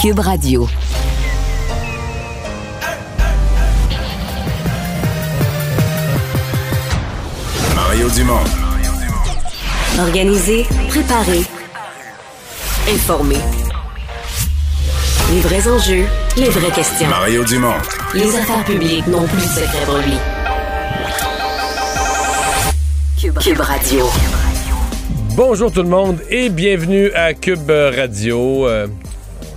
Cube Radio. Mario Dumont. Organiser, préparer, informer. Les vrais enjeux, les vraies questions. Mario Dumont. Les affaires publiques n'ont plus de secret pour lui. Cube, Cube Radio. Bonjour tout le monde et bienvenue à Cube Radio. Euh,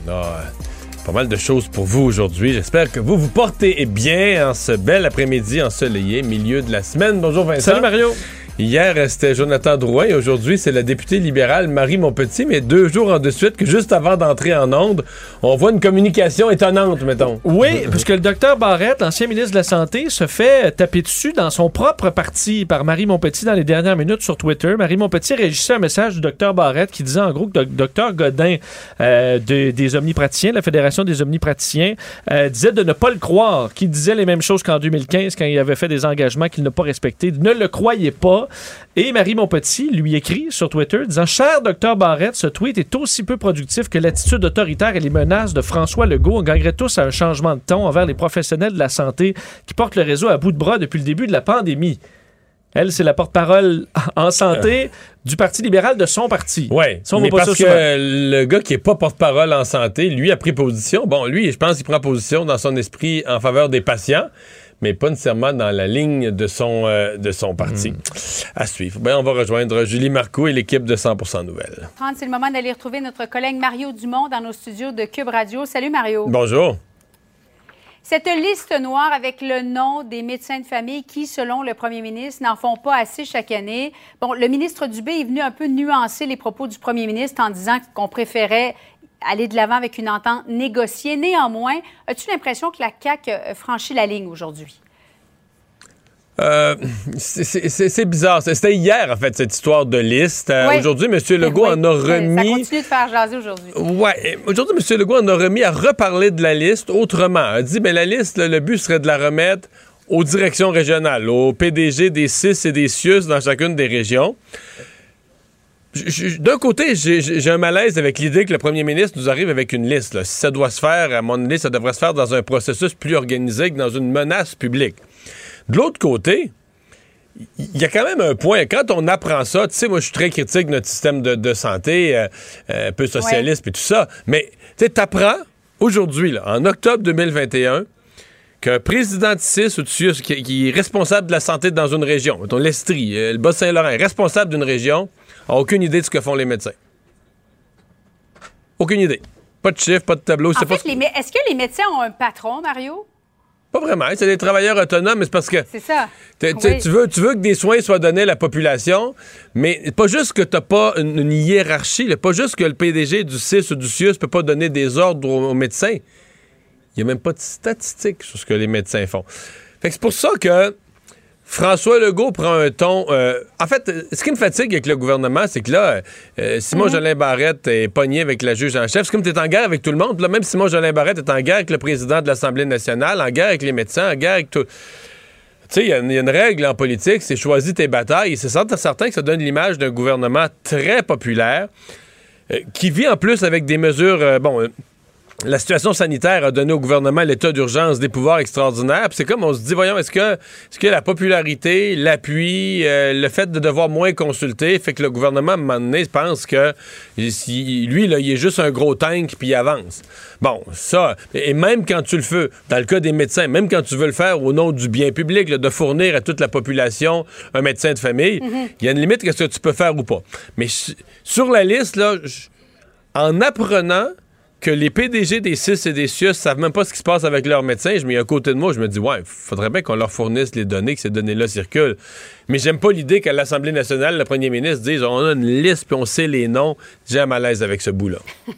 on a euh, pas mal de choses pour vous aujourd'hui. J'espère que vous vous portez bien en ce bel après-midi ensoleillé, milieu de la semaine. Bonjour Vincent. Salut Mario. Hier, c'était Jonathan Drouin et aujourd'hui, c'est la députée libérale Marie Montpetit, mais deux jours en de suite que juste avant d'entrer en onde, on voit une communication étonnante, mettons. Oui, puisque le docteur Barrette, l'ancien ministre de la Santé, se fait taper dessus dans son propre parti par Marie Montpetit dans les dernières minutes sur Twitter. Marie Montpetit réagissait à un message du docteur Barrette qui disait en gros que le docteur Godin euh, de- des omnipraticiens, la Fédération des omnipraticiens, euh, disait de ne pas le croire, qui disait les mêmes choses qu'en 2015 quand il avait fait des engagements qu'il n'a pas respectés. Ne le croyez pas. Et Marie Montpetit lui écrit sur Twitter disant Cher docteur Barrette, ce tweet est aussi peu productif que l'attitude autoritaire et les menaces de François Legault. On gagnerait tous à un changement de ton envers les professionnels de la santé qui portent le réseau à bout de bras depuis le début de la pandémie. Elle, c'est la porte-parole en santé du Parti libéral de son parti. Ça, on mais parce que le gars qui est pas porte-parole en santé, lui a pris position. Bon, lui, je pense qu'il prend position dans son esprit en faveur des patients, mais pas nécessairement dans la ligne de son, euh, de son parti. Hmm. À suivre. Ben, on va rejoindre Julie Marcoux et l'équipe de 100% Nouvelles. 30, c'est le moment d'aller retrouver notre collègue Mario Dumont dans nos studios de Cube Radio. Salut Mario. Bonjour. Cette liste noire avec le nom des médecins de famille qui, selon le premier ministre, n'en font pas assez chaque année. Bon, le ministre Dubé est venu un peu nuancer les propos du premier ministre en disant qu'on préférait aller de l'avant avec une entente négociée. Néanmoins, as-tu l'impression que la CAQ a franchi la ligne aujourd'hui? Euh, c'est- bizarre. C'était hier, en fait, cette histoire de liste. Euh, Oui. Aujourd'hui, M. Legault Oui, en a oui, Ça remis. continue de faire jaser aujourd'hui. Ouais, aujourd'hui, M. Legault en a remis à reparler de la liste autrement. Il a dit, ben, la liste, le but serait de la remettre aux directions régionales, aux PDG des CIS et des CIUS dans chacune des régions. D'un côté, j'ai- un malaise avec l'idée que le premier ministre nous arrive avec une liste. là. Si ça doit se faire, à mon avis, ça devrait se faire dans un processus plus organisé que dans une menace publique. De l'autre côté, il y a quand même un point. Quand on apprend ça, tu sais, moi, je suis très critique de notre système de, de santé, euh, euh, un peu socialiste et tout ça. Mais, tu sais, t'apprends aujourd'hui, en octobre 2021, qu'un président de CIS ou de CIUS qui, qui est responsable de la santé dans une région, mettons l'Estrie, euh, le Bas-Saint-Laurent, responsable d'une région, a aucune idée de ce que font les médecins. Aucune idée. Pas de chiffres, pas de tableau. En pas, fait, est-ce que les médecins ont un patron, Mario? pas vraiment. C'est des travailleurs autonomes, mais c'est parce que C'est ça. Oui. tu, veux, tu veux que des soins soient donnés à la population, mais pas juste que t'as pas une, une hiérarchie, là, pas juste que le PDG du CIS ou du CIUS peut pas donner des ordres aux, aux médecins. Il n'y a même pas de statistiques sur ce que les médecins font. Fait que c'est pour ça que François Legault prend un ton. euh, en fait, ce qui me fatigue avec le gouvernement, c'est que là, euh, Simon Jolin Barrette est pogné avec la juge en chef. C'est comme tu es en guerre avec tout le monde. Là, même Simon Jolin Barrette est en guerre avec le président de l'Assemblée nationale, en guerre avec les médecins, en guerre avec tout. Tu sais, il y, a une- il y a une règle en politique, c'est choisis tes batailles. C'est certain, que ça donne l'image d'un gouvernement très populaire euh, qui vit en plus avec des mesures. bon, la situation sanitaire a donné au gouvernement l'état d'urgence des pouvoirs extraordinaires. Puis c'est comme on se dit, voyons, est-ce que, est-ce que la popularité, l'appui, euh, le fait de devoir moins consulter fait que le gouvernement, à un moment donné, pense que si- lui, là, il est juste un gros tank puis il avance. Bon, ça, et même quand tu le fais, dans le cas des médecins, même quand tu veux le faire au nom du bien public, là, de fournir à toute la population un médecin de famille, il y a une limite à ce que tu peux faire ou pas. Mais su- sur la liste, là, en apprenant que les PDG des CIS et des CIUS savent même pas ce qui se passe avec leurs médecins, je mets à côté de moi, je me dis, ouais, faudrait bien qu'on leur fournisse les données, que ces données-là circulent. Mais j'aime pas l'idée qu'à l'Assemblée nationale, le premier ministre dise, on a une liste puis on sait les noms. J'ai un malaise avec ce bout-là.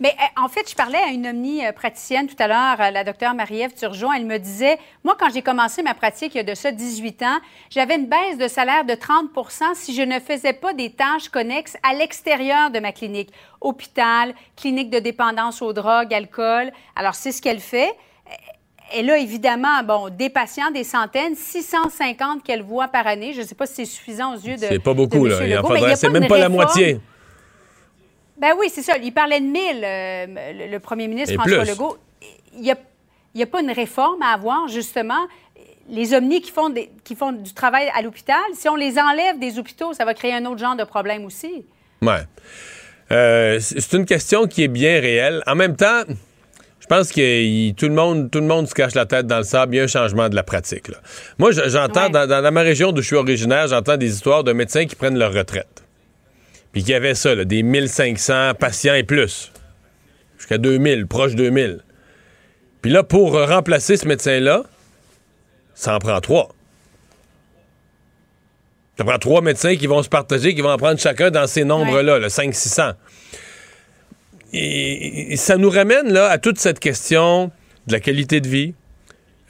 Mais euh, en fait, je parlais à une omnipraticienne tout à l'heure, euh, la docteure Marie-Ève Turgeon. Elle me disait, moi, quand j'ai commencé ma pratique il y a de ça 18 ans, j'avais une baisse de salaire de 30 si je ne faisais pas des tâches connexes à l'extérieur de ma clinique. Hôpital, clinique de dépendance aux drogues, alcool. Alors, c'est ce qu'elle fait. Elle a évidemment, bon, des patients, des centaines, 650 qu'elle voit par année. Je ne sais pas si c'est suffisant aux yeux de. C'est pas beaucoup, de là. Il en faudrait- C'est même pas la moitié. Ben oui, c'est ça. Il parlait de 1000, euh, le, premier ministre Et François plus. Legault. Il n'y a, pas une réforme à avoir, justement. Les omnis qui font, des- qui font du travail à l'hôpital, si on les enlève des hôpitaux, ça va créer un autre genre de problème aussi. Ouais. Euh, c'est une question qui est bien réelle. En même temps, je pense que il- tout, le monde, tout le monde se cache la tête dans le sable. Il y a un changement de la pratique. là. Moi, je- j'entends, Ouais. dans, dans- dans ma région d'où je suis originaire, j'entends des histoires de médecins qui prennent leur retraite. Puis qu'il y avait ça, là, des 1500 patients et plus. Jusqu'à 2000, proche 2000. Puis là, pour remplacer ce médecin-là, ça en prend trois. Ça prend trois médecins qui vont se partager, qui vont en prendre chacun dans ces nombres-là, le 500-600. Et, et ça nous ramène là, à toute cette question de la qualité de vie,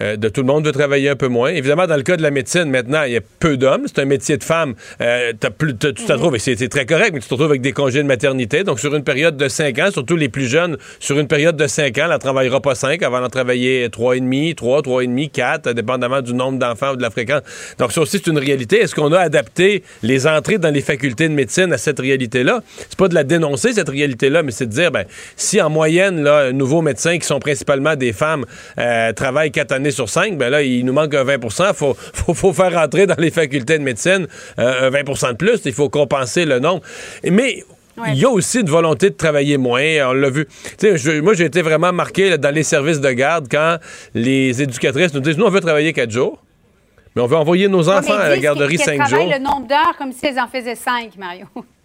euh, de tout le monde veut travailler un peu moins. Évidemment, dans le cas de la médecine, maintenant, il y a peu d'hommes. C'est un métier de femme. Euh, plus, tu te retrouves, et c'est c'est très correct, mais tu te retrouves avec des congés de maternité. Donc, sur une période de 5 ans, surtout les plus jeunes, sur une période de 5 ans, elle ne travaillera pas 5, avant d'en travailler 3,5, 3, 3,5, 4, dépendamment du nombre d'enfants ou de la fréquence. Donc, ça aussi, c'est une réalité. Est-ce qu'on a adapté les entrées dans les facultés de médecine à cette réalité-là? C'est pas de la dénoncer, cette réalité-là, mais c'est de dire, ben, si en moyenne, là, nouveaux médecins qui sont principalement des femmes euh, travaillent 4 années sur 5, ben là, il nous manque un 20 Il faut, faut, faut faire entrer dans les facultés de médecine euh, un 20% de plus. Il faut compenser le nombre. Mais Ouais. il y a aussi une volonté de travailler moins. On l'a vu. Je- moi, j'ai été vraiment marqué là, dans les services de garde quand les éducatrices nous disent Nous, on veut travailler 4 jours, mais on veut envoyer nos enfants Ouais, à la garderie qu'elles 5 travaillent jours. le nombre d'heures comme si elles en faisaient 5, Mario.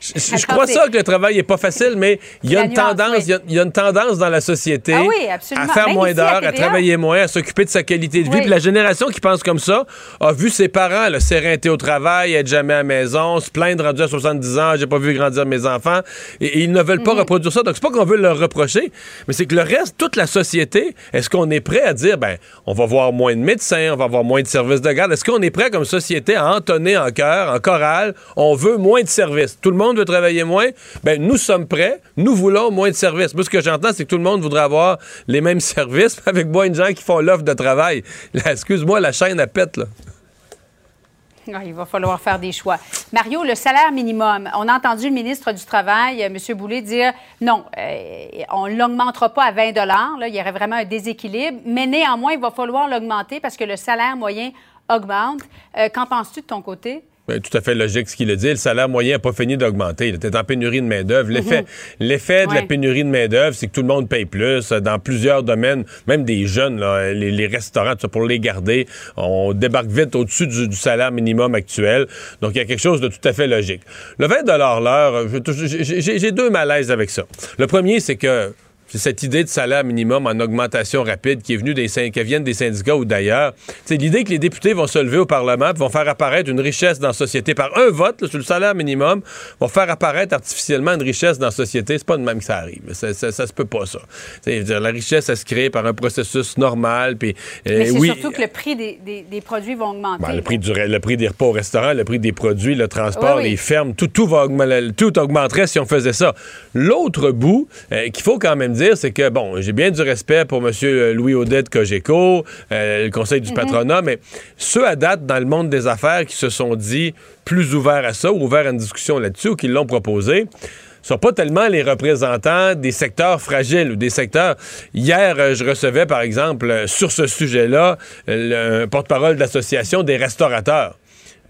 Je, je- je Attends, crois ça que le travail est pas facile, mais il y a une nuance, tendance, oui. il y a- il y, a une tendance dans la société Ah oui, à faire Même moins à d'heures, à travailler moins, à s'occuper de sa qualité de vie. Oui. Puis la génération qui pense comme ça a vu ses parents s'éreinter au travail, être jamais à la maison, se plaindre rendu à 70 ans, j'ai pas vu grandir mes enfants, et, et ils ne veulent pas Mhm. reproduire ça. Donc c'est pas qu'on veut leur reprocher, mais c'est que le reste, toute la société, est-ce qu'on est prêt à dire, ben, on va voir moins de médecins, on va avoir moins de services de garde? Est-ce qu'on est prêt comme société à entonner en chœur, en chorale, on veut moins de services? Tout le monde veut travailler moins. Ben, nous sommes prêts. Nous voulons moins de services. Moi, ce que j'entends, c'est que tout le monde voudrait avoir les mêmes services avec moins de gens qui font l'offre de travail. Excuse-moi, la chaîne à pète, là. Ah, il va falloir faire des choix. Mario, le salaire minimum. On a entendu le ministre du Travail, euh, M. Boulay, dire non, euh, on ne l'augmentera pas à 20 là, Il y aurait vraiment un déséquilibre. Mais néanmoins, il va falloir l'augmenter parce que le salaire moyen augmente. Euh, Qu'en penses-tu de ton côté? Ben, tout à fait logique ce qu'il a dit. Le salaire moyen n'a pas fini d'augmenter. Il était en pénurie de main-d'œuvre. L'effet, l'effet de la pénurie de main-d'œuvre, c'est que tout le monde paye plus dans plusieurs domaines, même des jeunes, là, les, les restaurants, tout ça, pour les garder. On débarque vite au-dessus du, du salaire minimum actuel. Donc, il y a quelque chose de tout à fait logique. Le 20 l'heure, j'ai deux malaises avec ça. Le premier, c'est que c'est cette idée de salaire minimum en augmentation rapide qui est venue des syn- qui viennent des syndicats ou d'ailleurs. C'est l'idée que les députés vont se lever au Parlement et vont faire apparaître une richesse dans la société par un vote là, sur le salaire minimum, vont faire apparaître artificiellement une richesse dans la société. C'est pas de même que ça arrive. Ça, ça, ça se peut pas ça. Dire, la richesse, elle se crée par un processus normal. Puis euh, Mais c'est oui. surtout que le prix des, des- des produits va augmenter. Ben, le, prix du, le prix des repas au restaurant, le prix des produits, le transport, Oui, oui. les fermes, tout, tout, va augmenter, tout augmenterait si on faisait ça. L'autre bout euh, qu'il faut quand même dire, c'est que, bon, j'ai bien du respect pour M. Louis Audet de Cogeco, euh, le conseil Mhm. du patronat, mais ceux à date dans le monde des affaires qui se sont dit plus ouverts à ça, ou ouverts à une discussion là-dessus, ou qui l'ont proposé, sont pas tellement les représentants des secteurs fragiles ou des secteurs. Hier, euh, je recevais, par exemple, euh, sur ce sujet-là, euh, le un porte-parole de l'association des restaurateurs.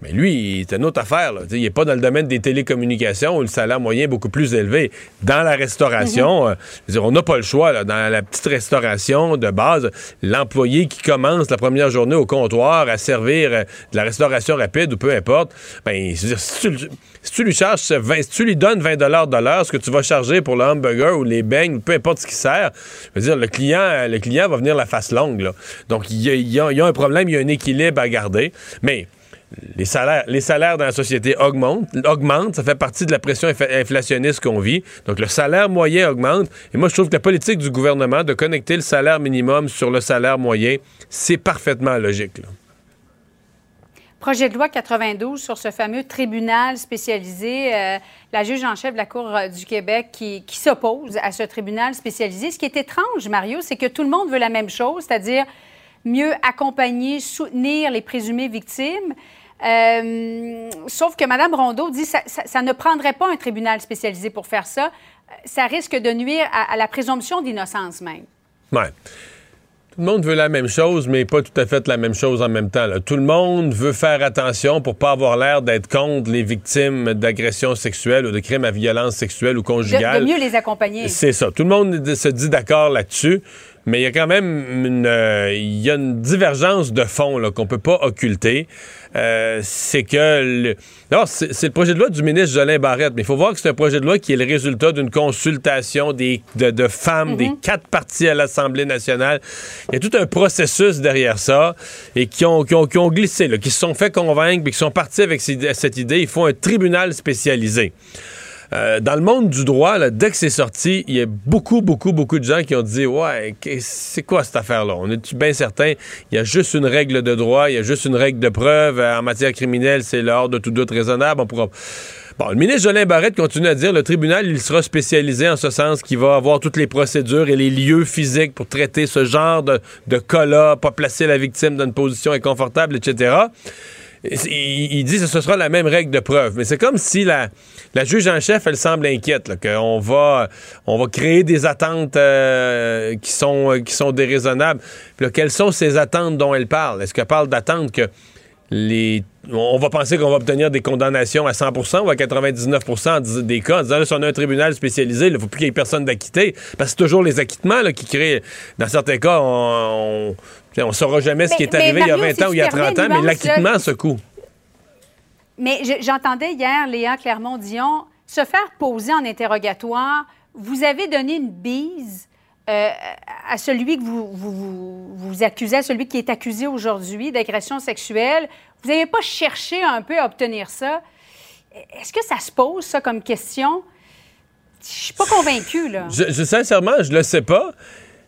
Mais lui, c'est une autre affaire. Là. Il n'est pas dans le domaine des télécommunications où le salaire moyen est beaucoup plus élevé. Dans la restauration, euh, veux dire, on n'a pas le choix. Là. Dans la petite restauration de base, l'employé qui commence la première journée au comptoir à servir euh, de la restauration rapide ou peu importe, ben, dire, si, tu, si tu lui charges 20, si tu lui donnes 20 de l'heure, ce que tu vas charger pour le hamburger ou les beignes, peu importe ce qui sert, je veux dire, le client, le client va venir la face longue. Là. Donc, il y, y a un problème, il y a un équilibre à garder. Mais les salaires, les salaires dans la société augmentent, augmentent, ça fait partie de la pression inf- inflationniste qu'on vit. Donc le salaire moyen augmente. Et moi, je trouve que la politique du gouvernement de connecter le salaire minimum sur le salaire moyen, c'est parfaitement logique. Projet de loi 92 sur ce fameux tribunal spécialisé. euh, la juge en chef de la Cour euh, du Québec qui, qui s'oppose à ce tribunal spécialisé. Ce qui est étrange, Mario, c'est que tout le monde veut la même chose, c'est-à-dire mieux accompagner, soutenir les présumées victimes. Euh, sauf que Mme Rondeau dit que ça, ça- ça ne prendrait pas un tribunal spécialisé pour faire ça. Ça risque de nuire à, à la présomption d'innocence même. Ouais. Tout le monde veut la même chose, mais pas tout à fait la même chose en même temps. là. Tout le monde veut faire attention pour pas avoir l'air d'être contre les victimes d'agressions sexuelles ou de crimes à violence sexuelle ou De, conjugale. de mieux les accompagner. C'est ça. Tout le monde se dit d'accord là-dessus, mais il y a quand même une, euh, il y a une divergence de fond là, qu'on peut pas occulter. Euh, c'est que le, d'abord, c'est le projet de loi du ministre Jolin Barrette, mais il faut voir que c'est un projet de loi qui est le résultat d'une consultation des, de, de femmes des quatre partis à l'Assemblée nationale. Il y a tout un processus derrière ça et qui ont, qui ont, qui ont glissé, là, qui se sont fait convaincre et qui sont partis avec cette idée. Il faut un tribunal spécialisé. Euh, dans le monde du droit, dès que c'est sorti, il y a beaucoup, beaucoup, beaucoup de gens qui ont dit Ouais, c'est quoi cette affaire-là? On est bien certain? Il y a juste une règle de droit, il y a juste une règle de preuve. Euh, En matière criminelle, c'est l'ordre de tout doute raisonnable. Bon, le ministre Jolin Barrette continue à dire le tribunal, il sera spécialisé en ce sens qu'il va avoir toutes les procédures et les lieux physiques pour traiter ce genre de, de cas-là, pas placer la victime dans une position inconfortable, etc. Il, dit que ce sera la même règle de preuve. Mais c'est comme si la, la juge en chef, elle semble inquiète, qu'on va, on va créer des attentes euh, qui, sont, euh, qui sont déraisonnables. Quelles sont ces attentes dont elle parle? Est-ce qu'elle parle d'attentes que les. On va penser qu'on va obtenir des condamnations à 100% ou à 99 en dis- des cas en disant là, si on a un tribunal spécialisé, il ne faut plus qu'il y ait personne d'acquitté. Parce que c'est toujours les acquittements qui créent. Dans certains cas, on ne saura jamais ce qui est arrivé il y a Mario, 20 si ans ou il y a tu permets 30 ans, mais l'acquittement secoue. Mais je- j'entendais hier Léa Clermont-Dion se faire poser en interrogatoire. Vous avez donné une bise euh, à celui que vous, vous, vous, vous accusez, à celui qui est accusé aujourd'hui d'agression sexuelle. Vous n'avez pas cherché un peu à obtenir ça. Est-ce que ça se pose, ça, comme question? Je suis pas convaincue, là. Je, je- sincèrement, je le sais pas.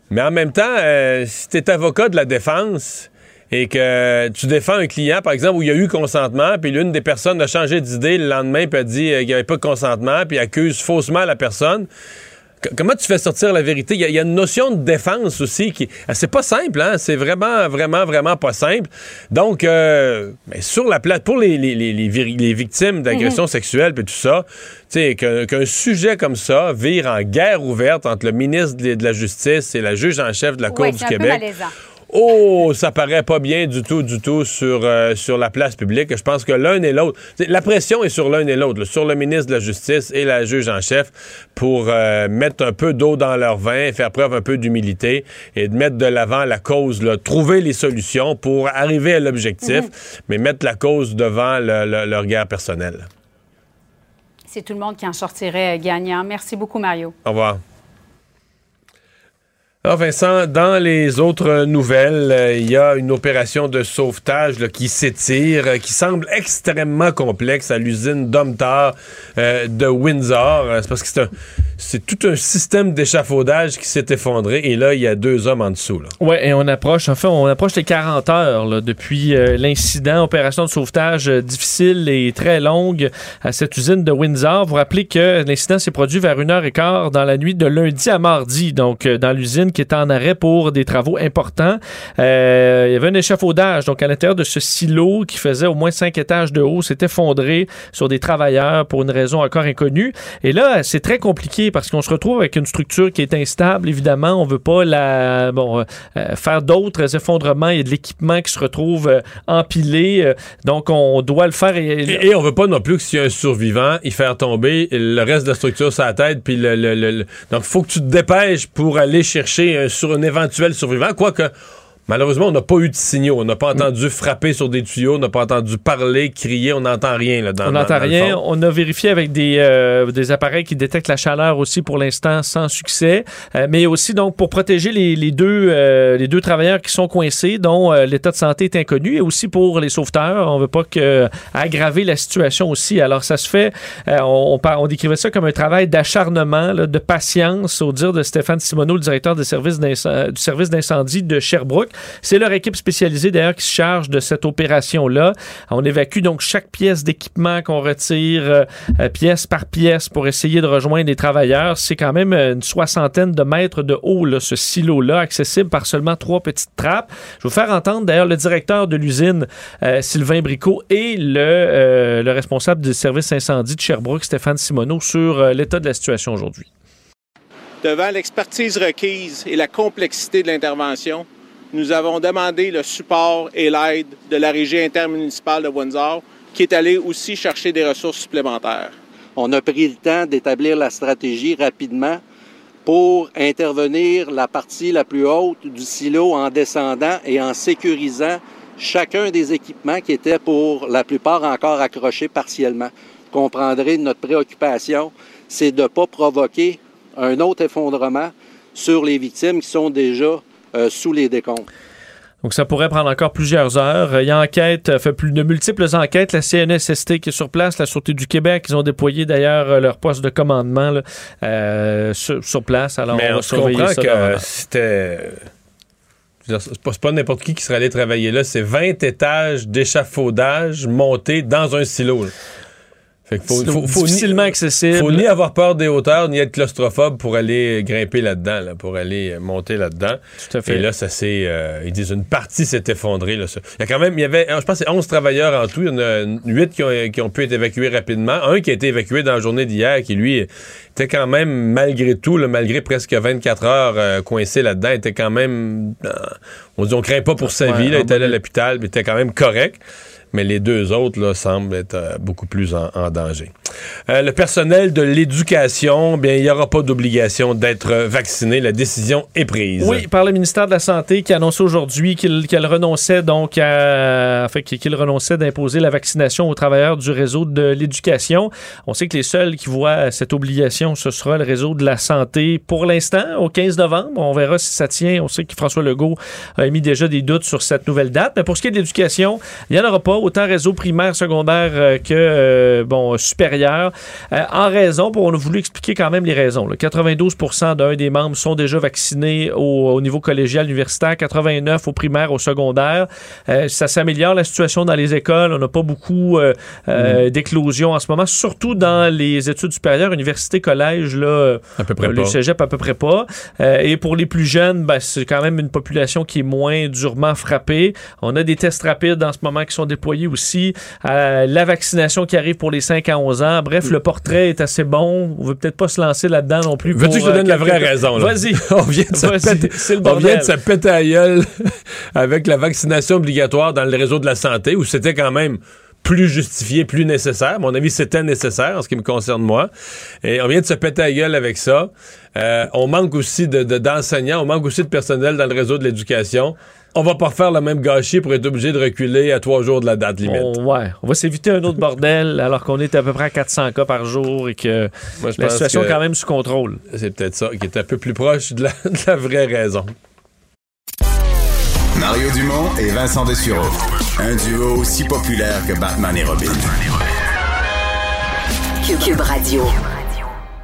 Mais en même temps, euh, si tu es avocat de la défense et que tu défends un client, par exemple, où il y a eu consentement, puis l'une des personnes a changé d'idée le lendemain, puis a dit euh, qu'il n'y avait pas de consentement, puis accuse faussement la personne. Comment tu fais sortir la vérité? Il y, a- il y a une notion de défense aussi qui. ah, C'est pas simple, hein? C'est vraiment, vraiment, vraiment pas simple. Donc, euh, sur la plate, pour les, les, les, victimes d'agressions sexuelles puis tout ça, qu'un sujet comme ça vire en guerre ouverte entre le ministre de la Justice et la juge en chef de la Cour Ouais, du Québec. Oh, ça paraît pas bien du tout, du tout sur, euh, sur la place publique. Je pense que l'un et l'autre, la pression est sur l'un et l'autre, sur le ministre de la Justice et la juge en chef pour euh, mettre un peu d'eau dans leur vin, faire preuve un peu d'humilité et de mettre de l'avant la cause, là, trouver les solutions pour arriver à l'objectif, mais mettre la cause devant le- le- leur guerre personnelle. C'est tout le monde qui en sortirait gagnant. Merci beaucoup, Mario. Au revoir. Alors Vincent, dans les autres nouvelles, euh, il y a une opération de sauvetage qui s'étire, euh, qui semble extrêmement complexe à l'usine Domtar euh, de Windsor. Euh, C'est parce que c'est tout un système d'échafaudage qui s'est effondré et là, il y a deux hommes en dessous. Oui, et on approche, enfin, on approche les 40 heures depuis l'incident, opération de sauvetage difficile et très longue à cette usine de Windsor. Vous rappelez que l'incident s'est produit vers 1h15 dans la nuit de lundi à mardi, donc dans l'usine qui était en arrêt pour des travaux importants. Euh, il y avait un échafaudage, donc à l'intérieur de ce silo qui faisait au moins 5 étages de haut, s'est effondré sur des travailleurs pour une raison encore inconnue. Et là, c'est très compliqué parce qu'on se retrouve avec une structure qui est instable. Évidemment, on veut pas la bon euh, faire d'autres effondrements. Il a de l'équipement qui se retrouve euh, empilé. donc, on doit le faire. Et, Et, et on veut pas non plus que s'il y a un survivant, y faire tomber le reste de la structure sur la tête. Puis le, le- Donc, il faut que tu te dépêches pour aller chercher un, sur un éventuel survivant. Quoique, malheureusement, on n'a pas eu de signaux. On n'a pas entendu frapper sur des tuyaux. On n'a pas entendu parler, crier. On n'entend rien. Là, dans, on n'entend rien. fond. On a vérifié avec des, euh, des appareils qui détectent la chaleur aussi pour l'instant sans succès. Euh, mais aussi donc pour protéger les, les deux, euh, les deux travailleurs qui sont coincés, dont euh, l'état de santé est inconnu, et aussi pour les sauveteurs. On veut pas que, aggraver la situation aussi. Alors ça se fait, euh, on, on, décrivait ça comme un travail d'acharnement, de patience, au dire de Stéphane Simoneau, le directeur des services du service d'incendie de Sherbrooke. C'est leur équipe spécialisée d'ailleurs qui se charge de cette opération-là. On évacue donc chaque pièce d'équipement qu'on retire euh, euh, pièce par pièce pour essayer de rejoindre les travailleurs. C'est quand même une soixantaine de mètres de haut, ce silo-là, accessible par seulement trois petites trappes. Je vais vous faire entendre d'ailleurs le directeur de l'usine, euh, Sylvain Bricot, et le, le responsable du service incendie de Sherbrooke, Stéphane Simoneau, sur l'état de la situation aujourd'hui. Devant l'expertise requise et la complexité de l'intervention, nous avons demandé le support et l'aide de la régie intermunicipale de Windsor, qui est allée aussi chercher des ressources supplémentaires. On a pris le temps d'établir la stratégie rapidement pour intervenir la partie la plus haute du silo en descendant et en sécurisant chacun des équipements qui étaient pour la plupart encore accrochés partiellement. Vous comprendrez notre préoccupation, c'est de ne pas provoquer un autre effondrement sur les victimes qui sont déjà sous les décombres. Donc, ça pourrait prendre encore plusieurs heures. Il y a enquête, euh, fait plus de multiples enquêtes. La CNSST qui est sur place, la Sûreté du Québec, ils ont déployé d'ailleurs euh, leur poste de commandement sur, place. Alors, Mais on, se comprend que c'était. C'est pas, pas n'importe qui qui serait allé travailler là. C'est 20 étages d'échafaudage montés dans un silo. Fait faut, faut, difficilement ni, accessible. Faut ni avoir peur des hauteurs, ni être claustrophobe pour aller grimper là-dedans, là, pour aller euh, monter là-dedans. Tout à fait. Et là, ça s'est, euh, ils disent, une partie s'est effondrée. Là, ça. Il y a quand même, il y avait, je pense, c'est 11 travailleurs en tout. Il y en a 8 qui ont, qui ont pu être évacués rapidement. Un qui a été évacué dans la journée d'hier, qui lui était quand même, malgré tout, là, malgré presque 24 heures euh, coincé là-dedans, était quand même, on dit, on craint pas pour sa vie. Là, il était allé à l'hôpital, mais était quand même correct mais les deux autres là, semblent être euh, beaucoup plus en, danger. Euh, le personnel de l'éducation, bien, il n'y aura pas d'obligation d'être vacciné. La décision est prise. Oui, par le ministère de la Santé qui annonçait aujourd'hui qu'il renonçait donc à, qu'il renonçait d'imposer la vaccination aux travailleurs du réseau de l'éducation. On sait que les seuls qui voient cette obligation, ce sera le réseau de la santé pour l'instant, au 15 novembre. On verra si ça tient. On sait que François Legault a émis déjà des doutes sur cette nouvelle date. Mais pour ce qui est de l'éducation, il n'y en aura pas autant réseau primaire, secondaire euh, que euh, bon supérieur. Euh, en raison, on a voulu expliquer quand même les raisons. 92% d'un des membres sont déjà vaccinés au, niveau collégial, universitaire, 89 au primaire, au secondaire. ça s'améliore la situation dans les écoles. On n'a pas beaucoup mm. d'éclosions en ce moment, surtout dans les études supérieures, université, collège, là, à peu près les cégep à peu près pas. et pour les plus jeunes, ben, c'est quand même une population qui est moins durement frappée. On a des tests rapides en ce moment qui sont déployés aussi. Euh, la vaccination qui arrive pour les 5 à 11 ans. Bref, le portrait est assez bon. On veut peut-être pas se lancer là-dedans non plus. Veux-tu que je te donne la vraie raison? Vas-y. on vient de se péter, on vient de se péter à gueule avec la vaccination obligatoire dans le réseau de la santé où c'était quand même plus justifié, plus nécessaire. À mon avis, c'était nécessaire en ce qui me concerne moi. Et on vient de se péter à gueule avec ça. Euh, on manque aussi d'enseignants, de, on manque aussi de personnel dans le réseau de l'éducation on va pas refaire le même gâchis pour être obligé de reculer à trois jours de la date limite. On, ouais, on va s'éviter un autre bordel alors qu'on est à peu près à 400 cas par jour et que la situation est quand même sous contrôle. C'est peut-être ça qui est un peu plus proche de la, vraie raison. Mario Dumont et Vincent Dessureau. Un duo aussi populaire que Batman et Robin. Cube Radio.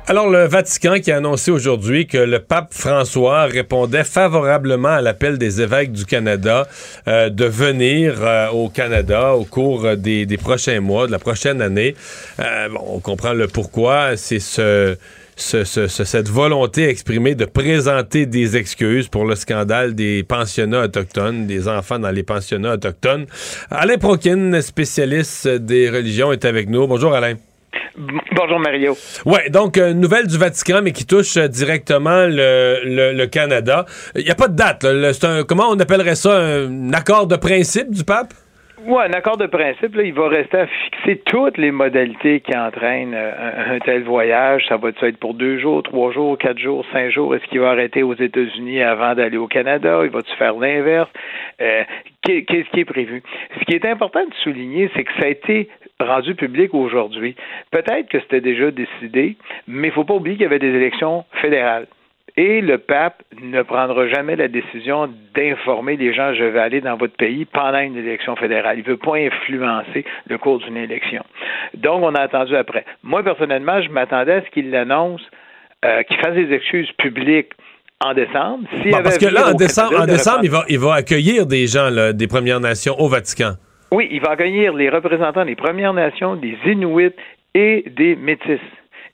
Alors, le Vatican qui a annoncé aujourd'hui que le pape François répondait favorablement à l'appel des évêques du Canada euh, de venir euh, au Canada au cours des, prochains mois, de la prochaine année. Euh, on comprend le pourquoi. C'est ce, cette volonté exprimée de présenter des excuses pour le scandale des pensionnats autochtones, des enfants dans les pensionnats autochtones. Alain Prokin, spécialiste des religions, est avec nous. Bonjour Alain. Bonjour Mario. Ouais, donc une nouvelle du Vatican, mais qui touche euh, directement le, Canada. Il n'y a pas de date. Un, comment on appellerait ça? Un accord de principe du pape? Oui, un accord de principe, là, il va rester à fixer toutes les modalités qui entraînent euh, un, tel voyage. Ça va être pour deux jours, trois jours, quatre jours, cinq jours? Est-ce qu'il va arrêter aux États-Unis avant d'aller au Canada? Il va-tu faire l'inverse? Euh, qu'est-ce qui est prévu? Ce qui est important de souligner, c'est que ça a été rendu public aujourd'hui. Peut-être que c'était déjà décidé, mais il ne faut pas oublier qu'il y avait des élections fédérales. Et le pape ne prendra jamais la décision d'informer les gens je vais aller dans votre pays pendant une élection fédérale. Il ne veut pas influencer le cours d'une élection. Donc, on a attendu après. Moi, personnellement, je m'attendais à ce qu'il l'annonce, euh, qu'il fasse des excuses publiques en décembre. Bon, parce que là, en décembre, en décembre il, va, il va accueillir des gens là, des Premières Nations au Vatican. Oui, il va accueillir les représentants des Premières Nations, des Inuits et des Métis.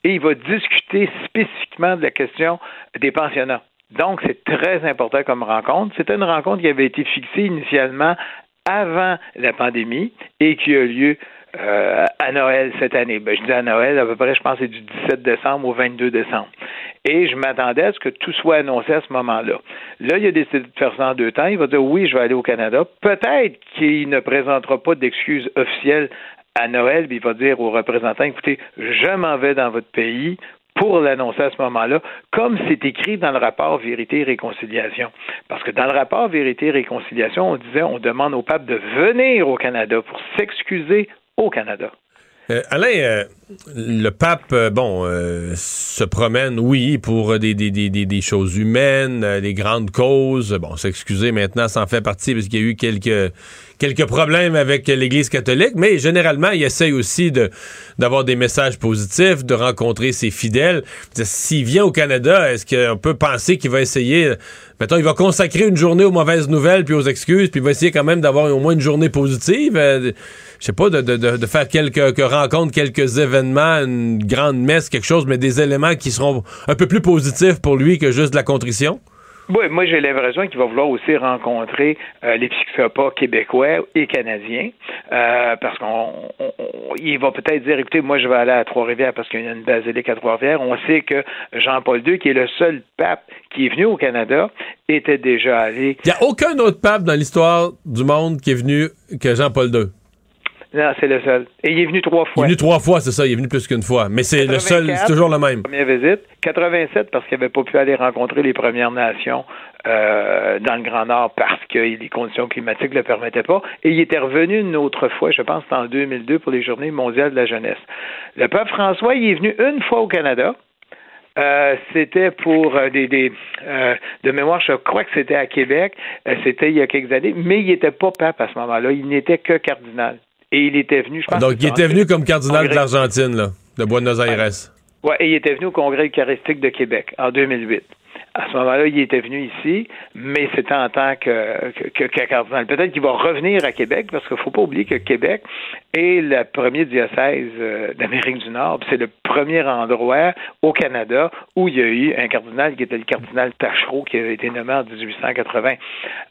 Et il va discuter spécifiquement de la question des pensionnats. Donc, c'est très important comme rencontre. C'était une rencontre qui avait été fixée initialement avant la pandémie et qui a lieu euh, à Noël cette année. Ben, je dis à Noël, à peu près, je pense c'est du 17 décembre au 22 décembre. Et je m'attendais à ce que tout soit annoncé à ce moment-là. Là, il a décidé de faire ça en deux temps. Il va dire oui, je vais aller au Canada. Peut-être qu'il ne présentera pas d'excuses officielles à Noël, puis il va dire aux représentants, écoutez, je m'en vais dans votre pays pour l'annoncer à ce moment-là, comme c'est écrit dans le rapport Vérité et Réconciliation. Parce que dans le rapport Vérité et Réconciliation, on disait, on demande au pape de venir au Canada pour s'excuser au Canada. Euh, Alain, euh, le pape, euh, bon, se promène, oui, pour des, des, des, des, choses humaines, des grandes causes. Bon, s'excuser maintenant, ça en fait partie parce qu'il y a eu quelques, problèmes avec l'Église catholique, mais généralement, il essaye aussi d'avoir des messages positifs, de rencontrer ses fidèles. S'il vient au Canada, est-ce qu'on peut penser qu'il va essayer, mettons, il va consacrer une journée aux mauvaises nouvelles puis aux excuses, puis il va essayer quand même d'avoir au moins une journée positive? Je sais pas, de, de, de, faire quelques que rencontres, quelques événements, une grande messe, quelque chose, mais des éléments qui seront un peu plus positifs pour lui que juste de la contrition? Oui, moi j'ai l'impression qu'il va vouloir aussi rencontrer euh, l'épiscopat québécois et canadien, euh, parce qu'on on- on- il va peut-être dire, écoutez, moi je vais aller à Trois-Rivières parce qu'il y a une basilique à Trois-Rivières. On sait que Jean-Paul II, qui est le seul pape qui est venu au Canada, était déjà allé. Il n'y a aucun autre pape dans l'histoire du monde qui est venu que Jean-Paul II. Non, c'est le seul. Et il est venu trois Il fois. est venu trois fois, c'est ça, il est venu plus qu'une fois. Mais c'est le seul, 84, c'est toujours le même. Première visite. 87 parce qu'il n'avait pas pu aller rencontrer les Premières Nations euh, dans le Grand Nord parce que les conditions climatiques ne le permettaient pas. Et il était revenu une autre fois, je pense, en 2002 pour les Journées mondiales de la jeunesse. Le pape François, il est venu une fois au Canada. Euh, c'était pour euh, des, des euh, de mémoire, je crois que c'était à Québec, c'était il y a quelques années, mais il n'était pas pape à ce moment-là, il n'était que cardinal. Et il était venu, je pense. Donc, il était venu comme cardinal de l'Argentine, là, de Buenos Aires. Ouais, et il était venu au Congrès eucharistique de Québec en 2008. À ce moment-là, il était venu ici, mais c'était en tant que, cardinal. Peut-être qu'il va revenir à Québec, parce qu'il ne faut pas oublier que Québec est le premier diocèse euh, d'Amérique du Nord. C'est le premier endroit au Canada où il y a eu un cardinal qui était le cardinal Tachereau, qui avait été nommé en 1880.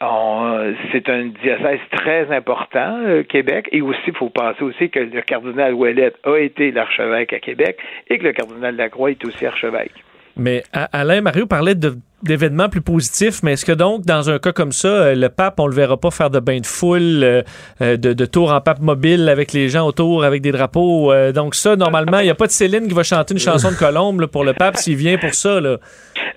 On- C'est un diocèse très important, euh, Québec, et aussi, il faut penser aussi que le cardinal Ouellet a été l'archevêque à Québec et que le cardinal Lacroix est aussi archevêque. Mais Alain Mario parlait de- d'événements plus positifs, mais est-ce que donc, dans un cas comme ça, euh, le pape, on le verra pas faire de bain de foule, euh, euh, de, de tour en pape mobile avec les gens autour, avec des drapeaux? euh, donc ça, normalement, il n'y a pas de Céline qui va chanter une chanson de Colombe là, pour le pape s'il vient pour ça. Là.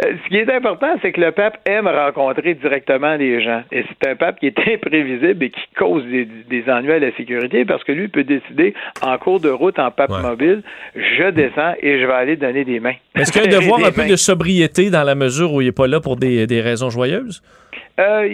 Ce qui est important, c'est que le pape aime rencontrer directement les gens. Et c'est un pape qui est imprévisible et qui cause des, des ennuis à la sécurité parce que lui peut décider en cours de route en pape Ouais. mobile, je descends et je vais aller donner des mains. Est-ce qu'il y a un devoir un peu mains. de sobriété dans la mesure où il n'est pas là pour des, des raisons joyeuses? Euh,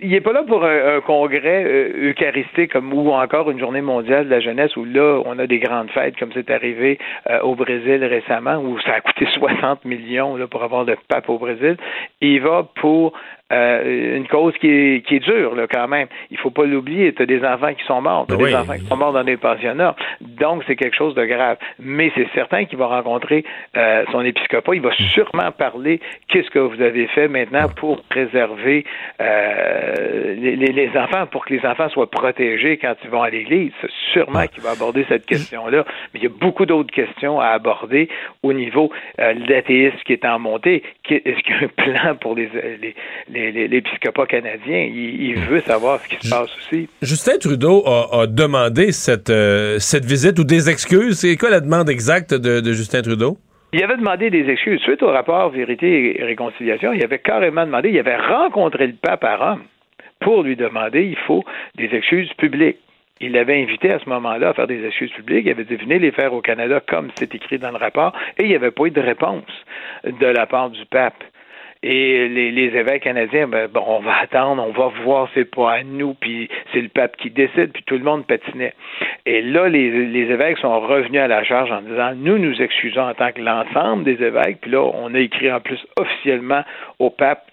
il n'est pas là pour un, congrès euh, eucharistique comme ou encore une journée mondiale de la jeunesse où là on a des grandes fêtes comme c'est arrivé euh, au Brésil récemment où ça a coûté 60 millions là, pour avoir le pape au Brésil. Il va pour euh, une cause qui est, qui est dure là, quand même. Il faut pas l'oublier. Tu as des enfants qui sont morts, tu as Oui. des enfants qui sont morts dans des pensionnats. Donc c'est quelque chose de grave. Mais c'est certain qu'il va rencontrer euh, son épiscopat. Il va sûrement parler qu'est-ce que vous avez fait maintenant pour préserver euh, les, enfants, pour que les enfants soient protégés quand ils vont à l'église. C'est sûrement qu'il va aborder cette question-là. Mais il y a beaucoup d'autres questions à aborder au niveau euh, de l'athéisme qui est en montée. Est-ce qu'il y a un plan pour les, les, les- les- l'épiscopat canadien? Il, il veut savoir ce qui se passe aussi. Justin Trudeau a, a demandé cette, euh, cette visite ou des excuses. C'est quoi la demande exacte de, de Justin Trudeau? Il avait demandé des excuses. Suite au rapport Vérité et Réconciliation, il avait carrément demandé, il avait rencontré le pape à Rome pour lui demander, il faut des excuses publiques. Il l'avait invité à ce moment-là à faire des excuses publiques. Il avait dit, venez les faire au Canada comme c'est écrit dans le rapport. Et il n'y avait pas eu de réponse de la part du pape. Et les, évêques canadiens, ben, bon, on va attendre, on va voir, c'est pas à nous, puis c'est le pape qui décide, puis tout le monde patinait. Et là, les évêques sont revenus à la charge en disant, nous nous excusons en tant que l'ensemble des évêques, puis là, on a écrit en plus officiellement au pape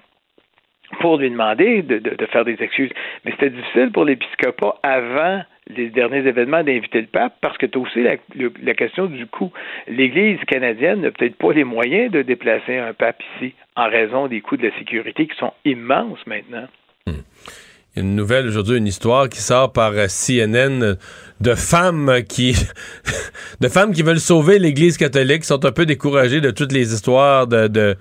pour lui demander de, de, faire des excuses. Mais c'était difficile pour l'épiscopat avant les derniers événements d'inviter le pape parce que tu as aussi la, la, question du coût. L'Église canadienne n'a peut-être pas les moyens de déplacer un pape ici en raison des coûts de la sécurité qui sont immenses maintenant. A une nouvelle aujourd'hui, une histoire qui sort par euh, CNN de femmes qui de femmes qui veulent sauver l'Église catholique, sont un peu découragées de toutes les histoires de, de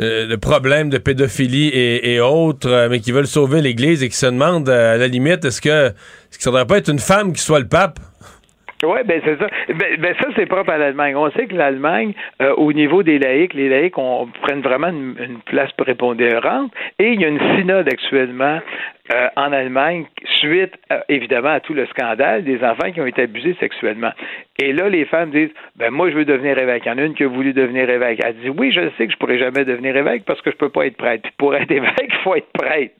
euh, le problème de pédophilie et, autres, euh, mais qui veulent sauver l'Église et qui se demandent, euh, à la limite, est-ce que, ça ne devrait pas être une femme qui soit le pape? Oui, ben c'est ça. Ben, ben, ça, c'est propre à l'Allemagne. On sait que l'Allemagne, euh, au niveau des laïcs, les laïcs prennent vraiment une, place prépondérante. Et il y a une synode actuellement euh, en Allemagne, suite euh, évidemment à tout le scandale des enfants qui ont été abusés sexuellement. Et là, les femmes disent Ben moi, je veux devenir évêque. Il y en a une qui a voulu devenir évêque. Elle dit Oui, je sais que je pourrais jamais devenir évêque parce que je peux pas être prêtre. Puis pour être évêque, il faut être prêtre.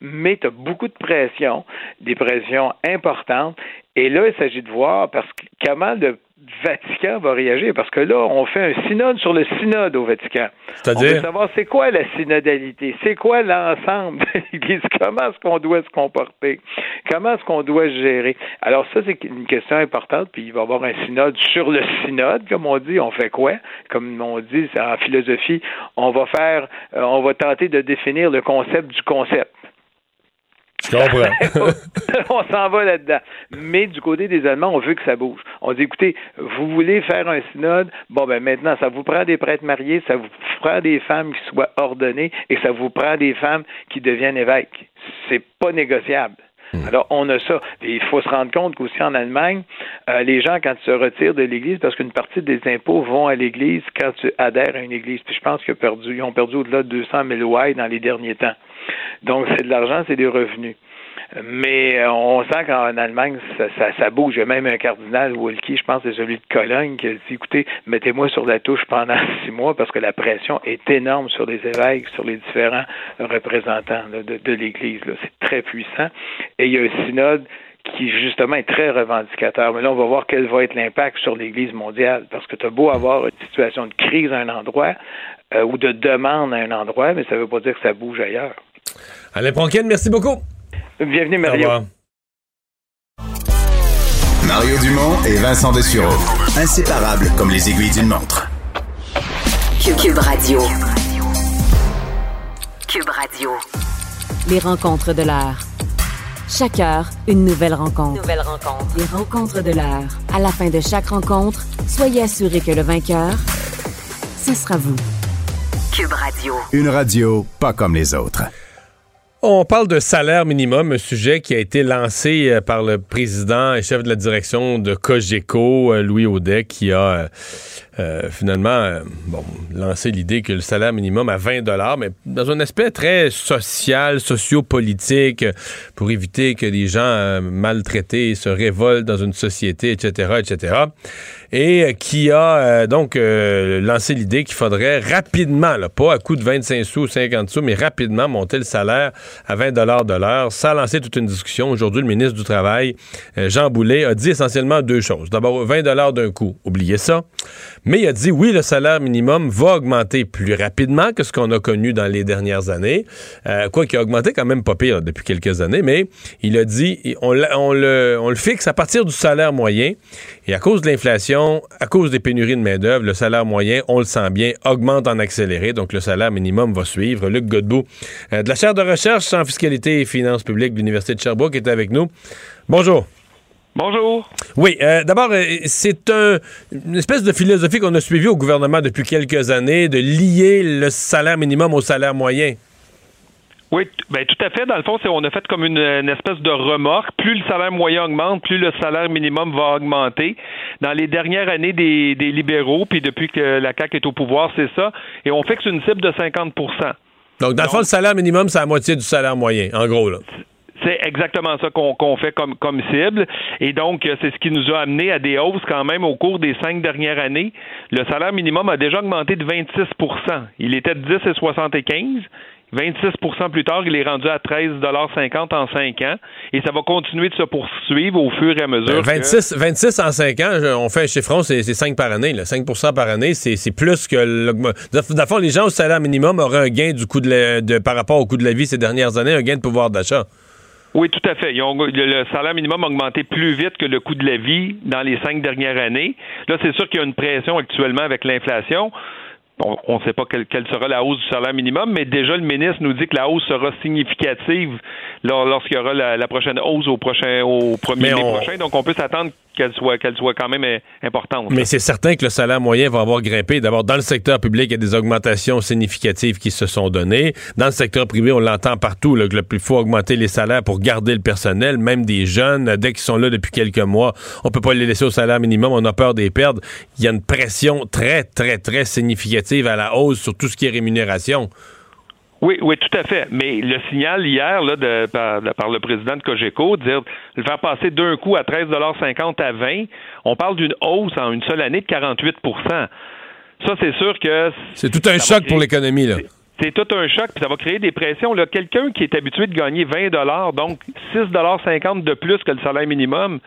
Mais tu as beaucoup de pression, des pressions importantes. Et là, il s'agit de voir parce que comment le Vatican va réagir parce que là, on fait un synode sur le synode au Vatican. C'est-à-dire? On veut savoir c'est quoi la synodalité, c'est quoi l'ensemble de l'Église, comment est-ce qu'on doit se comporter, comment est-ce qu'on doit se gérer? Alors ça, c'est une question importante, puis il va y avoir un synode sur le synode, comme on dit, on fait quoi? Comme on dit en philosophie, on va faire, euh, on va tenter de définir le concept du concept. On s'en va là-dedans. Mais du côté des Allemands, on veut que ça bouge. On dit, écoutez, vous voulez faire un synode, bon, ben maintenant, ça vous prend des prêtres mariés, ça vous prend des femmes qui soient ordonnées et ça vous prend des femmes qui deviennent évêques. C'est pas négociable. Alors, on a ça. Il faut se rendre compte qu'aussi en Allemagne, euh, les gens, quand ils se retirent de l'Église, parce qu'une partie des impôts vont à l'Église quand tu adhères à une Église. Puis je pense qu'ils ont perdu, perdu au-delà de 200 000 ouailles dans les derniers temps. Donc, c'est de l'argent, c'est des revenus. Mais on sent qu'en Allemagne, ça, bouge. Il y a même un cardinal, Wolki, je pense, c'est celui de Cologne, qui a dit écoutez, mettez-moi sur la touche pendant six mois parce que la pression est énorme sur les évêques, sur les différents représentants de l'Église. C'est très puissant. Et il y a un synode qui justement est très revendicateur. Mais là, on va voir quel va être l'impact sur l'Église mondiale, parce que tu as beau avoir une situation de crise à un endroit euh, ou de demande à un endroit, mais ça ne veut pas dire que ça bouge ailleurs. Alain Pronkin, merci beaucoup. Bienvenue, Mario. Mario Dumont et Vincent Dessureau. Inséparables comme les aiguilles d'une montre. Cube Radio. Cube Radio. Les rencontres de l'heure. Chaque heure, une nouvelle rencontre. Nouvelle rencontre. Les rencontres de l'heure. À la fin de chaque rencontre, soyez assurés que le vainqueur, ce sera vous. Cube Radio. Une radio pas comme les autres. On parle de salaire minimum, un sujet qui a été lancé euh, par le président et chef de la direction de Cogeco, euh, Louis Audet, qui a euh, finalement lancé l'idée que le salaire minimum à 20 dollars, mais dans un aspect très social, sociopolitique, pour éviter que des gens maltraités se révoltent dans une société, etc., etc., et qui a donc lancé l'idée qu'il faudrait rapidement, là, pas à coût de 25 sous ou 50 sous, mais rapidement monter le salaire à 20 dollars de l'heure. Ça a lancé toute une discussion. Aujourd'hui, le ministre du Travail, Jean Boulet, a dit essentiellement deux choses. D'abord, 20 dollars d'un coup. Oubliez ça. Mais il a dit oui, le salaire minimum va augmenter plus rapidement que ce qu'on a connu dans les dernières années. Euh, quoi qu'il a augmenté quand même pas pire depuis quelques années, mais il a dit on, on, le, on le fixe à partir du salaire moyen. Et à cause de l'inflation, à cause des pénuries de main-d'œuvre, le salaire moyen, on le sent bien, augmente en accéléré. Donc le salaire minimum va suivre. Luc Godbout, euh, de la chaire de recherche en fiscalité et finances publiques de l'Université de Sherbrooke, est avec nous. Bonjour. Bonjour. Oui, euh, d'abord, euh, c'est un, une espèce de philosophie qu'on a suivie au gouvernement depuis quelques années, de lier le salaire minimum au salaire moyen. Oui, ben tout à fait. Dans le fond, c'est on a fait comme une, une, espèce de remorque. Plus le salaire moyen augmente, plus le salaire minimum va augmenter. Dans les dernières années des, des libéraux, puis depuis que la CAQ est au pouvoir, c'est ça. Et on fixe une cible de 50% Donc, dans le fond, le salaire minimum, c'est la moitié du salaire moyen, en gros, là. C'est exactement ça qu'on fait comme, comme cible. Et donc, c'est ce qui nous a amené à des hausses quand même au cours des cinq dernières années. Le salaire minimum a déjà augmenté de 26% Il était de 10 et 75 26% plus tard, il est rendu à 13,50 en 5 ans. Et ça va continuer de se poursuivre au fur et à mesure. 26, 26 en 5 ans, on fait un chiffron, c'est 5 par année. Là. 5% par année, c'est plus que l'augmentation. Dans les gens au salaire minimum auraient un gain du coût de, par rapport au coût de la vie ces dernières années, un gain de pouvoir d'achat. Oui, tout à fait. le salaire minimum a augmenté plus vite que le coût de la vie dans les cinq dernières années. Là, c'est sûr qu'il y a une pression actuellement avec l'inflation on ne sait pas quelle, sera la hausse du salaire minimum, mais déjà le ministre nous dit que la hausse sera significative lorsqu'il y aura la, prochaine hausse au prochain au premier mai prochain. Donc on peut s'attendre qu'elle soit, qu'elle soit quand même euh, importante. Mais c'est certain que le salaire moyen va avoir grimpé. D'abord, dans le secteur public, il y a des augmentations significatives qui se sont données. Dans le secteur privé, on l'entend partout, là, que il faut augmenter les salaires pour garder le personnel, même des jeunes, dès qu'ils sont là depuis quelques mois. On peut pas les laisser au salaire minimum, on a peur des perdre. Il y a une pression très, très, très significative à la hausse sur tout ce qui est rémunération. Oui, oui, tout à fait. Mais le signal hier là, de, par, le président de Cogeco, de dire le faire passer d'un coup à 13,50 à 20, on parle d'une hausse en une seule année de 48% Ça, c'est sûr que. C'est tout un choc pour l'économie, là. C'est tout un choc, puis ça va créer des pressions. Quelqu'un qui est habitué de gagner 20 donc 6,50 de plus que le salaire minimum,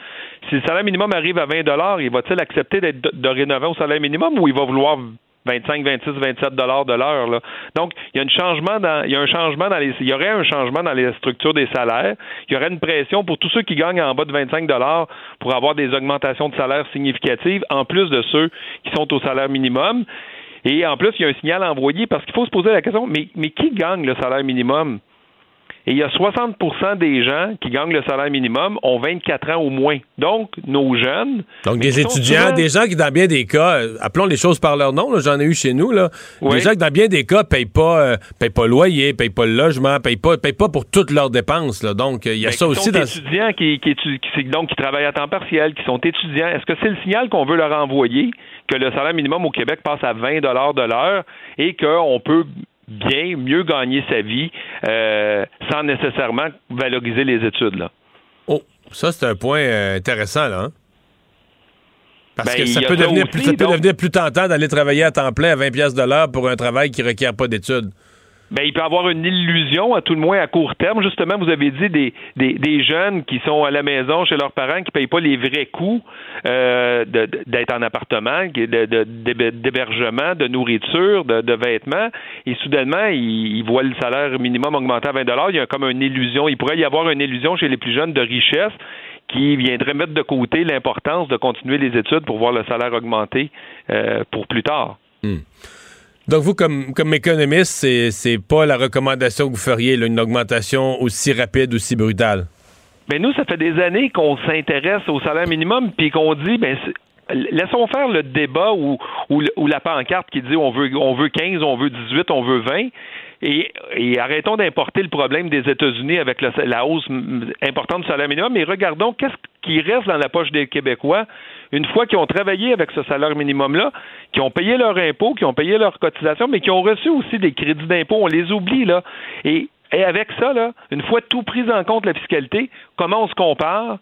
si le salaire minimum arrive à 20 il va-t-il accepter d'être de rénover au salaire minimum ou il va vouloir 25, 26, 27 dollars de l'heure. Donc, il y a un changement dans, il y a un changement dans les, il y aurait un changement dans les structures des salaires. Il y aurait une pression pour tous ceux qui gagnent en bas de 25 dollars pour avoir des augmentations de salaire significatives, en plus de ceux qui sont au salaire minimum. Et en plus, il y a un signal envoyé parce qu'il faut se poser la question, mais, mais qui gagne le salaire minimum? Et il y a 60% des gens qui gagnent le salaire minimum ont 24 ans ou moins. Donc, nos jeunes. Donc, des étudiants, des gens qui, dans bien des cas, euh, appelons les choses par leur nom, j'en ai eu chez nous, là, des gens qui, dans bien des cas, payent pas, euh, payent pas le loyer, payent pas le logement, payent pas, payent pas pour toutes leurs dépenses. Là. Donc, il y a ça aussi dans. étudiants qui, qui, qui, donc, qui travaillent à temps partiel, qui sont étudiants. Est-ce que c'est le signal qu'on veut leur envoyer que le salaire minimum au Québec passe à 20 de l'heure et qu'on peut bien, mieux gagner sa vie euh, sans nécessairement valoriser les études. Là. Oh, ça, c'est un point euh, intéressant, là. Hein? Parce ben, que ça, peut, devenir, plus, ça peut devenir plus tentant d'aller travailler à temps plein à 20 pièces de l'heure pour un travail qui ne requiert pas d'études. Ben, il peut avoir une illusion, à tout le moins à court terme. Justement, vous avez dit des, des, jeunes qui sont à la maison chez leurs parents qui ne payent pas les vrais coûts euh, d'être en appartement, d'hébergement, de, nourriture, de, vêtements, et soudainement, ils, voient le salaire minimum augmenter à 20 Il y a comme une illusion. Il pourrait y avoir une illusion chez les plus jeunes de richesse qui viendrait mettre de côté l'importance de continuer les études pour voir le salaire augmenter euh, pour plus tard. Hmm. Donc, vous, comme, comme économiste, c'est, c'est pas la recommandation que vous feriez, une augmentation aussi rapide, aussi brutale? Ben nous, ça fait des années qu'on s'intéresse au salaire minimum, puis qu'on dit, ben, laissons faire le débat ou, la pancarte qui dit on veut, on veut 15, on veut 18, on veut 20. Et, arrêtons d'importer le problème des États-Unis avec la hausse importante du salaire minimum, mais regardons qu'est-ce qui reste dans la poche des Québécois une fois qu'ils ont travaillé avec ce salaire minimum-là, qui ont payé leurs impôts, qui ont payé leurs cotisations, mais qui ont reçu aussi des crédits d'impôt. On les oublie, là. Et, avec ça, là, une fois tout pris en compte la fiscalité, comment on se compare?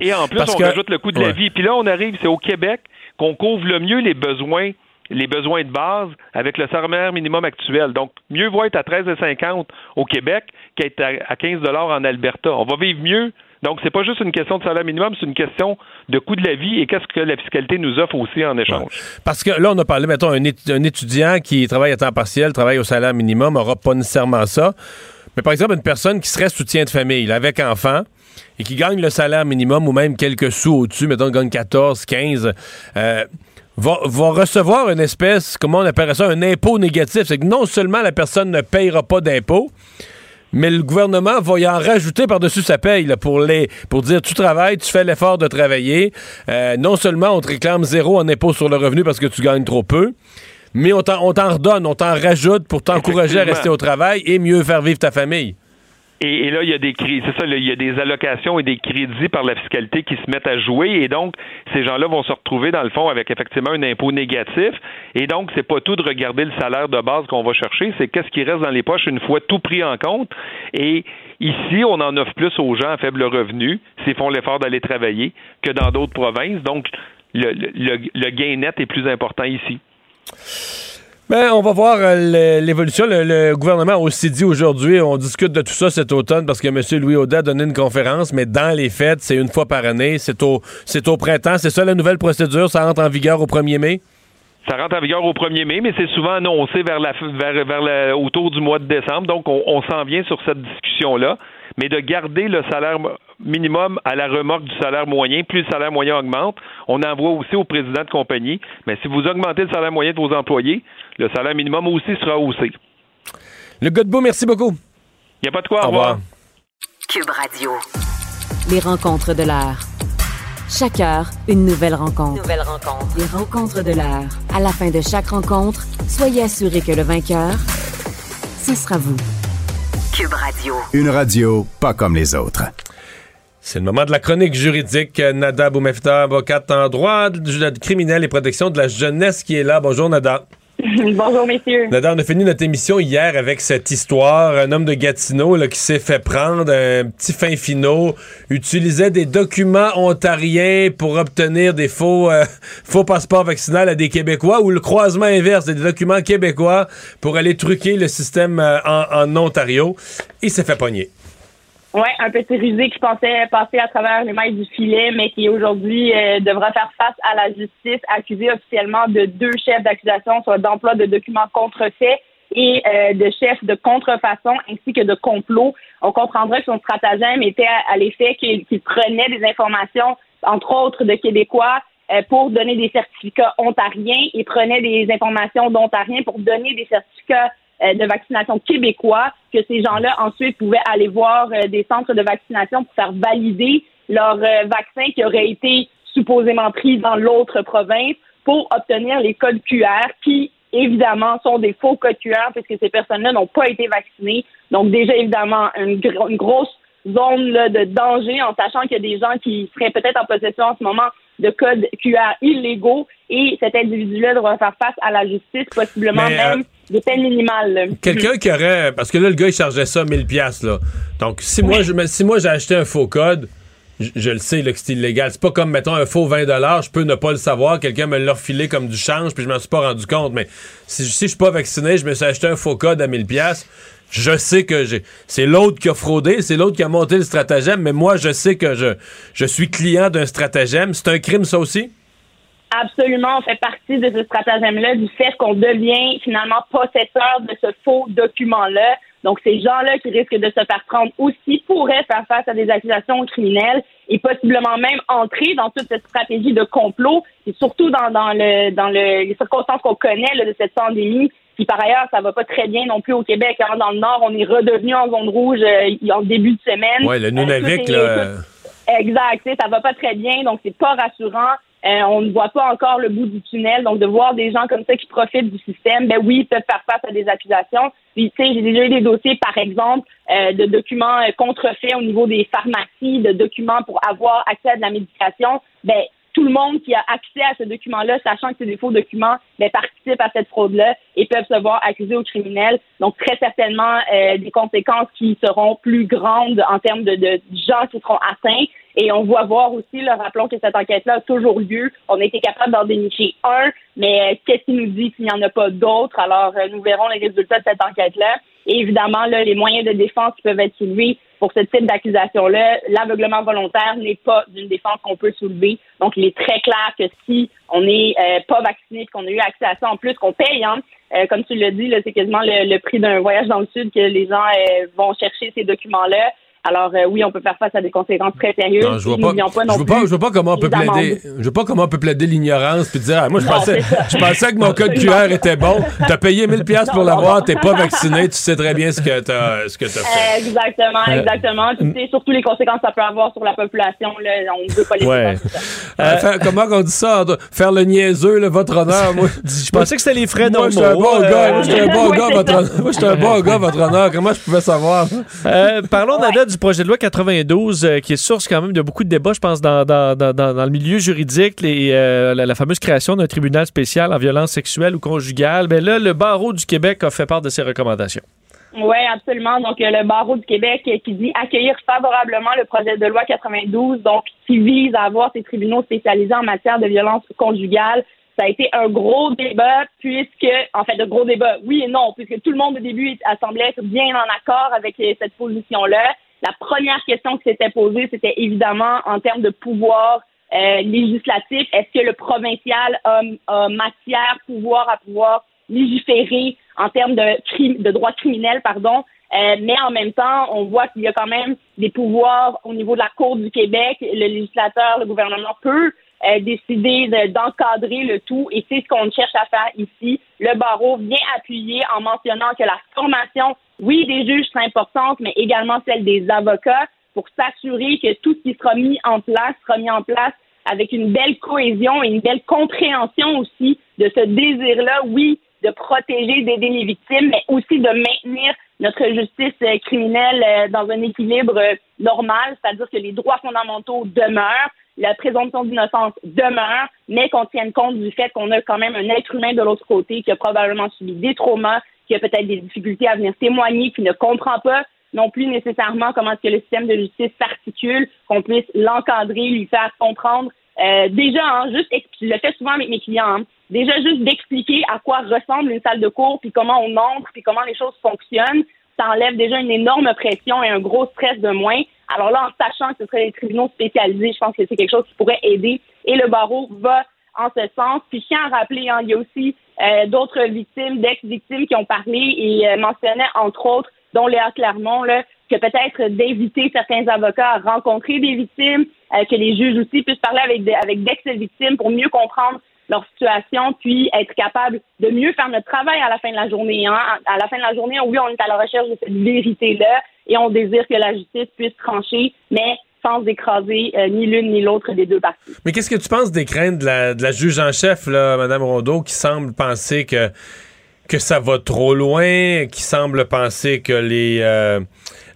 Et en plus, on rajoute le coût de la vie. Puis là, on arrive, c'est au Québec qu'on couvre le mieux les besoins les besoins de base avec le salaire minimum actuel. Donc, mieux vaut être à 13,50 au Québec qu'être à 15 en Alberta. On va vivre mieux donc, c'est pas juste une question de salaire minimum, c'est une question de coût de la vie et qu'est-ce que la fiscalité nous offre aussi en échange. Parce que là, on a parlé, mettons, un, étudiant qui travaille à temps partiel, travaille au salaire minimum, n'aura pas nécessairement ça. Mais par exemple, une personne qui serait soutien de famille, avec enfant, et qui gagne le salaire minimum ou même quelques sous au-dessus, mettons, gagne 14, 15, euh, va, va, recevoir une espèce, comment on appelle ça, un impôt négatif. C'est que non seulement la personne ne payera pas d'impôt, mais le gouvernement va y en rajouter par-dessus sa paye pour, les, pour dire tu travailles, tu fais l'effort de travailler. Euh, non seulement on te réclame zéro en impôt sur le revenu parce que tu gagnes trop peu, mais on t'en redonne, on t'en rajoute pour t'encourager à rester au travail et mieux faire vivre ta famille. Et, là, il y a des c'est ça, il y a des allocations et des crédits par la fiscalité qui se mettent à jouer. Et donc, ces gens-là vont se retrouver, dans le fond, avec effectivement un impôt négatif. Et donc, c'est pas tout de regarder le salaire de base qu'on va chercher, c'est qu'est-ce qui reste dans les poches une fois tout pris en compte. Et ici, on en offre plus aux gens à faible revenu s'ils font l'effort d'aller travailler que dans d'autres provinces. Donc, le, gain net est plus important ici. Ben, on va voir euh, l'évolution. Le, gouvernement a aussi dit aujourd'hui, on discute de tout ça cet automne parce que M. Louis Audet a donné une conférence, mais dans les fêtes, c'est une fois par année. C'est au, c'est au printemps. C'est ça la nouvelle procédure? Ça rentre en vigueur au 1er mai? Ça rentre en vigueur au 1er mai, mais c'est souvent annoncé vers la, vers, vers autour du mois de décembre. Donc, on, on s'en vient sur cette discussion-là. Mais de garder le salaire minimum à la remorque du salaire moyen. Plus le salaire moyen augmente, on envoie aussi au président de compagnie. Mais si vous augmentez le salaire moyen de vos employés, le salaire minimum aussi sera haussé. Le Godbout, merci beaucoup. Il n'y a pas de quoi. Au, revoir. Cube Radio. Les rencontres de l'art. Chaque heure, une nouvelle rencontre. Nouvelle rencontre. Les rencontres de l'art. À la fin de chaque rencontre, soyez assurés que le vainqueur, ce sera vous. Cube Radio. Une radio pas comme les autres. C'est le moment de la chronique juridique. Nada Boumefta, avocate en droit criminel et protection de la jeunesse qui est là. Bonjour Nada. Bonjour, messieurs. Nada, on a fini notre émission hier avec cette histoire. Un homme de Gatineau qui s'est fait prendre, un petit fin finot, utilisait des documents ontariens pour obtenir des faux, euh, faux passeports vaccinaux à des Québécois ou le croisement inverse, des documents québécois pour aller truquer le système euh, en, en Ontario. Il s'est fait pogner. Oui, un petit rusé qui pensait passer à travers les mailles du filet, mais qui aujourd'hui euh, devra faire face à la justice, accusé officiellement de deux chefs d'accusation, soit d'emploi de documents contrefaits et euh, de chefs de contrefaçon ainsi que de complot. On comprendra que son stratagème était à, l'effet qu'il prenait des informations, entre autres de Québécois, euh, pour donner des certificats ontariens et prenait des informations d'Ontariens pour donner des certificats de vaccination québécois, que ces gens-là ensuite pouvaient aller voir euh, des centres de vaccination pour faire valider leur euh, vaccin qui aurait été supposément pris dans l'autre province pour obtenir les codes QR qui, évidemment, sont des faux codes QR puisque ces personnes-là n'ont pas été vaccinées. Donc déjà, évidemment, une, grosse zone de danger en sachant qu'il y a des gens qui seraient peut-être en possession en ce moment de codes QR illégaux et cet individu-là devra faire face à la justice, possiblement même des peines minimales. Quelqu'un qui aurait. Parce que là, le gars, il chargeait ça 1000 pièces là. Donc, si, moi, je, si moi, j'ai acheté un faux code, je, le sais là, que c'est illégal. C'est pas comme, mettons, un faux 20 je peux ne pas le savoir. Quelqu'un me l'a refilé comme du change, puis je m'en suis pas rendu compte. Mais si, si je suis pas vacciné, je me suis acheté un faux code à 1000 pièces je sais que. C'est l'autre qui a fraudé, c'est l'autre qui a monté le stratagème, mais moi, je sais que je, je suis client d'un stratagème. C'est un crime, ça aussi? Absolument, on fait partie de ce stratagème-là, du fait qu'on devient finalement possesseur de ce faux document-là. Donc, ces gens-là qui risquent de se faire prendre aussi pourraient faire face à des accusations criminelles et possiblement même entrer dans toute cette stratégie de complot et surtout dans, dans, le, dans le, les circonstances qu'on connaît de cette pandémie. Puis par ailleurs, ça va pas très bien non plus au Québec. Hein. Dans le Nord, on est redevenu en zone rouge euh, en début de semaine. Oui, le Nunavik, euh, là. Exact, ça va pas très bien, donc c'est pas rassurant. Euh, on ne voit pas encore le bout du tunnel. Donc, de voir des gens comme ça qui profitent du système, ben oui, ils peuvent faire face à des accusations. Puis, tu sais, j'ai déjà eu des dossiers, par exemple, euh, de documents euh, contrefaits au niveau des pharmacies, de documents pour avoir accès à de la médication. Ben, tout le monde qui a accès à ce document-là, sachant que c'est des faux documents, ben, participe à cette fraude-là et peuvent se voir accusés au criminel. Donc, très certainement, des conséquences qui seront plus grandes en termes de, de gens qui seront atteints. Et on voit voir aussi, là, rappelons que cette enquête-là a toujours lieu. On a été capable d'en dénicher un, mais euh, qu'est-ce qui nous dit qu'il n'y en a pas d'autres? Alors, euh, nous verrons les résultats de cette enquête-là. Et évidemment, là, les moyens de défense qui peuvent être soulevés pour ce type d'accusation-là, l'aveuglement volontaire n'est pas d'une défense qu'on peut soulever. Donc, il est très clair que si on n'est euh, pas vacciné, qu'on a eu accès à ça en plus, qu'on paye, hein, comme tu l'as dit, c'est quasiment le, prix d'un voyage dans le sud que les gens vont chercher ces documents-là. Alors euh, oui, on peut faire face à des conséquences très sérieuses. Non, je vois pas, je non vois pas, plus je vois pas comment on peut plaider. Je vois pas comment on peut plaider l'ignorance puis dire ah, moi je Non, pensais je pensais que mon code. QR était bon. T'as payé 1000 pièces pour l'avoir, t'es pas vacciné, tu sais très bien ce que t'as ce que t'as fait. Exactement, Euh, exactement. Tu sais, surtout les conséquences que ça peut avoir sur la population. Là, on ne veut pas les Ouais. Euh, faire- comment on dit ça? Faire le niaiseux, là, votre honneur. Moi, Je pensais que c'était les frais moi normaux. j'étais un bon euh, gars. Moi, j'étais un bon gars, votre honneur. Moi, j'étais un bon gars, votre honneur. Comment je pouvais savoir? Euh, parlons, Nada, du projet de loi 92, euh, qui est source quand même de beaucoup de débats, je pense, dans, dans, dans, le milieu juridique, euh, la, fameuse création d'un tribunal spécial en violence sexuelle ou conjugale. Ben là, le barreau du Québec a fait part de ses recommandations. Oui, absolument. Donc, euh, le barreau du Québec qui dit accueillir favorablement le projet de loi 92, donc qui vise à avoir ces tribunaux spécialisés en matière de violence conjugale. Ça a été un gros débat puisque, en fait, de gros débat, oui et non, puisque tout le monde au début semblait être bien en accord avec cette position-là. La première question qui s'était posée, c'était évidemment en termes de pouvoir euh, législatif. Est-ce que le provincial a, a matière, pouvoir à pouvoir légiférer en termes de, de droit criminel, pardon, euh, mais en même temps, on voit qu'il y a quand même des pouvoirs au niveau de la Cour du Québec. Le législateur, le gouvernement peut euh, décider de- d'encadrer le tout et c'est ce qu'on cherche à faire ici. Le barreau vient appuyer en mentionnant que la formation, oui, des juges c'est importante, mais également celle des avocats pour s'assurer que tout ce qui sera mis en place sera mis en place avec une belle cohésion et une belle compréhension aussi de ce désir-là, oui, de protéger, d'aider les victimes, mais aussi de maintenir notre justice euh, criminelle euh, dans un équilibre euh, normal, c'est-à-dire que les droits fondamentaux demeurent, la présomption d'innocence demeure, mais qu'on tienne compte du fait qu'on a quand même un être humain de l'autre côté qui a probablement subi des traumas, qui a peut-être des difficultés à venir témoigner, qui ne comprend pas non plus nécessairement comment est-ce que le système de justice s'articule, qu'on puisse l'encadrer, lui faire comprendre. Euh, déjà, hein, juste, je le fais souvent avec mes clients, hein, déjà juste d'expliquer à quoi ressemble une salle de cours, puis comment on entre, puis comment les choses fonctionnent, ça enlève déjà une énorme pression et un gros stress de moins. Alors là, en sachant que ce serait des tribunaux spécialisés, je pense que c'est quelque chose qui pourrait aider. Et le barreau va en ce sens. Puis je tiens à rappeler, hein, il y a aussi euh, d'autres victimes, d'ex-victimes qui ont parlé et euh, mentionnaient, entre autres, dont Léa Clermont, là, que peut-être d'inviter certains avocats à rencontrer des victimes, euh, que les juges aussi puissent parler avec, avec d'ex-victimes pour mieux comprendre leur situation, puis être capable de mieux faire notre travail à la fin de la journée. Hein. À la fin de la journée, oui, on est à la recherche de cette vérité-là et on désire que la justice puisse trancher, mais sans écraser euh, ni l'une ni l'autre des deux parties. Mais qu'est-ce que tu penses des craintes de la, de la juge en chef, là, Mme Rondeau, qui semble penser que, que ça va trop loin, qui semble penser que les euh,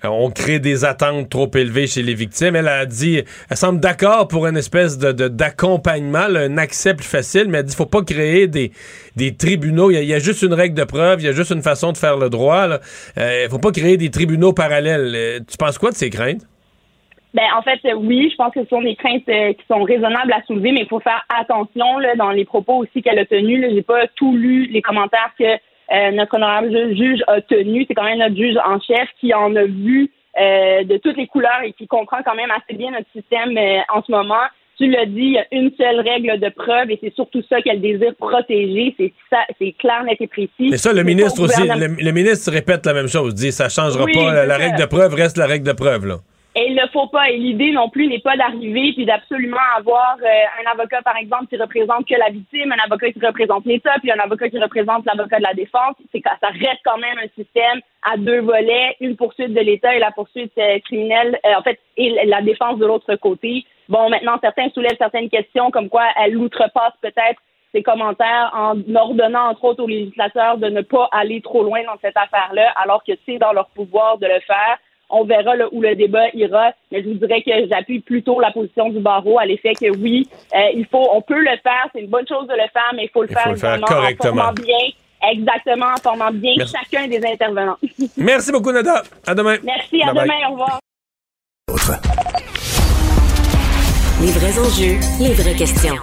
on crée des attentes trop élevées chez les victimes. Elle a dit, elle semble d'accord pour une espèce de d'accompagnement, un accès plus facile, mais elle dit faut pas créer des, tribunaux. Il y, a, il juste une règle de preuve, il y a juste une façon de faire le droit. Là. Euh, faut pas créer des tribunaux parallèles. Euh, Tu penses quoi de ces craintes? Ben, en fait, oui, je pense que ce sont des craintes euh, qui sont raisonnables à soulever, mais il faut faire attention là, dans les propos aussi qu'elle a tenus. Je n'ai pas tout lu les commentaires que euh, notre honorable ju- juge a tenus. C'est quand même notre juge en chef qui en a vu euh, de toutes les couleurs et qui comprend quand même assez bien notre système en ce moment. Tu l'as dit, il y a une seule règle de preuve et c'est surtout ça qu'elle désire protéger. C'est ça, c'est clair, net et précis. Mais ça, le C'est ministre aussi, gouvernement- le, le ministre répète la même chose. Dit ça changera Oui, pas. La, la c'est règle de preuve reste la règle de preuve. Là. Et il ne faut pas. Et l'idée non plus n'est pas d'arriver puis d'absolument avoir euh, un avocat, par exemple, qui représente que la victime, un avocat qui représente l'État, puis un avocat qui représente l'avocat de la défense. C'est ça reste quand même un système à deux volets, une poursuite de l'État et la poursuite euh, criminelle, euh, en fait, et la défense de l'autre côté. Bon, maintenant, certains soulèvent certaines questions, comme quoi elle outrepasse peut-être ses commentaires en ordonnant, entre autres, aux législateurs de ne pas aller trop loin dans cette affaire-là, alors que c'est dans leur pouvoir de le faire. On verra là, où le débat ira, mais je vous dirais que j'appuie plutôt la position du barreau à l'effet que oui, euh, il faut, on peut le faire, c'est une bonne chose de le faire, mais il faut le Il faire, faut le faire en correctement. formant bien, exactement, en formant bien Merci. chacun des intervenants. Merci beaucoup, Nada. À demain. Merci, à Bye bye. demain, au revoir. Les vrais enjeux, les vraies questions.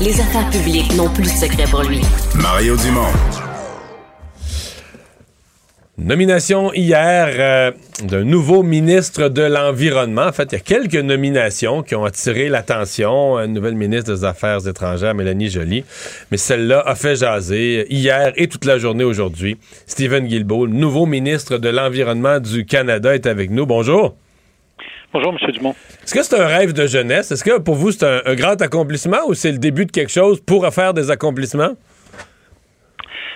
Les affaires publiques n'ont plus de secret pour lui. Mario Dumont. Nomination hier euh, d'un nouveau ministre de l'Environnement. En fait, il y a quelques nominations qui ont attiré l'attention. Une nouvelle ministre des Affaires étrangères, Mélanie Joly. Mais celle-là a fait jaser hier et toute la journée aujourd'hui. Stephen Guilbeault, nouveau ministre de l'Environnement du Canada, est avec nous. Bonjour. Bonjour, M. Dumont. Est-ce que c'est un rêve de jeunesse? Est-ce que pour vous, c'est un, un grand accomplissement ou c'est le début de quelque chose pour faire des accomplissements?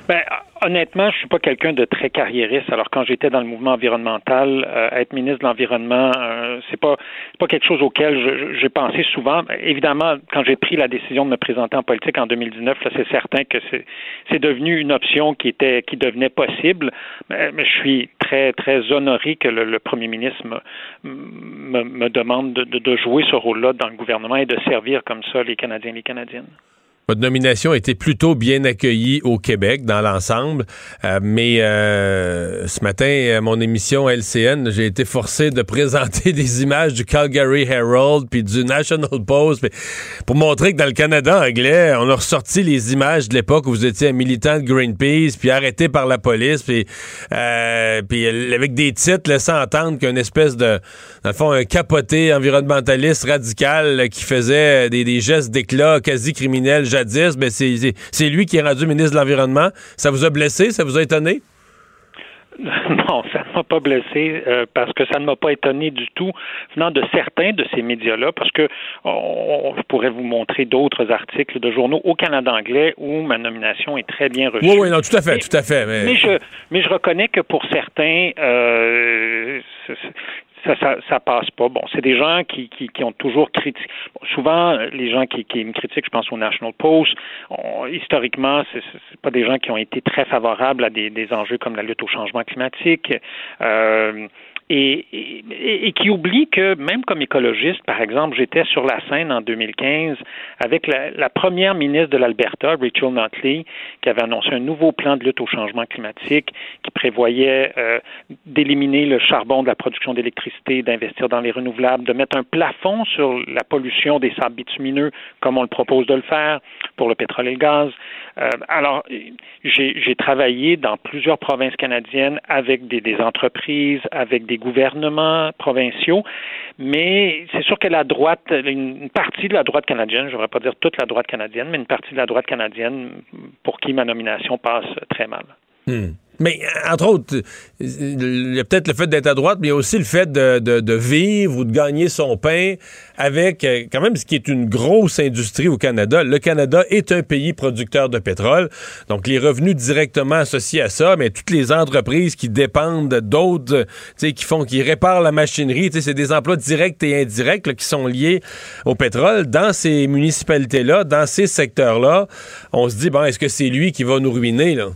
Ben, honnêtement, je suis pas quelqu'un de très carriériste. Alors quand j'étais dans le mouvement environnemental, euh, être ministre de l'environnement, euh, c'est pas pas quelque chose auquel j'ai pensé souvent. Évidemment, quand j'ai pris la décision de me présenter en politique en 2019, là, c'est certain que c'est devenu une option qui était qui devenait possible. Mais, je suis très très honoré que le, premier ministre me, me, demande de, de jouer ce rôle-là dans le gouvernement et de servir comme ça les Canadiens et les Canadiennes. Votre nomination a été plutôt bien accueillie au Québec dans l'ensemble, euh, mais euh, ce matin, à mon émission LCN, j'ai été forcé de présenter des images du Calgary Herald puis du National Post. Pour montrer que dans le Canada anglais, on a ressorti les images de l'époque où vous étiez un militant de Greenpeace puis arrêté par la police puis, euh, avec des titres laissant entendre qu'une espèce de, dans le fond, un capoté environnementaliste radical qui faisait des gestes d'éclat quasi criminels ben c'est lui qui est rendu ministre de l'Environnement. Ça vous a blessé? Ça vous a étonné? Non, ça ne m'a pas blessé euh, parce que ça ne m'a pas étonné du tout venant de certains de ces médias-là, parce que je pourrais vous montrer d'autres articles de journaux au Canada anglais où ma nomination est très bien reçue. Oui, oui, non, tout à fait, tout à fait. Mais... je, mais je reconnais que pour certains, euh, ça, ça, ça, passe pas. Bon, c'est des gens qui, qui, qui ont toujours critiqué. souvent, les gens qui, qui me critiquent, je pense au National Post, historiquement, c'est, c'est pas des gens qui ont été très favorables à des, des enjeux comme la lutte au changement climatique. Euh, et, et, qui oublie que même comme écologiste, par exemple, j'étais sur la scène en 2015 avec la, la première ministre de l'Alberta, Rachel Notley, qui avait annoncé un nouveau plan de lutte au changement climatique qui prévoyait euh, d'éliminer le charbon de la production d'électricité, d'investir dans les renouvelables, de mettre un plafond sur la pollution des sables bitumineux, comme on le propose de le faire pour le pétrole et le gaz. Euh, alors, j'ai travaillé dans plusieurs provinces canadiennes avec des, entreprises, avec des gouvernements provinciaux, mais c'est sûr que la droite, une partie de la droite canadienne, je ne voudrais pas dire toute la droite canadienne, mais une partie de la droite canadienne pour qui ma nomination passe très mal. Hmm. Mais, entre autres, il y a peut-être le fait d'être à droite, mais il y a aussi le fait de, vivre ou de gagner son pain avec, euh, quand même, ce qui est une grosse industrie au Canada. Le Canada est un pays producteur de pétrole. Donc, les revenus directement associés à ça, mais toutes les entreprises qui dépendent d'autres, qui font, qui réparent la machinerie, c'est des emplois directs et indirects qui sont liés au pétrole. Dans ces municipalités-là, dans ces secteurs-là, on se dit, bon, est-ce que c'est lui qui va nous ruiner, là?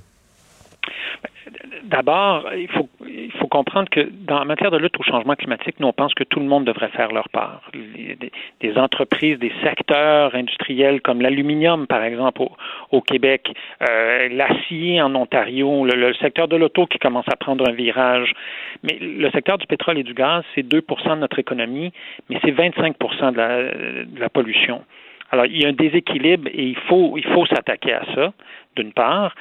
D'abord, il faut, il faut comprendre que dans la matière de lutte au changement climatique, nous, on pense que tout le monde devrait faire leur part. des, entreprises, des secteurs industriels comme l'aluminium, par exemple, au, Québec, euh, l'acier en Ontario, le, secteur de l'auto qui commence à prendre un virage. Mais le secteur du pétrole et du gaz, c'est 2% de notre économie, mais c'est 25 de la, de la pollution. Alors, il y a un déséquilibre et il faut, il faut s'attaquer à ça d'une part.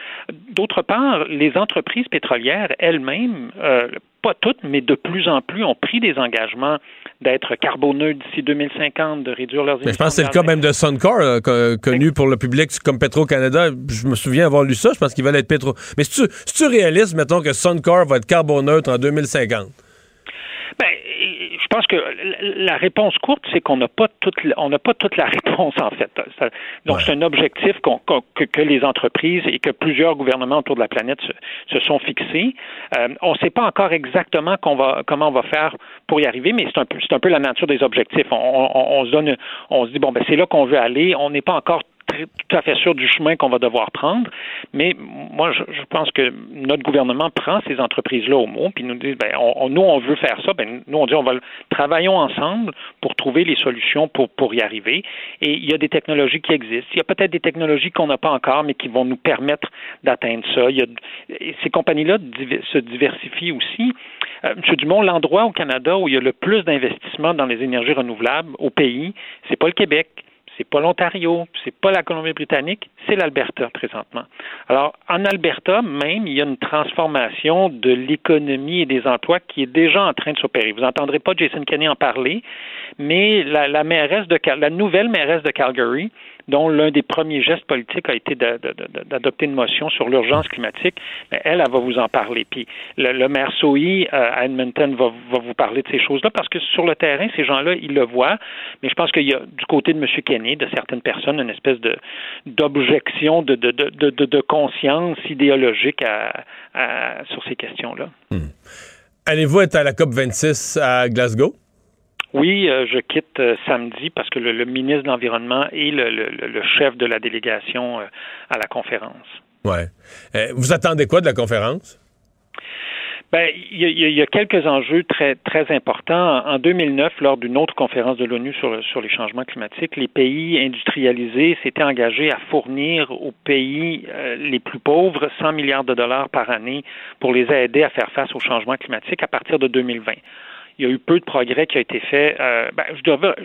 D'autre part, les entreprises pétrolières elles-mêmes, euh, pas toutes, mais de plus en plus, ont pris des engagements d'être carboneux d'ici 2050, de réduire leurs émissions. je pense que c'est le cas même de Suncor, euh, connu pour le public comme Petro-Canada. Je me souviens avoir lu ça. Je pense qu'il va être Petro. Mais si tu réalistes, mettons, que Suncor va être carboneutre en 2050? Ben, je pense que la réponse courte, c'est qu'on n'a pas toute, on n'a pas toute la réponse en fait. Donc c'est un objectif que, les entreprises et que plusieurs gouvernements autour de la planète se, sont fixés. Euh, on ne sait pas encore exactement va, comment on va faire pour y arriver, mais c'est un peu, c'est un peu la nature des objectifs. On, on se donne, on se dit bon ben c'est là qu'on veut aller. On n'est pas encore tout à fait sûr du chemin qu'on va devoir prendre, mais moi, je, pense que notre gouvernement prend ces entreprises-là au mot, puis nous dit, ben, nous, on veut faire ça, ben, nous, on dit, on va travaillons ensemble pour trouver les solutions pour, pour y arriver. Et il y a des technologies qui existent. Il y a peut-être des technologies qu'on n'a pas encore, mais qui vont nous permettre d'atteindre ça. Il y a, ces compagnies-là se diversifient aussi. Euh, M. Dumont, l'endroit au Canada où il y a le plus d'investissements dans les énergies renouvelables au pays, c'est pas le Québec c'est pas l'Ontario, c'est pas la Colombie-Britannique, c'est l'Alberta présentement. Alors, en Alberta, même, il y a une transformation de l'économie et des emplois qui est déjà en train de s'opérer. Vous n'entendrez pas Jason Kenney en parler, mais la, la mairesse de la nouvelle mairesse de Calgary, dont l'un des premiers gestes politiques a été d'adopter une motion sur l'urgence climatique, elle, elle va vous en parler. Puis le, maire Sohi euh, à Edmonton va, vous parler de ces choses-là parce que sur le terrain, ces gens-là, ils le voient. Mais je pense qu'il y a du côté de M. Kenney, de certaines personnes, une espèce de d'objection, de, de, de, conscience idéologique à, sur ces questions-là. Hmm. Allez-vous être à la COP 26 à Glasgow? Oui, euh, je quitte euh, samedi parce que le, ministre de l'Environnement est le, chef de la délégation euh, à la conférence. Ouais. vous attendez quoi de la conférence? Ben, il y, a quelques enjeux très très importants. En 2009, lors d'une autre conférence de l'ONU sur, sur les changements climatiques, les pays industrialisés s'étaient engagés à fournir aux pays les plus pauvres 100 milliards de dollars par année pour les aider à faire face aux changements climatiques à partir de 2020 il y a eu peu de progrès qui a été fait. Euh, ben, je dois,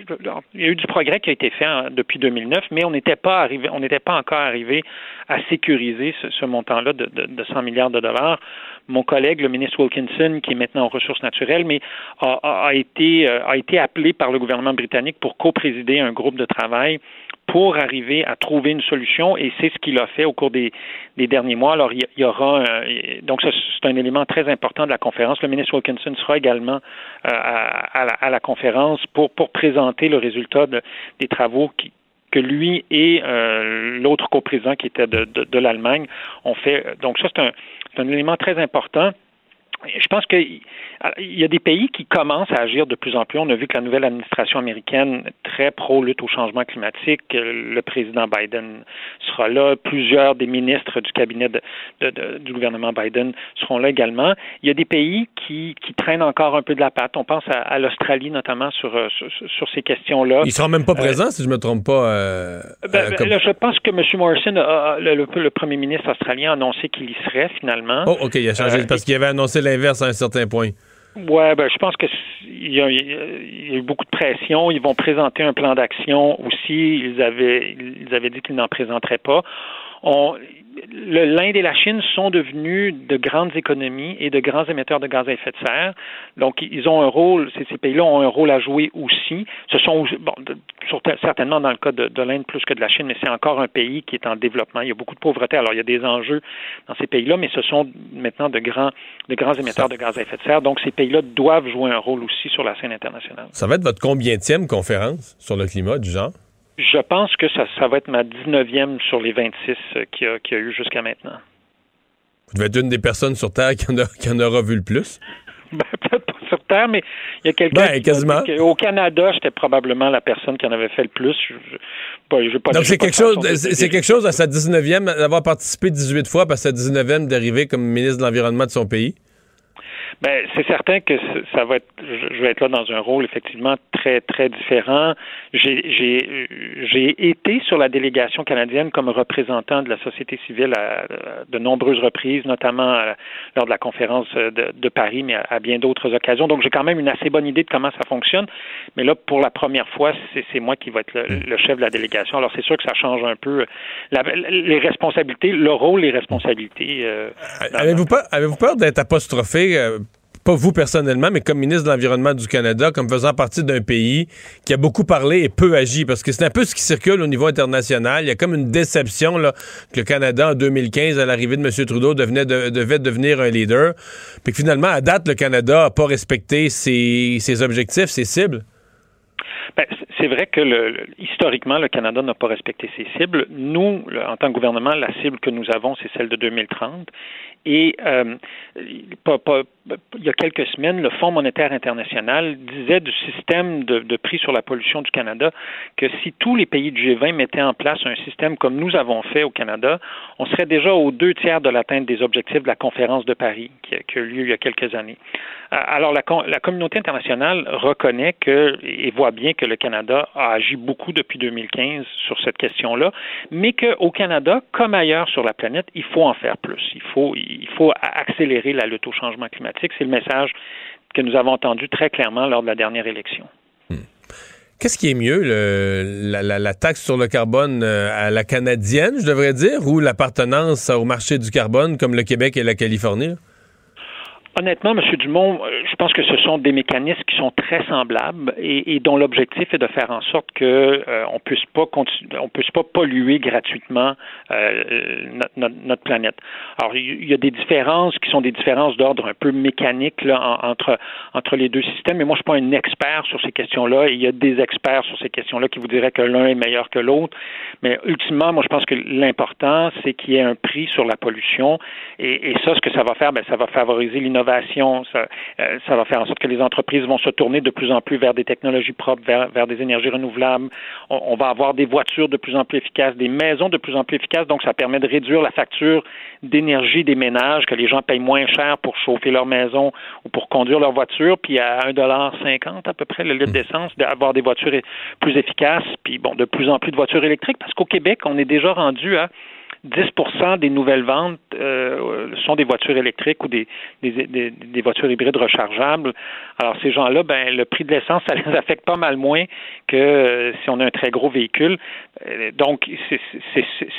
il y a eu du progrès qui a été fait depuis 2009, mais on n'était pas arrivé, on n'était pas encore arrivé à sécuriser ce, montant-là de, de, 100 milliards de dollars. Mon collègue, le ministre Wilkinson, qui est maintenant aux ressources naturelles, mais a, a été euh, a été appelé par le gouvernement britannique pour co-présider un groupe de travail pour arriver à trouver une solution et c'est ce qu'il a fait au cours des, derniers mois. Alors, il y aura donc c'est un élément très important de la conférence. Le ministre Wilkinson sera également euh, à, la, conférence pour, pour présenter le résultat des travaux qui, que lui et euh, l'autre coprésident qui était de, de, l'Allemagne ont fait. Donc ça, c'est un, un élément très important. Je pense qu'il y a des pays qui commencent à agir de plus en plus. On a vu que la nouvelle administration américaine, très pro-lutte au changement climatique, le président Biden sera là. Plusieurs des ministres du cabinet du gouvernement Biden seront là également. Il y a des pays qui, traînent encore un peu de la patte. On pense à, l'Australie notamment sur, sur, ces questions-là. Il sera même pas euh, présent, si je me trompe pas. Euh, ben, ben, je pense que M. Morrison, le, premier ministre australien, a annoncé qu'il y serait finalement. Oh, OK, il a changé euh, parce qu'il avait annoncé l'inverse à un certain point. Oui, ben, je pense qu'il y, a, y a eu beaucoup de pression. Ils vont présenter un plan d'action aussi. Ils avaient, ils avaient dit qu'ils n'en présenteraient pas. L'Inde et la Chine sont devenus de grandes économies et de grands émetteurs de gaz à effet de serre. Donc, ils ont un rôle, ces, pays-là ont un rôle à jouer aussi. Ce sont, bon, certainement dans le cas de, l'Inde plus que de la Chine, mais c'est encore un pays qui est en développement. Il y a beaucoup de pauvreté. Alors, il y a des enjeux dans ces pays-là, mais ce sont maintenant de grands, de grands émetteurs de gaz à effet de serre. Donc, ces pays-là doivent jouer un rôle aussi sur la scène internationale. Ça va être votre combienième conférence sur le climat du genre? Je pense que ça, ça va être ma 19e sur les 26 qu'il y, a eu jusqu'à maintenant. Vous devez être une des personnes sur Terre qui en, a, qui en aura vu le plus? Ben, peut-être pas sur Terre, mais il y a quelqu'un ben, quasiment. au Canada, j'étais probablement la personne qui en avait fait le plus. Donc, c'est quelque, chose, c'est quelque chose à sa 19e d'avoir participé 18 fois, parce sa 19e d'arriver comme ministre de l'Environnement de son pays? Ben, c'est certain que ça va être, je vais être là dans un rôle effectivement très très différent. J'ai j'ai été sur la délégation canadienne comme représentant de la société civile à, de nombreuses reprises, notamment euh, lors de la conférence de, de Paris, mais à, bien d'autres occasions. Donc j'ai quand même une assez bonne idée de comment ça fonctionne. Mais là, pour la première fois, c'est moi qui vais être le, mm. chef de la délégation. Alors c'est sûr que ça change un peu la, les responsabilités, le rôle, les responsabilités. Euh, avez-vous peur, avez peur d'être apostrophé? Pas vous personnellement, mais comme ministre de l'Environnement du Canada, comme faisant partie d'un pays qui a beaucoup parlé et peu agi, parce que c'est un peu ce qui circule au niveau international. Il y a comme une déception là, que le Canada, en 2015, à l'arrivée de M. Trudeau, devenait devait devenir un leader, puis que finalement, à date, le Canada n'a pas respecté ses, objectifs, ses cibles. Ben, c'est vrai que le, historiquement, le Canada n'a pas respecté ses cibles. Nous, en tant que gouvernement, la cible que nous avons, c'est celle de 2030. Et euh, il y a quelques semaines, le Fonds monétaire international disait du système de, prix sur la pollution du Canada que si tous les pays du G20 mettaient en place un système comme nous avons fait au Canada, on serait déjà aux deux tiers de l'atteinte des objectifs de la conférence de Paris qui a, eu lieu il y a quelques années. Euh, alors la, communauté internationale reconnaît que et voit bien que le Canada a agi beaucoup depuis 2015 sur cette question-là, mais qu'au Canada, comme ailleurs sur la planète, il faut en faire plus. Il faut accélérer la lutte au changement climatique. C'est le message que nous avons entendu très clairement lors de la dernière élection. Hmm. Qu'est-ce qui est mieux, la, taxe sur le carbone euh, à la canadienne, je devrais dire, ou l'appartenance au marché du carbone comme le Québec et la Californie? honnêtement, M. Dumont, euh, pense que ce sont des mécanismes qui sont très semblables et, dont l'objectif est de faire en sorte que euh, on puisse pas on puisse pas polluer gratuitement euh, notre, planète. Alors, il y a des différences qui sont des différences d'ordre un peu mécanique là, entre entre les deux systèmes. Mais moi, je suis pas un expert sur ces questions-là. Il y a des experts sur ces questions-là qui vous diraient que l'un est meilleur que l'autre. Mais ultimement, moi, je pense que l'important, c'est qu'il y ait un prix sur la pollution. Et, et ça, ce que ça va faire, ben, ça va favoriser l'innovation. Ça, euh, ça va faire en sorte que les entreprises vont se tourner de plus en plus vers des technologies propres, vers, vers des énergies renouvelables. On, on, va avoir des voitures de plus en plus efficaces, des maisons de plus en plus efficaces. Donc, ça permet de réduire la facture d'énergie des ménages, que les gens payent moins cher pour chauffer leur maison ou pour conduire leur voiture. Puis à 1,50 à peu près le litre d'essence, d'avoir des voitures plus efficaces. Puis bon, de plus en plus de voitures électriques, parce qu'au Québec, on est déjà rendu à 10% des nouvelles ventes euh, sont des voitures électriques ou des, voitures hybrides rechargeables. Alors, ces gens-là, ben, le prix de l'essence, ça les affecte pas mal moins que euh, si on a un très gros véhicule. Euh, donc, c'est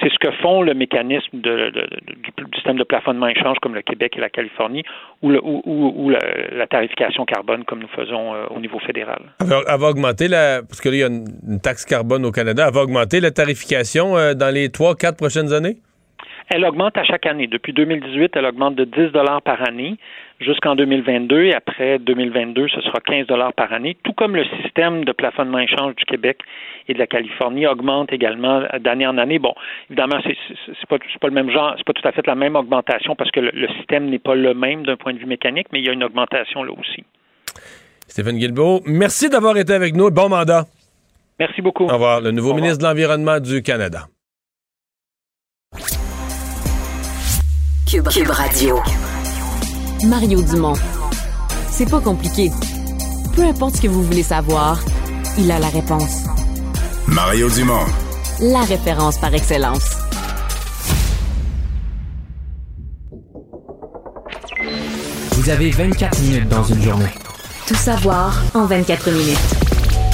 ce que font le mécanisme du, système de plafonnement échange comme le Québec et la Californie ou, la, tarification carbone comme nous faisons au niveau fédéral. Elle va, augmenter la... Parce que y a une, taxe carbone au Canada. Elle va augmenter la tarification dans les trois, quatre prochaines années? Elle augmente à chaque année. Depuis 2018, elle augmente de 10 dollars par année jusqu'en 2022 et après 2022, ce sera 15 dollars par année, tout comme le système de plafonnement échange du Québec et de la Californie augmente également d'année en année. Bon, évidemment, c'est pas, pas le même genre, c'est pas tout à fait la même augmentation parce que le, le système n'est pas le même d'un point de vue mécanique, mais il y a une augmentation là aussi. Stéphane Guilbeault, merci d'avoir été avec nous. Bon mandat. Merci beaucoup. Au revoir. Le nouveau ministre de l'Environnement du Canada. Cube, Radio. Mario Dumont. C'est pas compliqué. Peu importe ce que vous voulez savoir, il a la réponse. Mario Dumont. La référence par excellence. Vous avez 24 minutes dans une journée. Tout savoir en 24 minutes.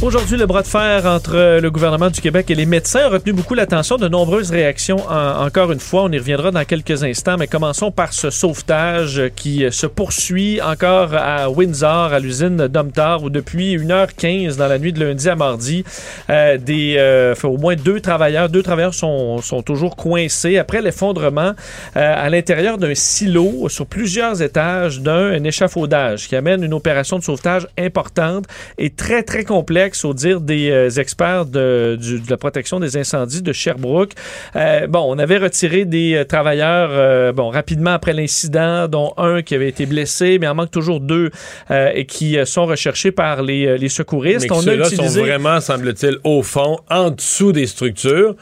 Aujourd'hui, le bras de fer entre le gouvernement du Québec et les médecins a retenu beaucoup l'attention. De nombreuses réactions, encore une fois. On y reviendra dans quelques instants, mais commençons par ce sauvetage qui se poursuit encore à Windsor, à l'usine Domtar, où depuis 1h15 dans la nuit de lundi à mardi, euh, des, euh, au moins deux travailleurs, deux travailleurs sont, sont toujours coincés après l'effondrement euh, à l'intérieur d'un silo sur plusieurs étages d'un échafaudage qui amène une opération de sauvetage importante et très, très complexe au dire des euh, experts de, la protection des incendies de Sherbrooke. Euh, bon, on avait retiré des euh, travailleurs bon, rapidement après l'incident, dont un qui avait été blessé, mais il en manque toujours deux et qui sont recherchés par les, secouristes. Mais on utilisé... sont vraiment, semble-t-il, au fond, en dessous des structures.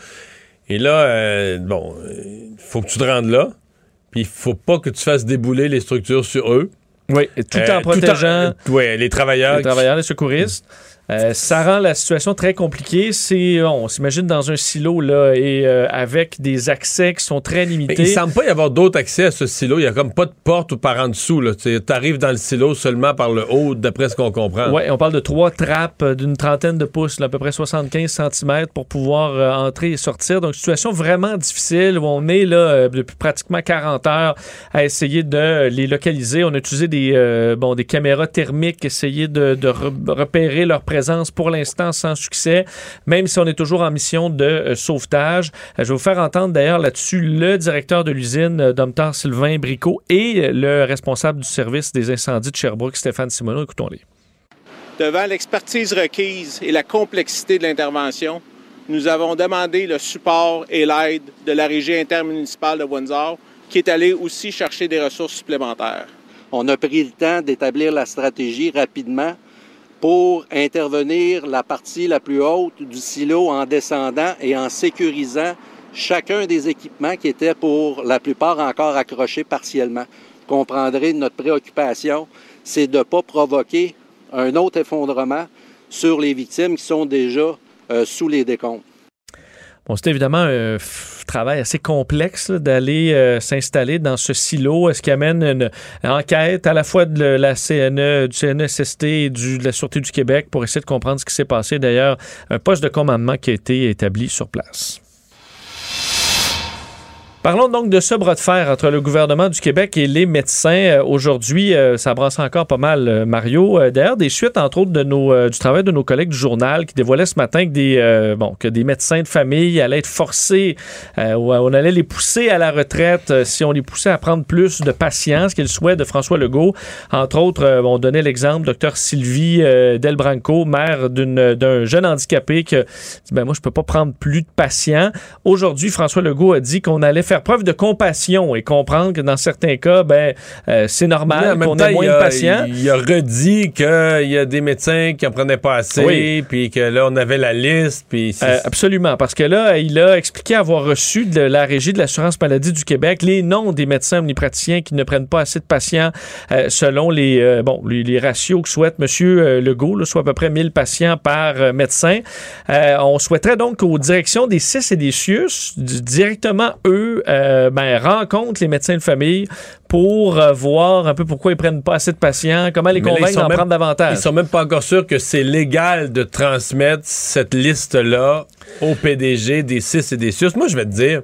Et là, bon, il faut que tu te rendes là. Puis il faut pas que tu fasses débouler les structures sur eux. Oui, tout en protégeant oui, les travailleurs. Les travailleurs, les secouristes. Euh, ça rend la situation très compliquée. C'est, on s'imagine dans un silo là et euh, avec des accès qui sont très limités. Mais il semble pas y avoir d'autres accès à ce silo. Il y a comme pas de porte ou par en dessous. Tu arrives dans le silo seulement par le haut, d'après ce qu'on comprend. Oui, on parle de trois trappes d'une trentaine de pouces, à peu près 75 cm pour pouvoir euh, entrer et sortir. Donc situation vraiment difficile où on est là depuis pratiquement 40 heures à essayer de les localiser. On a utilisé des bon des caméras thermiques, essayer de, de repérer leur présence pour l'instant sans succès, même si on est toujours en mission de euh, sauvetage. Euh, je vais vous faire entendre d'ailleurs là-dessus le directeur de l'usine, euh, Domtar Sylvain Bricot, et le responsable du service des incendies de Sherbrooke, Stéphane Simoneau. Écoutons-les. Devant l'expertise requise et la complexité de l'intervention, nous avons demandé le support et l'aide de la régie intermunicipale de Windsor, qui est allée aussi chercher des ressources supplémentaires. On a pris le temps d'établir la stratégie rapidement pour intervenir la partie la plus haute du silo en descendant et en sécurisant chacun des équipements qui étaient pour la plupart encore accrochés partiellement. Vous comprendrez notre préoccupation, c'est de ne pas provoquer un autre effondrement sur les victimes qui sont déjà euh, sous les décombres. Bon, c'est évidemment un travail assez complexe d'aller euh, s'installer dans ce silo. Est-ce qu'il amène une enquête à la fois de la CNE, du CNSST et du, de la Sûreté du Québec pour essayer de comprendre ce qui s'est passé? D'ailleurs, un poste de commandement qui a été établi sur place. Parlons donc de ce bras de fer entre le gouvernement du Québec et les médecins. Euh, Aujourd'hui, euh, ça brasse encore pas mal, euh, Mario. D'ailleurs, des suites, entre autres, du travail de nos collègues du journal qui dévoilaient ce matin que des, bon, que des médecins de famille allaient être forcés, on allait les pousser à la retraite si on les poussait à prendre plus de patients, ce qui est le souhait de François Legault. Entre autres, on donnait l'exemple, docteur Sylvie euh, Delbranco, mère d'un jeune handicapé qui dit, ben moi, je peux pas prendre plus de patients. Aujourd'hui, François Legault a dit qu'on allait faire preuve de compassion et comprendre que dans certains cas, ben, euh, c'est normal qu'on ait moins de patients. Il a redit qu'il y a des médecins qui en prenaient pas assez, Oui. puis que là, on avait la liste, puis Euh, absolument, parce que là, il a expliqué avoir reçu de la Régie de l'assurance maladie du Québec les noms des médecins omnipraticiens qui ne prennent pas assez de patients euh, selon les, bon, les, les ratios que souhaite M. Legault, là, soit à peu près 1000 patients par médecin. On souhaiterait donc qu'aux directions des CIS et des CIUS, directement, eux, euh, ben, rencontrent les médecins de famille pour euh, voir un peu pourquoi ils prennent pas assez de patients, comment les convaincre d'en prendre davantage. Ils sont même pas encore sûrs que c'est légal de transmettre cette liste-là au PDG des CIS et des SUS. Moi, je vais te dire,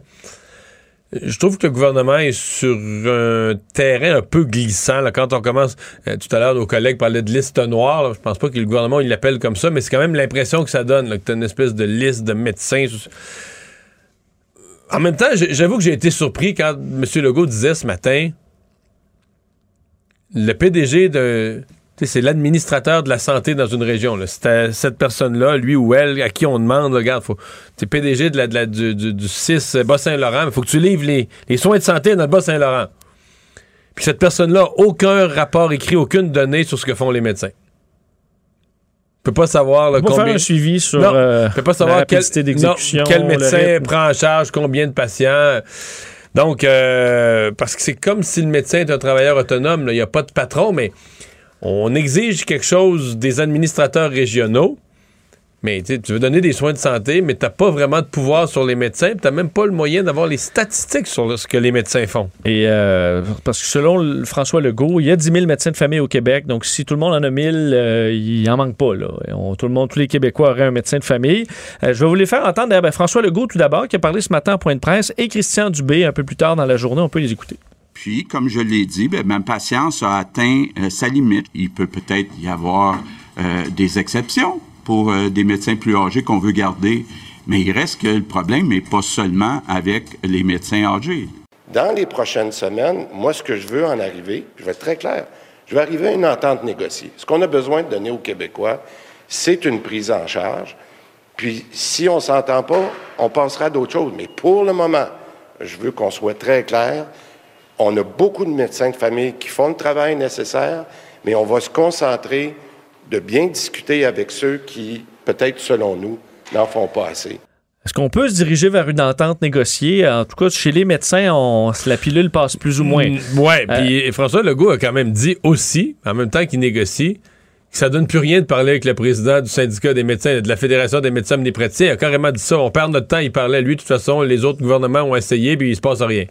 je trouve que le gouvernement est sur un terrain un peu glissant. là. quand on commence, euh, tout à l'heure, nos collègues parlaient de liste noire. là. Je pense pas que le gouvernement il l'appelle comme ça, mais c'est quand même l'impression que ça donne, là, que tu as une espèce de liste de médecins. En même temps, j'avoue que j'ai été surpris quand M. Legault disait ce matin le PDG de. C'est l'administrateur de la santé dans une région. à cette personne-là, lui ou elle, à qui on demande, là, regarde, faut, t'es PDG de la, de du, du, du 6 Bas-Saint-Laurent, mais faut que tu livres les, les soins de santé dans le Bas-Saint-Laurent. Puis cette personne-là, aucun rapport écrit, aucune donnée sur ce que font les médecins. Peut pas savoir là, combien. faire un suivi sur Non, euh, peut pas la savoir quel, rapidité d'exécution, non, quel médecin prend en charge combien de patients. Donc, euh, parce que c'est comme si le médecin est un travailleur autonome. Il n'y a pas de patron, mais on exige quelque chose des administrateurs régionaux. Mais tu sais, tu veux donner des soins de santé, mais tu n'as pas vraiment de pouvoir sur les médecins. Tu n'as même pas le moyen d'avoir les statistiques sur le- ce que les médecins font. Et euh, parce que selon le- François Legault, il y a 10 000 médecins de famille au Québec. Donc, si tout le monde en a 1000, euh, il en manque pas. Là. On- tout le monde, tous les Québécois auraient un médecin de famille. Euh, je vais vous les faire entendre. Ben, François Legault, tout d'abord, qui a parlé ce matin en point de presse, et Christian Dubé, un peu plus tard dans la journée. On peut les écouter. Puis, comme je l'ai dit, ben, ma patience a atteint euh, sa limite. Il peut peut-être y avoir euh, des exceptions pour euh, des médecins plus âgés qu'on veut garder, mais il reste que le problème n'est pas seulement avec les médecins âgés. Dans les prochaines semaines, moi, ce que je veux en arriver, je vais être très clair, je vais arriver à une entente négociée. Ce qu'on a besoin de donner aux Québécois, c'est une prise en charge. Puis, si on ne s'entend pas, on passera à d'autres choses. Mais pour le moment, je veux qu'on soit très clair. On a beaucoup de médecins de famille qui font le travail nécessaire, mais on va se concentrer de bien discuter avec ceux qui, peut-être selon nous, n'en font pas assez. Est-ce qu'on peut se diriger vers une entente négociée? En tout cas, chez les médecins, on, la pilule passe plus ou moins. Mm, ouais, puis François Legault a quand même dit aussi, en même temps qu'il négocie, que ça donne plus rien de parler avec le président du syndicat des médecins, de la Fédération des médecins omnipraticiens. Il a carrément dit ça. On perd notre temps, il parlait. Lui, de toute façon, les autres gouvernements ont essayé, puis il se passe rien.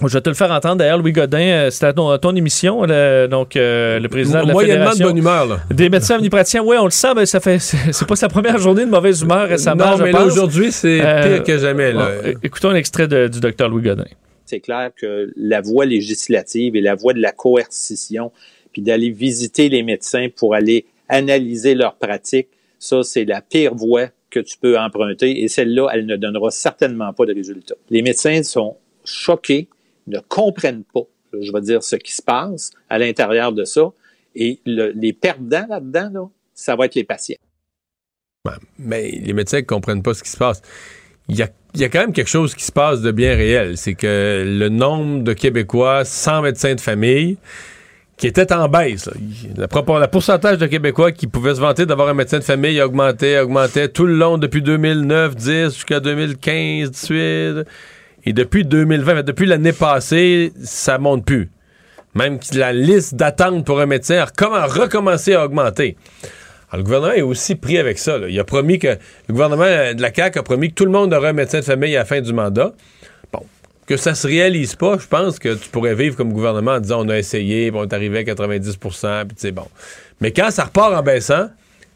Je vais te le faire entendre. D'ailleurs, Louis Godin, euh, c'était à ton, à ton émission, le- donc euh, le président de la Moyennement de bonne humeur, là. Des médecins omnipraticiens. Oui, on le sent, mais ça fait, c'est pas sa première journée de mauvaise humeur récemment. Non, je mais là, pense. aujourd'hui, c'est Euh, pire que jamais. Là. bon, écoutons un extrait de- du docteur Louis Godin. c'est clair que la voie législative et la voie de la coercition, puis d'aller visiter les médecins pour aller analyser leurs pratiques, ça, c'est la pire voie que tu peux emprunter et celle-là, elle ne donnera certainement pas de résultat. Les médecins sont choqués, ne comprennent pas, je vais dire, ce qui se passe à l'intérieur de ça et le- les perdants là-dedans, là, ça va être les patients. Mais les médecins ne comprennent pas ce qui se passe. Il y a, quand même quelque chose qui se passe de bien réel. C'est que le nombre de Québécois sans médecin de famille qui était en baisse. le pourcentage de Québécois qui pouvaient se vanter d'avoir un médecin de famille augmentait, augmentait tout le long depuis 2009, 10 jusqu'à 2015, 18. Et depuis 2020, depuis l'année passée, ça monte plus. Même la liste d'attente pour un médecin a recomm- recommencé à augmenter. Alors, le gouvernement est aussi pris avec ça. Il a promis que le gouvernement de la CAQ a promis que tout le monde aurait un médecin de famille à la fin du mandat. que ça se réalise pas, je pense que tu pourrais vivre comme gouvernement en disant on a essayé, on est arrivé à 90% puis c'est bon. Mais quand ça repart en baissant,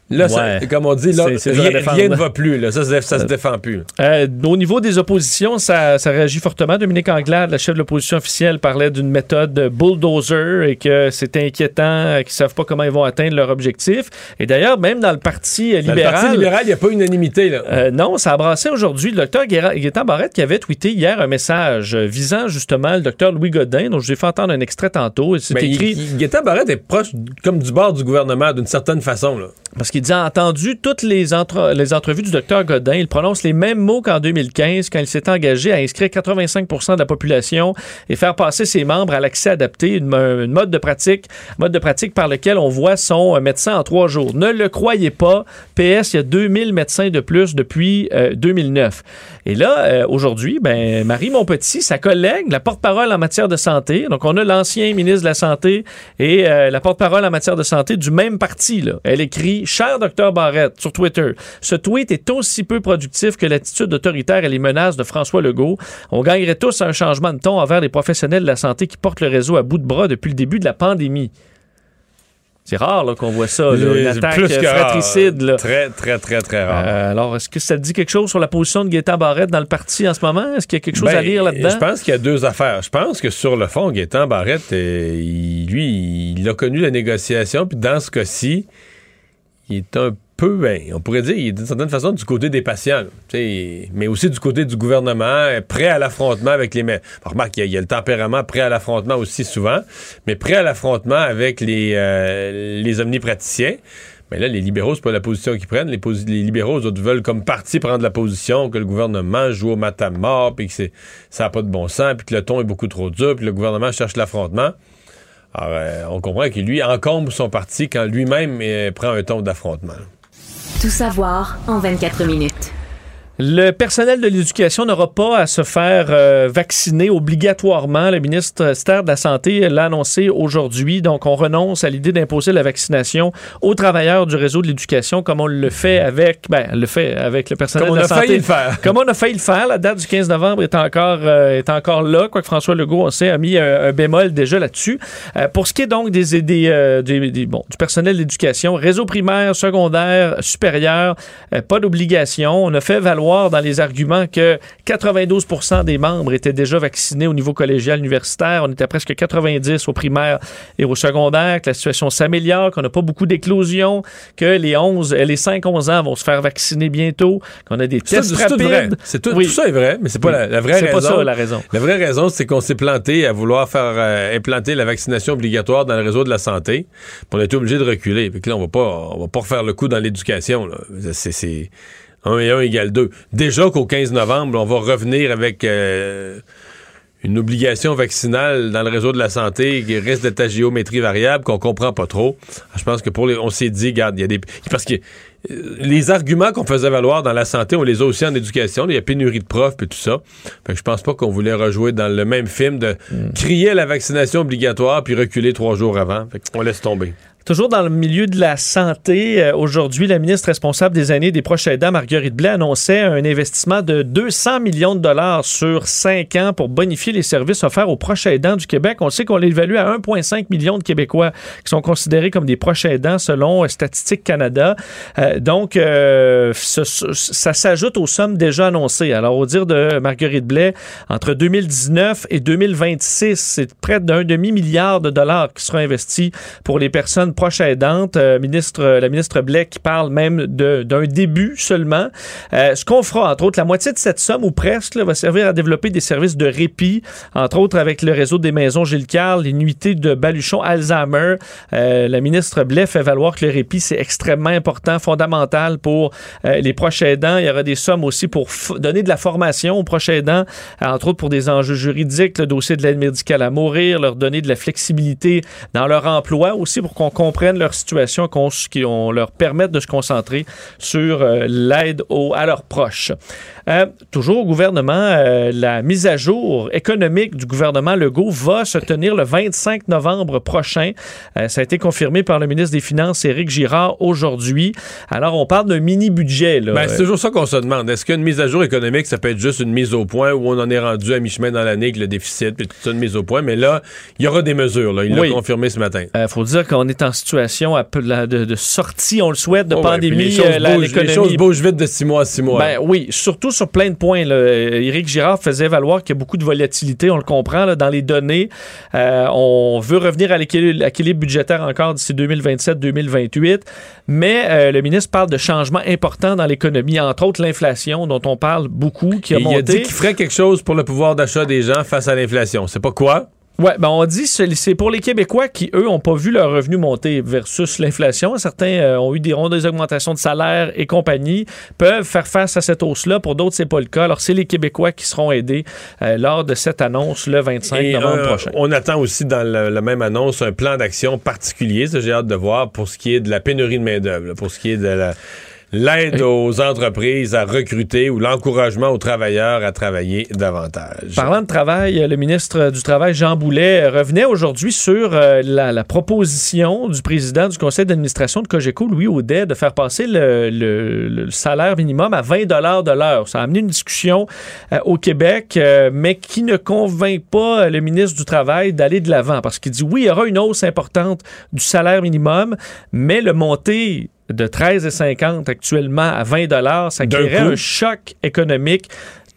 Là, ça- comme on dit, là, rien, ne va plus. Là. Ça, ça se défend plus. Euh, au niveau des oppositions, ça, ça réagit fortement. Dominique Anglade, la chef de l'opposition officielle, parlait d'une méthode bulldozer et que c'est inquiétant, euh, qu'ils ne savent pas comment ils vont atteindre leur objectif. Et d'ailleurs, même dans le Parti euh, Dans libéral... le Parti libéral, il n'y a pas unanimité. Là. Euh, non, ça a brassé aujourd'hui le docteur Gaétan Barrette qui avait tweeté hier un message euh, visant justement le docteur Louis Godin, dont je vous ai fait entendre un extrait tantôt. C'est Mais écrit... Gaétan Barrette est proche comme du bord du gouvernement d'une certaine façon. Là. Parce qu'il dit a entendu toutes les, entre- les entrevues du docteur Godin. Il prononce les mêmes mots qu'en 2015 quand il s'est engagé à inscrire 85% de la population et faire passer ses membres à l'accès adapté, une, mo- une mode de pratique, mode de pratique par lequel on voit son euh, médecin en trois jours. Ne le croyez pas. PS, il y a 2000 médecins de plus depuis euh, 2009. Et là, euh, aujourd'hui, ben, Marie Monpetit, sa collègue, la porte-parole en matière de santé, donc on a l'ancien ministre de la Santé et euh, la porte-parole en matière de santé du même parti. Elle écrit Cher docteur Barrette sur Twitter, ce tweet est aussi peu productif que l'attitude autoritaire et les menaces de François Legault. On gagnerait tous un changement de ton envers les professionnels de la santé qui portent le réseau à bout de bras depuis le début de la pandémie. C'est rare qu'on voit ça, là, une attaque plus que rare. fratricide. là. Très, très, très, très rare. Euh, alors, est-ce que ça te dit quelque chose sur la position de Gaétan Barrette dans le parti en ce moment? Est-ce qu'il y a quelque chose à Ben, lire là-dedans? Je pense qu'il y a deux affaires. Je pense que sur le fond, Gaétan Barrette, euh, il- lui, il a connu la négociation, puis dans ce cas-ci, il est un peu, ben, on pourrait dire, il est d'une certaine façon du côté des patients, mais aussi du côté du gouvernement, prêt à l'affrontement avec les... Remarque, il y, a, le tempérament prêt à l'affrontement aussi souvent, mais prêt à l'affrontement avec les, euh, les omnipraticiens. Mais là, les libéraux, c'est pas la position qu'ils prennent. Les, libéraux, eux veulent comme parti prendre la position que le gouvernement joue au matin mort, puis que ça n'a pas de bon sens, puis que le ton est beaucoup trop dur, puis le gouvernement cherche l'affrontement. Alors, euh, on comprend que lui encombre son parti quand lui-même euh, prend un ton d'affrontement. Tout savoir en 24 minutes. Le personnel de l'éducation n'aura pas à se faire euh, vacciner obligatoirement. Le ministre de la Santé l'a annoncé aujourd'hui. Donc, on renonce à l'idée d'imposer la vaccination aux travailleurs du réseau de l'éducation, comme on le fait avec, ben, le fait avec le personnel Comme on de la a santé. failli le faire. Comme on a failli le faire. La date du 15 novembre est encore, euh, est encore là. Quoique François Legault, on sait, a mis un, un bémol déjà là-dessus. Euh, pour ce qui est donc des, des, euh, des- des- bon, du personnel de l'éducation, réseau primaire, secondaire, supérieur, euh, pas d'obligation. On a fait valoir dans les arguments que 92% des membres étaient déjà vaccinés au niveau collégial universitaire. On était presque 90 au primaire et au secondaire, que la situation s'améliore, qu'on n'a pas beaucoup d'éclosions, que les 11, euh, les 5-11 ans vont se faire vacciner bientôt, qu'on a des tests rapides. C'est tout, Oui. tout ça est vrai, mais c'est pas Oui. la, la vraie C'est raison. pas ça, la raison. La vraie raison, c'est qu'on s'est planté à vouloir faire euh, implanter la vaccination obligatoire dans le réseau de la santé. On a été obligé de reculer. Là, on va pas, on va pas refaire le coup dans l'éducation. c'est 1 et 1 égale 2. Déjà qu'au 15 novembre, on va revenir avec euh, une obligation vaccinale dans le réseau de la santé qui risque d'être à géométrie variable, qu'on comprend pas trop. Je pense que pour les, on s'est dit, regarde, il y a des, parce que euh, les arguments qu'on faisait valoir dans la santé, on les a aussi en éducation. Il y a pénurie de profs et tout ça. Fait que je pense pas qu'on voulait rejouer dans le même film de crier à la vaccination obligatoire puis reculer trois jours avant. Fait qu'on laisse tomber. Toujours dans le milieu de la santé, euh, aujourd'hui, la ministre responsable des années des proches aidants, Marguerite Blais, annonçait un investissement de 200 millions de dollars sur cinq ans pour bonifier les services offerts aux proches aidants du Québec. On sait qu'on l'évalue à 1,5 million de Québécois qui sont considérés comme des proches aidants selon euh, Statistique Canada. Euh, donc, euh, ça s'ajoute aux sommes déjà annoncées. Alors, au dire de Marguerite Blais, entre 2019 et 2026, c'est près d'un demi-milliard de dollars qui sera investi pour les personnes proches aidantes. Euh, ministre, la ministre Blais qui parle même d'un début seulement. Euh, ce qu'on fera, entre autres, la moitié de cette somme, ou presque, va servir à développer des services de répit, entre autres avec le réseau des maisons Gilles Carle, les nuitées de Baluchon Alzheimer. Euh, la ministre Blais fait valoir que le répit, c'est extrêmement important, fondamental pour euh, les proches aidants. Il y aura des sommes aussi pour donner de la formation aux proches aidants, euh, entre autres pour des enjeux juridiques, le dossier de l'aide médicale à mourir, leur donner de la flexibilité dans leur emploi aussi pour qu'on comprenne leur situation, qu'on leur permette de se concentrer sur euh, l'aide à leurs proches. Euh, toujours au gouvernement, euh, la mise à jour économique du gouvernement Legault va se tenir le 25 novembre prochain. Ça a été confirmé par le ministre des Finances, Éric Girard, aujourd'hui. Alors, on parle d'un mini-budget. Ben, c'est toujours ça qu'on se demande. Est-ce qu'une mise à jour économique, ça peut être juste une mise au point où on en est rendu à mi-chemin dans l'année avec le déficit, puis tout ça, une mise au point? Mais là, il y aura des mesures. Là. Il l'a confirmé ce matin. Il faut dire qu'on est en situation à peu- la- de, de sortie, on le souhaite, de Oh, ouais, puis pandémie. les choses, euh, la- bougent, les choses bougent vite de six mois à six mois. Ben oui, surtout sur plein de points. Euh, Éric Girard faisait valoir qu'il y a beaucoup de volatilité, on le comprend, là, dans les données. Euh, on veut revenir à l'équilibre budgétaire encore d'ici 2027-2028, mais euh, le ministre parle de changements importants dans l'économie, entre autres l'inflation, dont on parle beaucoup, qui a Et il a monté. dit qu'il ferait quelque chose pour le pouvoir d'achat des gens face à l'inflation. C'est pas quoi? Ouais, ben on dit c'est c'est pour les Québécois qui eux ont pas vu leur revenu monter versus l'inflation. Certains euh, ont eu des rondes des augmentations de salaire et compagnie peuvent faire face à cette hausse-là. Pour d'autres c'est pas le cas. Alors c'est les Québécois qui seront aidés euh, lors de cette annonce le 25 Et, novembre euh, prochain. On attend aussi dans le- la même annonce un plan d'action particulier, ça j'ai hâte de voir, pour ce qui est de la pénurie de main-d'œuvre, pour ce qui est de la- l'aide aux entreprises à recruter ou l'encouragement aux travailleurs à travailler davantage. Parlant de travail, le ministre du Travail, Jean Boulet, revenait aujourd'hui sur euh, la, la proposition du président du conseil d'administration de Cogeco, Louis Audet, de faire passer le, le- le salaire minimum à 20 de l'heure. Ça a amené une discussion euh, au Québec, euh, mais qui ne convainc pas le ministre du Travail d'aller de l'avant, parce qu'il dit oui, il y aura une hausse importante du salaire minimum, mais le monter de 13,50 actuellement à 20 ça créerait un choc économique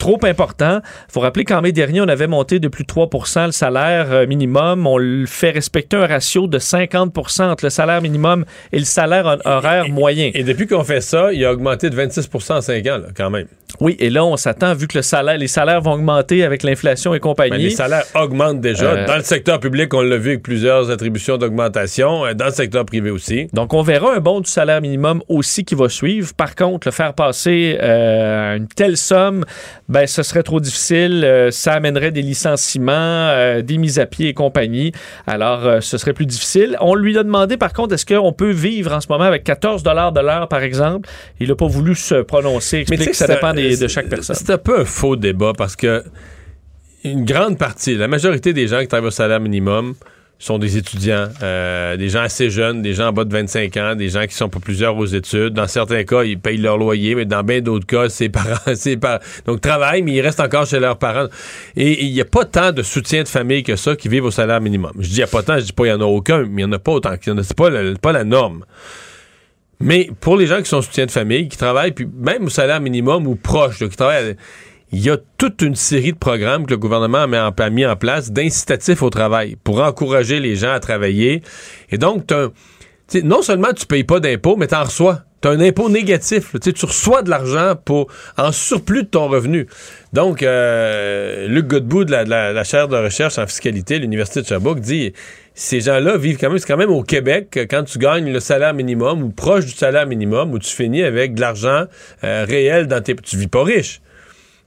trop important. Il faut rappeler qu'en mai dernier, on avait monté de plus de 3 le salaire euh, minimum. On le fait respecter un ratio de 50% entre le salaire minimum et le salaire horaire moyen. Et depuis qu'on fait ça, il a augmenté de 26 en 5 ans, là, quand même. Oui, et là, on s'attend, vu que le salaire, les salaires vont augmenter avec l'inflation et compagnie. Les salaires augmentent déjà. Euh, Dans le secteur public, on l'a vu avec plusieurs attributions d'augmentation. euh, Dans le secteur privé aussi. Donc, on verra un bond du salaire minimum aussi qui va suivre. Par contre, le faire passer euh, une telle somme, ben, ce serait trop difficile. Euh, ça amènerait des licenciements, euh, des mises à pied et compagnie. Alors, euh, ce serait plus difficile. On lui a demandé, par contre, est-ce qu'on peut vivre en ce moment avec 14 de l'heure, par exemple? Il n'a pas voulu se prononcer, explique que ça dépend un- des- de chaque personne. C'est un peu un faux débat parce que une grande partie, la majorité des gens qui travaillent au salaire minimum sont des étudiants, euh, des gens assez jeunes, des gens en bas de 25 ans, des gens qui sont pas plusieurs aux études. Dans certains cas, ils payent leur loyer, mais dans bien d'autres cas, c'est parents, c'est par... donc travaillent, mais ils restent encore chez leurs parents. Et il n'y a pas tant de soutien de famille que ça qui vivent au salaire minimum. Je dis il n'y a pas tant, je dis pas il n'y en a aucun, mais il n'y en a pas autant. C'est pas, la- pas la norme. Mais pour les gens qui sont soutien de famille, qui travaillent, puis même au salaire minimum ou proche, qui travaillent, à- il y a toute une série de programmes que le gouvernement a mis en, place d'incitatifs au travail pour encourager les gens à travailler. Et donc, non seulement tu payes pas d'impôts, mais tu en reçois. Tu as un impôt négatif. Tu reçois de l'argent pour en surplus de ton revenu. Donc, euh, Luc Godbout de la, la- la chaire de recherche en fiscalité l'Université de Sherbrooke dit ces gens-là vivent quand même, c'est quand même au Québec quand tu gagnes le salaire minimum ou proche du salaire minimum, où tu finis avec de l'argent euh, réel dans tes. Tu vis pas riche.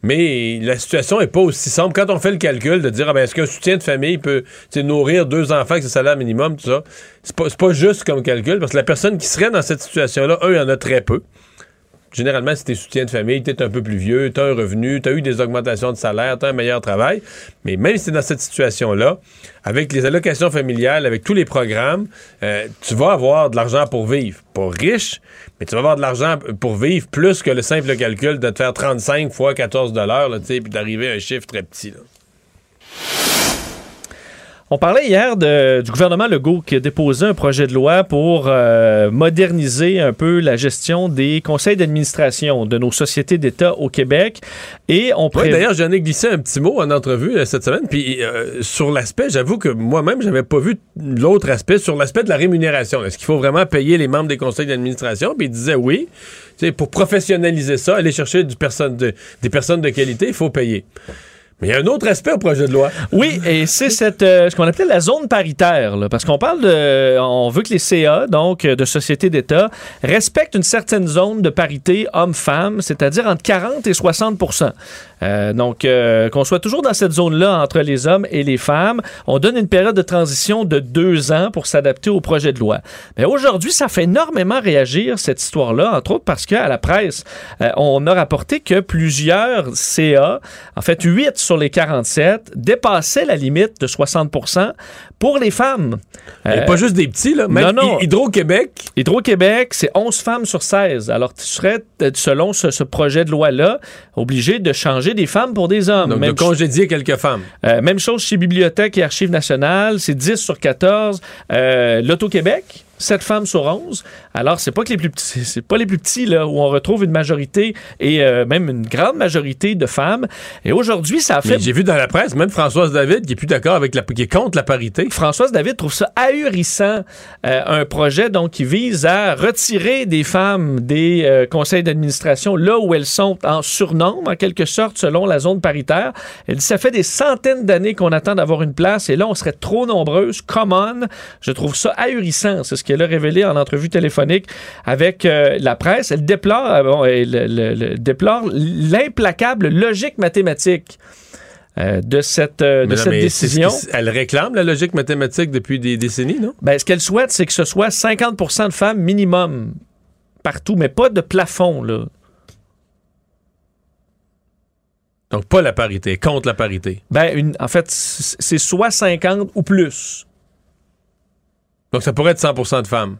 Mais la situation est pas aussi simple. Quand on fait le calcul de dire, ah ben, est-ce qu'un soutien de famille peut nourrir deux enfants avec ce salaire minimum, tout ça, c'est pas, pas juste comme calcul, parce que la personne qui serait dans cette situation-là, eux, il y en a très peu. Généralement, si t'es soutien de famille, t'es un peu plus vieux, t'as un revenu, t'as eu des augmentations de salaire, t'as un meilleur travail. Mais même si t'es dans cette situation-là, avec les allocations familiales, avec tous les programmes, euh, tu vas avoir de l'argent pour vivre. Pas riche, mais tu vas avoir de l'argent pour vivre plus que le simple calcul de te faire 35 fois 14 dollars, tu puis d'arriver à un chiffre très petit. On parlait hier de- du gouvernement Legault qui a déposé un projet de loi pour euh, moderniser un peu la gestion des conseils d'administration de nos sociétés d'État au Québec. Et on Ouais, pré- D'ailleurs, j'en ai glissé un petit mot en entrevue euh, cette semaine. Puis euh, sur l'aspect, j'avoue que moi-même, j'avais pas vu l'autre aspect, sur l'aspect de la rémunération. Est-ce qu'il faut vraiment payer les membres des conseils d'administration? Puis il disait oui. Pour professionnaliser ça, aller chercher du personne de- des personnes de qualité, il faut payer. Mais il y a un autre aspect au projet de loi. Oui, et c'est cette euh, ce qu'on appelle la zone paritaire, parce qu'on parle de, on veut que les CA, donc euh, de sociétés d'État, respectent une certaine zone de parité homme-femme, c'est-à-dire entre 40 et 60% euh, donc, euh, qu'on soit toujours dans cette zone-là entre les hommes et les femmes. On donne une période de transition de deux ans pour s'adapter au projet de loi. Mais aujourd'hui, ça fait énormément réagir cette histoire-là, entre autres parce qu'à la presse, on a rapporté que plusieurs CA, en fait 8 sur les 47, dépassaient la limite de 60% pour les femmes. Et pas juste des petits, là. Même non, non. Hy- Hydro-Québec. Hydro-Québec, c'est 11 femmes sur 16. Alors, tu serais, euh, selon ce, ce projet de loi-là, obligé de changer des femmes pour des hommes. Donc, de Même congédier quelques femmes. euh, même chose chez Bibliothèque et Archives nationales, c'est 10 sur 14. Euh, L'Auto-Québec, 7 femmes sur 11. Alors, c'est pas que les plus petits, c'est pas les plus petits là où on retrouve une majorité et euh, même une grande majorité de femmes. Et aujourd'hui, ça a fait J'ai vu dans la presse, même Françoise David, qui est plus d'accord avec la, qui est contre la parité. Françoise David trouve ça ahurissant, euh, un projet donc qui vise à retirer des femmes des euh, conseils d'administration là où elles sont en surnombre, en quelque sorte, selon la zone paritaire. Elle dit ça fait des centaines d'années qu'on attend d'avoir une place et là, on serait trop nombreuses. Come on! Je trouve ça ahurissant. C'est ce qu'elle a révélé en entrevue téléphonique avec euh, la presse. Elle déplore, euh, bon, elle, le- le- déplore l'implacable logique mathématique. euh, de cette, euh, de Mais non, cette mais c'est ce décision. Elle réclame la logique mathématique depuis des décennies, non? Ben, ce qu'elle souhaite, c'est que ce soit 50% de femmes minimum partout, mais pas de plafond, là. Donc, pas la parité, contre la parité. Ben, une, en fait, c'est soit 50 ou plus. Donc, ça pourrait être 100% de femmes.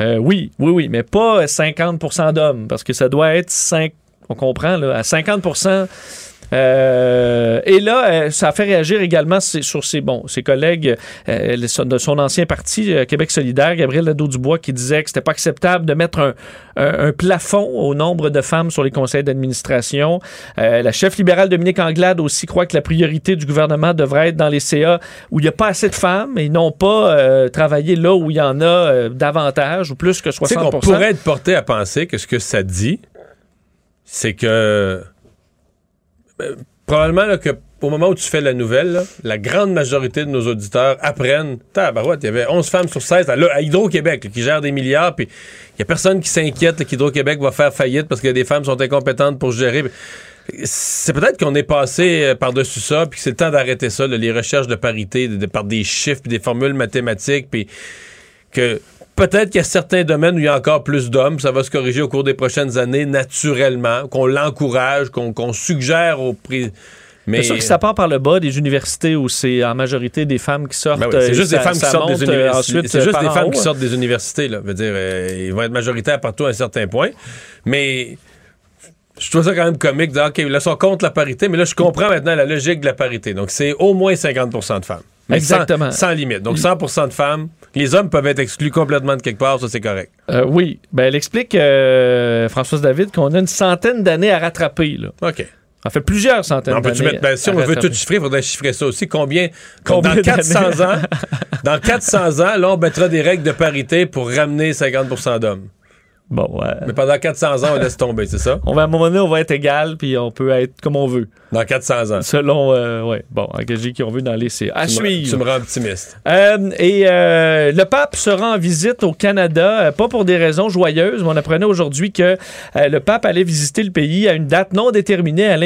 Euh, oui, oui, oui, mais pas 50% d'hommes, parce que ça doit être 5, on comprend, là, à 50 euh, et là, euh, ça a fait réagir également sur ses, bon, ses collègues euh, de son ancien parti, euh, Québec solidaire, Gabriel Nadeau-Dubois, qui disait que c'était pas acceptable de mettre un, un- un plafond au nombre de femmes sur les conseils d'administration. Euh, la chef libérale Dominique Anglade aussi croit que la priorité du gouvernement devrait être dans les CA où il n'y a pas assez de femmes et non pas euh, travailler là où il y en a davantage ou plus que Tu sais 60 qu'on pourrait être porté à penser que ce que ça dit, c'est que ben, probablement là, que au moment où tu fais la nouvelle, la grande majorité de nos auditeurs apprennent. Tabarouette, il y avait 11 femmes sur 16 à, Hydro-Québec qui gère des milliards, puis il y a personne qui s'inquiète qu'Hydro-Québec va faire faillite parce que des femmes sont incompétentes pour gérer. C'est peut-être qu'on est passé euh, par-dessus ça, puis c'est le temps d'arrêter ça, les recherches de parité de- par des chiffres, puis des formules mathématiques, puis que peut-être qu'il y a certains domaines où il y a encore plus d'hommes, ça va se corriger au cours des prochaines années naturellement, qu'on l'encourage, qu'on suggère au prix. Mais C'est sûr que ça part par le bas des universités où c'est en majorité des femmes qui sortent. Ben oui, c'est juste ça- des femmes qui sortent des monte, euh, universités. C'est juste des femmes haut, qui hein. sortent des universités, là. Veut dire, euh, ils vont être majoritaires partout à un certain point. Mais je trouve ça quand même comique de dire, OK, là, ils sont contre la parité, mais là, je comprends maintenant la logique de la parité. Donc, c'est au moins 50% de femmes. Sans- Exactement. Sans, limite. Donc, 100% de femmes. Les hommes peuvent être exclus complètement de quelque part, ça, c'est correct. Euh, oui, ben, elle explique, euh, Françoise David, qu'on a une centaine d'années à rattraper. Là. OK. En fait, plusieurs centaines d'années. ben, si on veut tout chiffrer, il faudrait chiffrer ça aussi. Combien, Combien dans 400 d'années? ans, dans 400 ans, là, on mettra des règles de parité pour ramener 50% d'hommes. Bon, ouais. Mais pendant 400 ans, on laisse tomber, c'est ça? On va, à un moment donné, on va être égal, puis on peut être comme on veut. Dans 400 ans. Selon, euh, ouais, bon, engagés qui ont vu dans les CA. À Tu me- suivre. Tu me rends optimiste. Euh, et euh, le pape sera en visite au Canada, euh, pas pour des raisons joyeuses, mais on apprenait aujourd'hui que euh, le pape allait visiter le pays à une date non déterminée à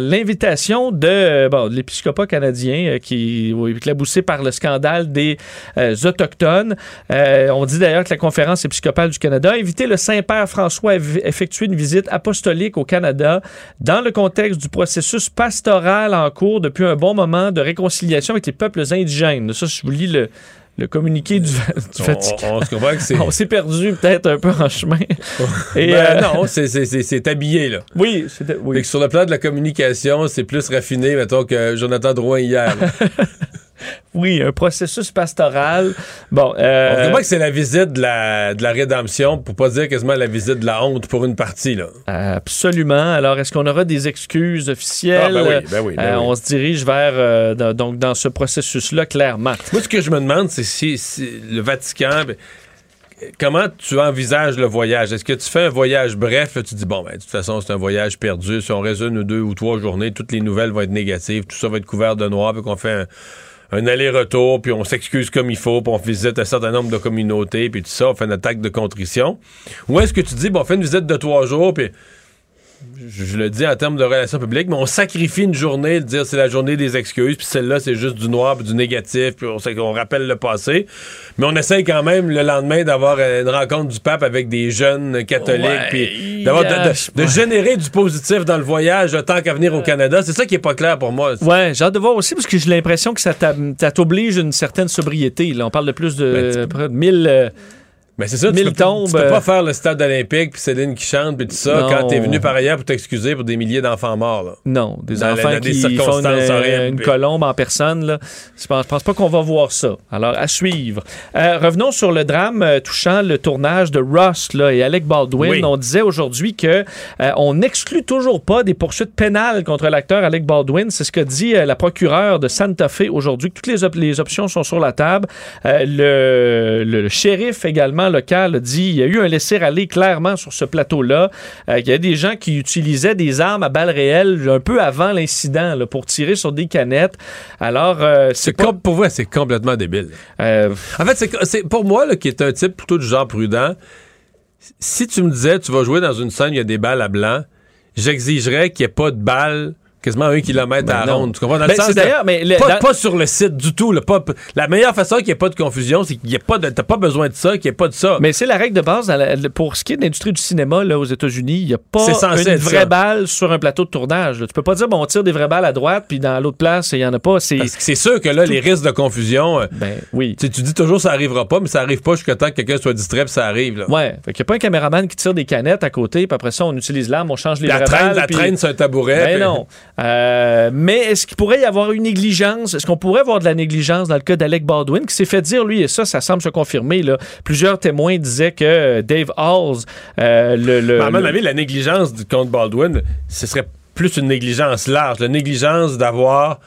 l'invitation de, euh, bon, de l'épiscopat canadien euh, qui est éclaboussé par le scandale des euh, Autochtones. Euh, on dit d'ailleurs que la conférence épiscopale du Canada a invité le Saint-Père François à vi- effectuer une visite apostolique au Canada dans le contexte du processus pastoral en cours depuis un bon moment de réconciliation avec les peuples indigènes. Ça, je vous lis le, le communiqué du, du On, Vatican. on- on se comprend que c'est. On s'est perdu peut-être un peu en chemin. Et, Ben, euh, non, c'est- c'est c'est- c'est habillé, là. Oui, c'était. Oui. Fait que sur le plan de la communication, c'est plus raffiné, mettons, que Jonathan Drouin hier. Oui, un processus pastoral. Bon, On euh, comprend que c'est la visite de la, de la rédemption, pour pas dire quasiment la visite de la honte pour une partie, là. Absolument. Alors, est-ce qu'on aura des excuses officielles? Ah, ben oui, ben oui, ben Euh, oui. On se dirige vers, euh, dans- donc, dans ce processus-là, clairement. Moi, ce que je me demande, c'est si, si le Vatican. ben, comment tu envisages le voyage? Est-ce que tu fais un voyage bref? Là, tu dis, bon, ben, de toute façon, c'est un voyage perdu. Si on ou deux ou trois journées, toutes les nouvelles vont être négatives, tout ça va être couvert de noir, puis qu'on fait un, un aller-retour, puis on s'excuse comme il faut, puis on visite un certain nombre de communautés, puis tout ça, on fait une attaque de contrition. Ou est-ce que tu dis, bon, on fait une visite de trois jours, puis je, je le dis en termes de relations publiques, mais on sacrifie une journée, de dire c'est la journée des excuses, puis celle-là, c'est juste du noir, puis du négatif, puis on, sait qu'on rappelle le passé. Mais on essaye quand même le lendemain d'avoir une rencontre du pape avec des jeunes catholiques, Ouais, puis d'avoir de, générer du positif dans le voyage tant qu'à venir au Canada. C'est ça qui est pas clair pour moi. Ouais, j'ai hâte de voir aussi parce que j'ai l'impression que ça t'oblige une certaine sobriété. Là. On parle de plus de, près de 1000. Euh, Mais c'est ça, tu peux, tombes, tu peux euh, pas faire le stade olympique, puis Céline qui chante, puis tout ça, Non. quand t'es venu par ailleurs pour t'excuser pour des milliers d'enfants morts. Là. Non, des Dans la- enfants dans des qui font une, colombe en personne. Là. Je pense, je pense pas qu'on va voir ça. Alors, à suivre. Euh, revenons sur le drame euh, touchant le tournage de Ross là, et Alec Baldwin. Oui. On disait aujourd'hui que euh, on n'exclut toujours pas des poursuites pénales contre l'acteur Alec Baldwin. C'est ce que dit euh, la procureure de Santa Fe aujourd'hui, que toutes les, op- les options sont sur la table. Euh, le, le shérif également local dit il y a eu un laisser-aller clairement sur ce plateau-là. Euh, il y a des gens qui utilisaient des armes à balles réelles un peu avant l'incident pour tirer sur des canettes. Alors, euh, c'est pas... pour vrai, c'est complètement débile. euh, En fait, c'est- c'est pour moi, là, qui est un type plutôt du genre prudent, si tu me disais tu vas jouer dans une scène, il y a des balles à blanc, j'exigerais qu'il n'y ait pas de balles quasiment un kilomètre Ben à la ronde. Tu comprends? Dans Ben, le sens c'est de- d'ailleurs, mais le- pas, dans- pas sur le site du tout. pas- la meilleure façon qu'il n'y ait pas de confusion, c'est qu'il n'y ait pas de. T'as pas besoin de ça, qu'il n'y ait pas de ça. Mais c'est la règle de base dans la- pour ce qui est de l'industrie du cinéma là, aux États-Unis. Il n'y a pas une vraie ça. balle sur un plateau de tournage. là. Tu peux pas dire bon, on tire des vraies balles à droite, puis dans l'autre place, il n'y en a pas. C'est sûr que là, les risques de confusion, euh, ben oui. tu dis toujours ça arrivera pas, mais ça arrive pas jusqu'à temps que quelqu'un soit distrait puis ça arrive. Là. Ouais, fait qu'il n'y a pas un caméraman qui tire des canettes à côté, puis après ça, on utilise l'arme, on change les La vraies traîne, balles, la puis- traîne sur un tabouret. Ben puis- non. Euh, mais est-ce qu'il pourrait y avoir une négligence? Est-ce qu'on pourrait avoir de la négligence dans le cas d'Alec Baldwin qui s'est fait dire, lui, et ça, ça semble se confirmer, là. Plusieurs témoins disaient que euh, Dave Halls, euh, le, à mon le- avis, la négligence du contre Baldwin, ce serait plus une négligence large. La négligence d'avoir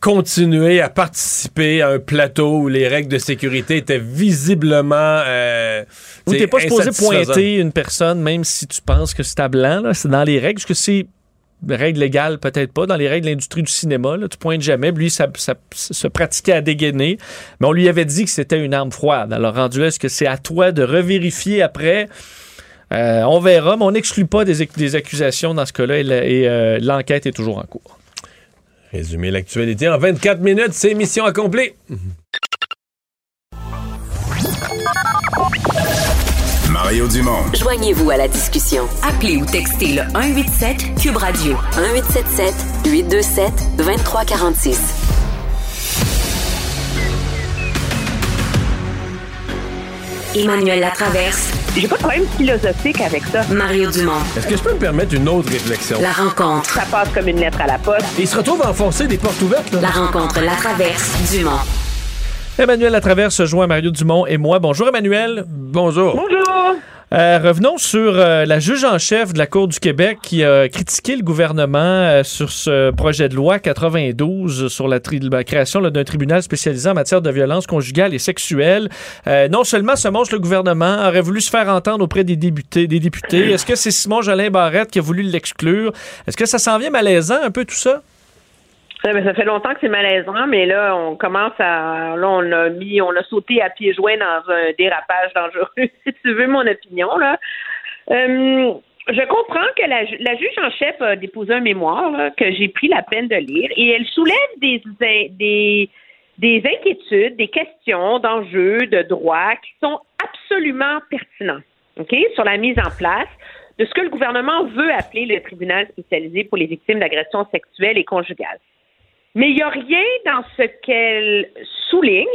continué à participer à un plateau où les règles de sécurité étaient visiblement. Euh, Où t'es pas supposé pointer une personne, même si tu penses que c'est à blanc, là. C'est dans les règles. Est-ce que c'est règles légales, peut-être pas. Dans les règles de l'industrie du cinéma, là, tu pointes jamais. Lui, ça, ça- se pratiquait à dégainer. Mais on lui avait dit que c'était une arme froide. Alors, rendu est-ce que c'est à toi de revérifier après? Euh, on verra, mais on n'exclut pas des, des accusations dans ce cas-là et, euh, l'enquête est toujours en cours. Résumer l'actualité en 24 minutes, c'est mission accomplie. Mario Dumont. Joignez-vous à la discussion. Appelez ou textez le 187 Cube Radio 1877 827 2346. Emmanuel Latraverse. J'ai pas de problème philosophique avec ça. Mario Dumont. Est-ce que je peux me permettre une autre réflexion? La rencontre. Ça passe comme une lettre à la poste. Il se retrouve à enfoncer des portes ouvertes. là. La rencontre Latraverse Dumont. Emmanuel Latraverse se joint à Mario Dumont et moi. Bonjour Emmanuel. Bonjour. Bonjour. Euh, revenons sur euh, la juge en chef de la Cour du Québec qui a critiqué le gouvernement euh, sur ce projet de loi 92 sur la, tri- la création d'un tribunal spécialisé en matière de violence conjugale et sexuelle. Euh, non seulement ce monstre, le gouvernement aurait voulu se faire entendre auprès des députés. Des députés. Est-ce que c'est Simon Jolin Barrette qui a voulu l'exclure? Est-ce que ça s'en vient malaisant un peu tout ça? Ça, fait longtemps que c'est malaisant, mais là, on commence à. Là, on a mis, on a sauté à pieds joints dans un dérapage dangereux, si tu veux mon opinion, là. Euh, je comprends que la, la juge en chef a déposé un mémoire que j'ai pris la peine de lire et elle soulève des, des, des inquiétudes, des questions d'enjeux, de droit qui sont absolument pertinents, OK, sur la mise en place de ce que le gouvernement veut appeler le tribunal spécialisé pour les victimes d'agressions sexuelles et conjugales. Mais il n'y a rien dans ce qu'elle souligne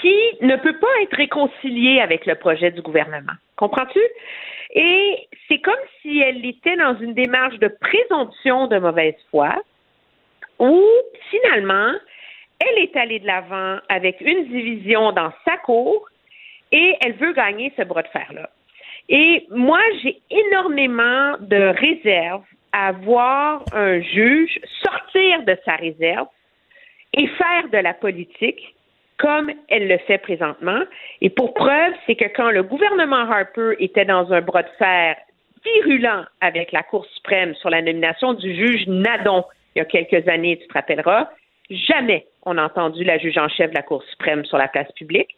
qui ne peut pas être réconcilié avec le projet du gouvernement. Comprends-tu? Et c'est comme si elle était dans une démarche de présomption de mauvaise foi, où finalement, elle est allée de l'avant avec une division dans sa cour et elle veut gagner ce bras de fer-là. Et moi, j'ai énormément de réserves à voir un juge sortir de sa réserve et faire de la politique comme elle le fait présentement. Et pour preuve, c'est que quand le gouvernement Harper était dans un bras de fer virulent avec la Cour suprême sur la nomination du juge Nadon il y a quelques années, tu te rappelleras, jamais on a entendu la juge en chef de la Cour suprême sur la place publique.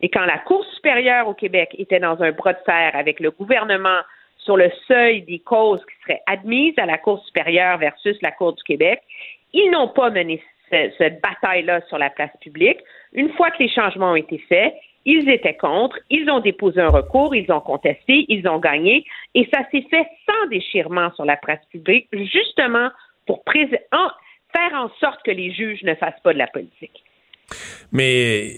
Et quand la Cour supérieure au Québec était dans un bras de fer avec le gouvernement sur le seuil des causes qui seraient admises à la Cour supérieure versus la Cour du Québec, ils n'ont pas mené cette bataille-là sur la place publique. Une fois que les changements ont été faits, ils étaient contre, ils ont déposé un recours, ils ont contesté, ils ont gagné, et ça s'est fait sans déchirement sur la place publique, justement pour faire en sorte que les juges ne fassent pas de la politique. Mais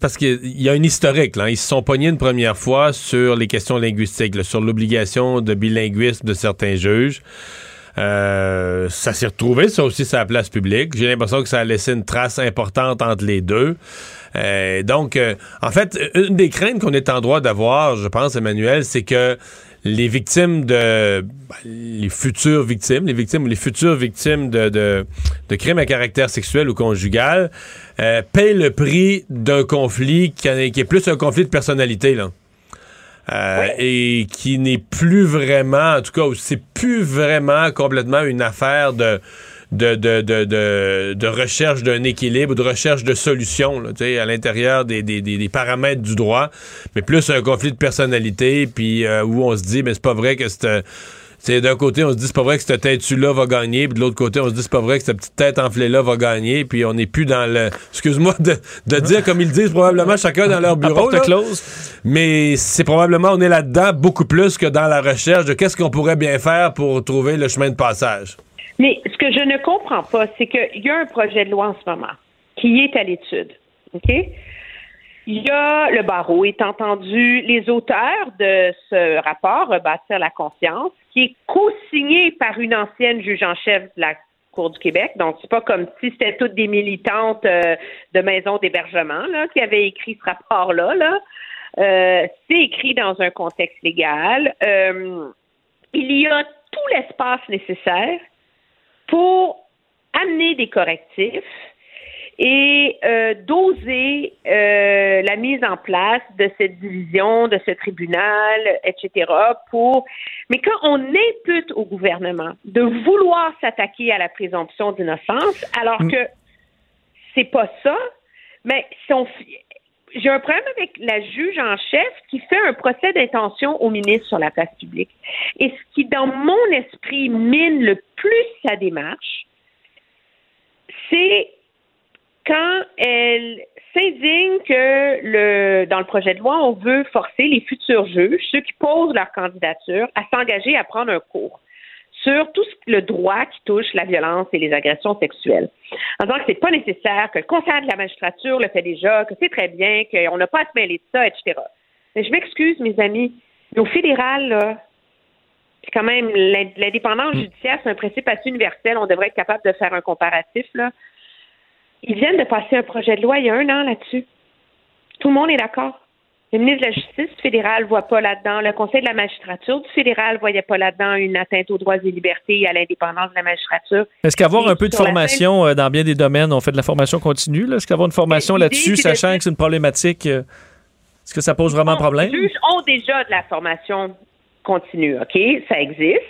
parce qu'il y a un historique. Là. Ils se sont pognés une première fois sur les questions linguistiques, sur l'obligation de bilinguisme de certains juges. Euh, ça s'est retrouvé, ça aussi, sur la place publique. J'ai l'impression que ça a laissé une trace importante entre les deux. Euh, donc, euh, en fait, une des craintes qu'on est en droit d'avoir, je pense, Emmanuel, c'est que les victimes de ben, les futures victimes, les victimes ou les futures victimes de, de, de, crimes à caractère sexuel ou conjugal euh, payent le prix d'un conflit qui, qui, est plus un conflit de personnalité là. Euh, et qui n'est plus vraiment, en tout cas, c'est plus vraiment complètement une affaire de de, de, de, de, recherche d'un équilibre, de recherche de solutions là, à l'intérieur des, des, des, paramètres du droit, mais plus un conflit de personnalité, puis euh, où on se dit, mais c'est pas vrai que c'est c'est d'un côté, on se dit c'est pas vrai que cette tête-là va gagner, puis de l'autre côté, on se dit c'est pas vrai que cette petite tête enflée-là va gagner, puis on n'est plus dans le. Excuse-moi de, de dire comme ils disent probablement chacun dans leur bureau. Là, close. Mais c'est probablement on est là-dedans beaucoup plus que dans la recherche de qu'est-ce qu'on pourrait bien faire pour trouver le chemin de passage. Mais ce que je ne comprends pas, c'est qu'il y a un projet de loi en ce moment qui est à l'étude. OK? Il y a le barreau est entendu, les auteurs de ce rapport, Rebâtir la confiance, qui est co-signé par une ancienne juge en chef de la Cour du Québec. Donc, c'est pas comme si c'était toutes des militantes euh, de maisons d'hébergement là, qui avaient écrit ce rapport-là. Là. Euh, c'est écrit dans un contexte légal. Euh, il y a tout l'espace nécessaire pour amener des correctifs et euh, doser euh, la mise en place de cette division, de ce tribunal, etc. Pour, mais quand on impute au gouvernement de vouloir s'attaquer à la présomption d'innocence, alors mm. que c'est pas ça, mais si on, j'ai un problème avec la juge en chef qui fait un procès d'intention au ministre sur la place publique. Et ce qui, dans mon esprit, mine le plus sa démarche, c'est quand elle s'indigne que le, dans le projet de loi, on veut forcer les futurs juges, ceux qui posent leur candidature, à s'engager à prendre un cours sur tout le droit qui touche la violence et les agressions sexuelles. En disant que c'est pas nécessaire, que le Conseil de la magistrature le fait déjà, que c'est très bien, qu'on n'a pas à se mêler de ça, etc. Mais je m'excuse, mes amis, mais au fédéral, là, c'est quand même l'indépendance judiciaire, c'est un principe assez universel. On devrait être capable de faire un comparatif. Là. Ils viennent de passer un projet de loi il y a un an là-dessus. Tout le monde est d'accord. Le ministre de la Justice du fédéral ne voit pas là-dedans. Le Conseil de la magistrature du fédéral ne voyait pas là-dedans une atteinte aux droits et libertés et à l'indépendance de la magistrature. Est-ce qu'avoir un peu de formation euh, dans bien des domaines, on fait de la formation continue? Est-ce qu'avoir une formation là-dessus, sachant que c'est une problématique, euh, est-ce que ça pose vraiment un problème? Les juges ont déjà de la formation continue, OK? Ça existe.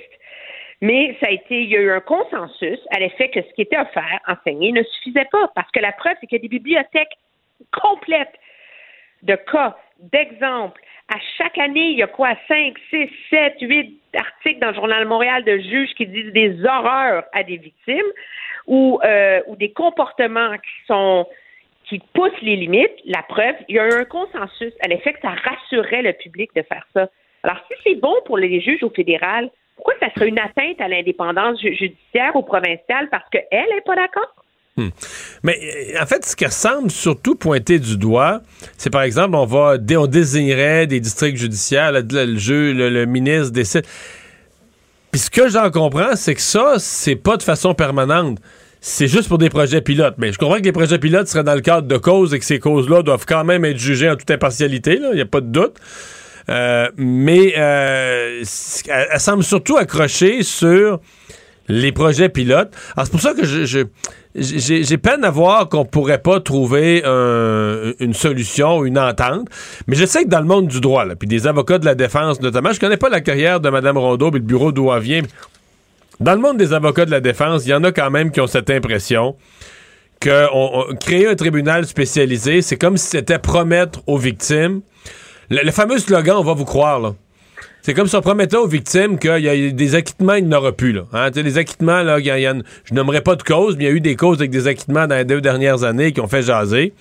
Mais ça a été, il y a eu un consensus à l'effet que ce qui était offert, enseigné, ne suffisait pas. Parce que la preuve, c'est qu'il y a des bibliothèques complètes de cas d'exemple. À chaque année, il y a quoi, 5, 6, 7, 8 articles dans le Journal Montréal de juges qui disent des horreurs à des victimes ou, euh, ou des comportements qui sont qui poussent les limites. La preuve, il y a eu un consensus à l'effet que ça rassurait le public de faire ça. Alors, si c'est bon pour les juges au fédéral, pourquoi ça serait une atteinte à l'indépendance judiciaire ou provinciale parce qu'elle n'est pas d'accord? Hmm. Mais euh, en fait, ce qui semble surtout pointer du doigt, c'est par exemple, on va on désignerait des districts judiciaires, le, le, ministre décide. Puis ce que j'en comprends, c'est que ça, c'est pas de façon permanente. C'est juste pour des projets pilotes. Mais je comprends que les projets pilotes seraient dans le cadre de causes et que ces causes-là doivent quand même être jugées en toute impartialité, il n'y a pas de doute. Euh, mais euh, elle, semble surtout accrocher sur les projets pilotes. Alors, c'est pour ça que je, j'ai peine à voir qu'on pourrait pas trouver un- une solution, une entente. Mais je sais que dans le monde du droit, puis des avocats de la défense notamment, je connais pas la carrière de Mme Rondeau et le bureau d'où elle vient. Dans le monde des avocats de la défense, il y en a quand même qui ont cette impression que créer un tribunal spécialisé, c'est comme si c'était promettre aux victimes. Le, le fameux slogan, on va vous croire, là. C'est comme si on promettait aux victimes qu'il y a des acquittements, il n'y aura plus. Là. Hein, les acquittements, là, y je nommerai pas de cause, mais il y a eu des causes avec des acquittements dans les deux dernières années qui ont fait jaser.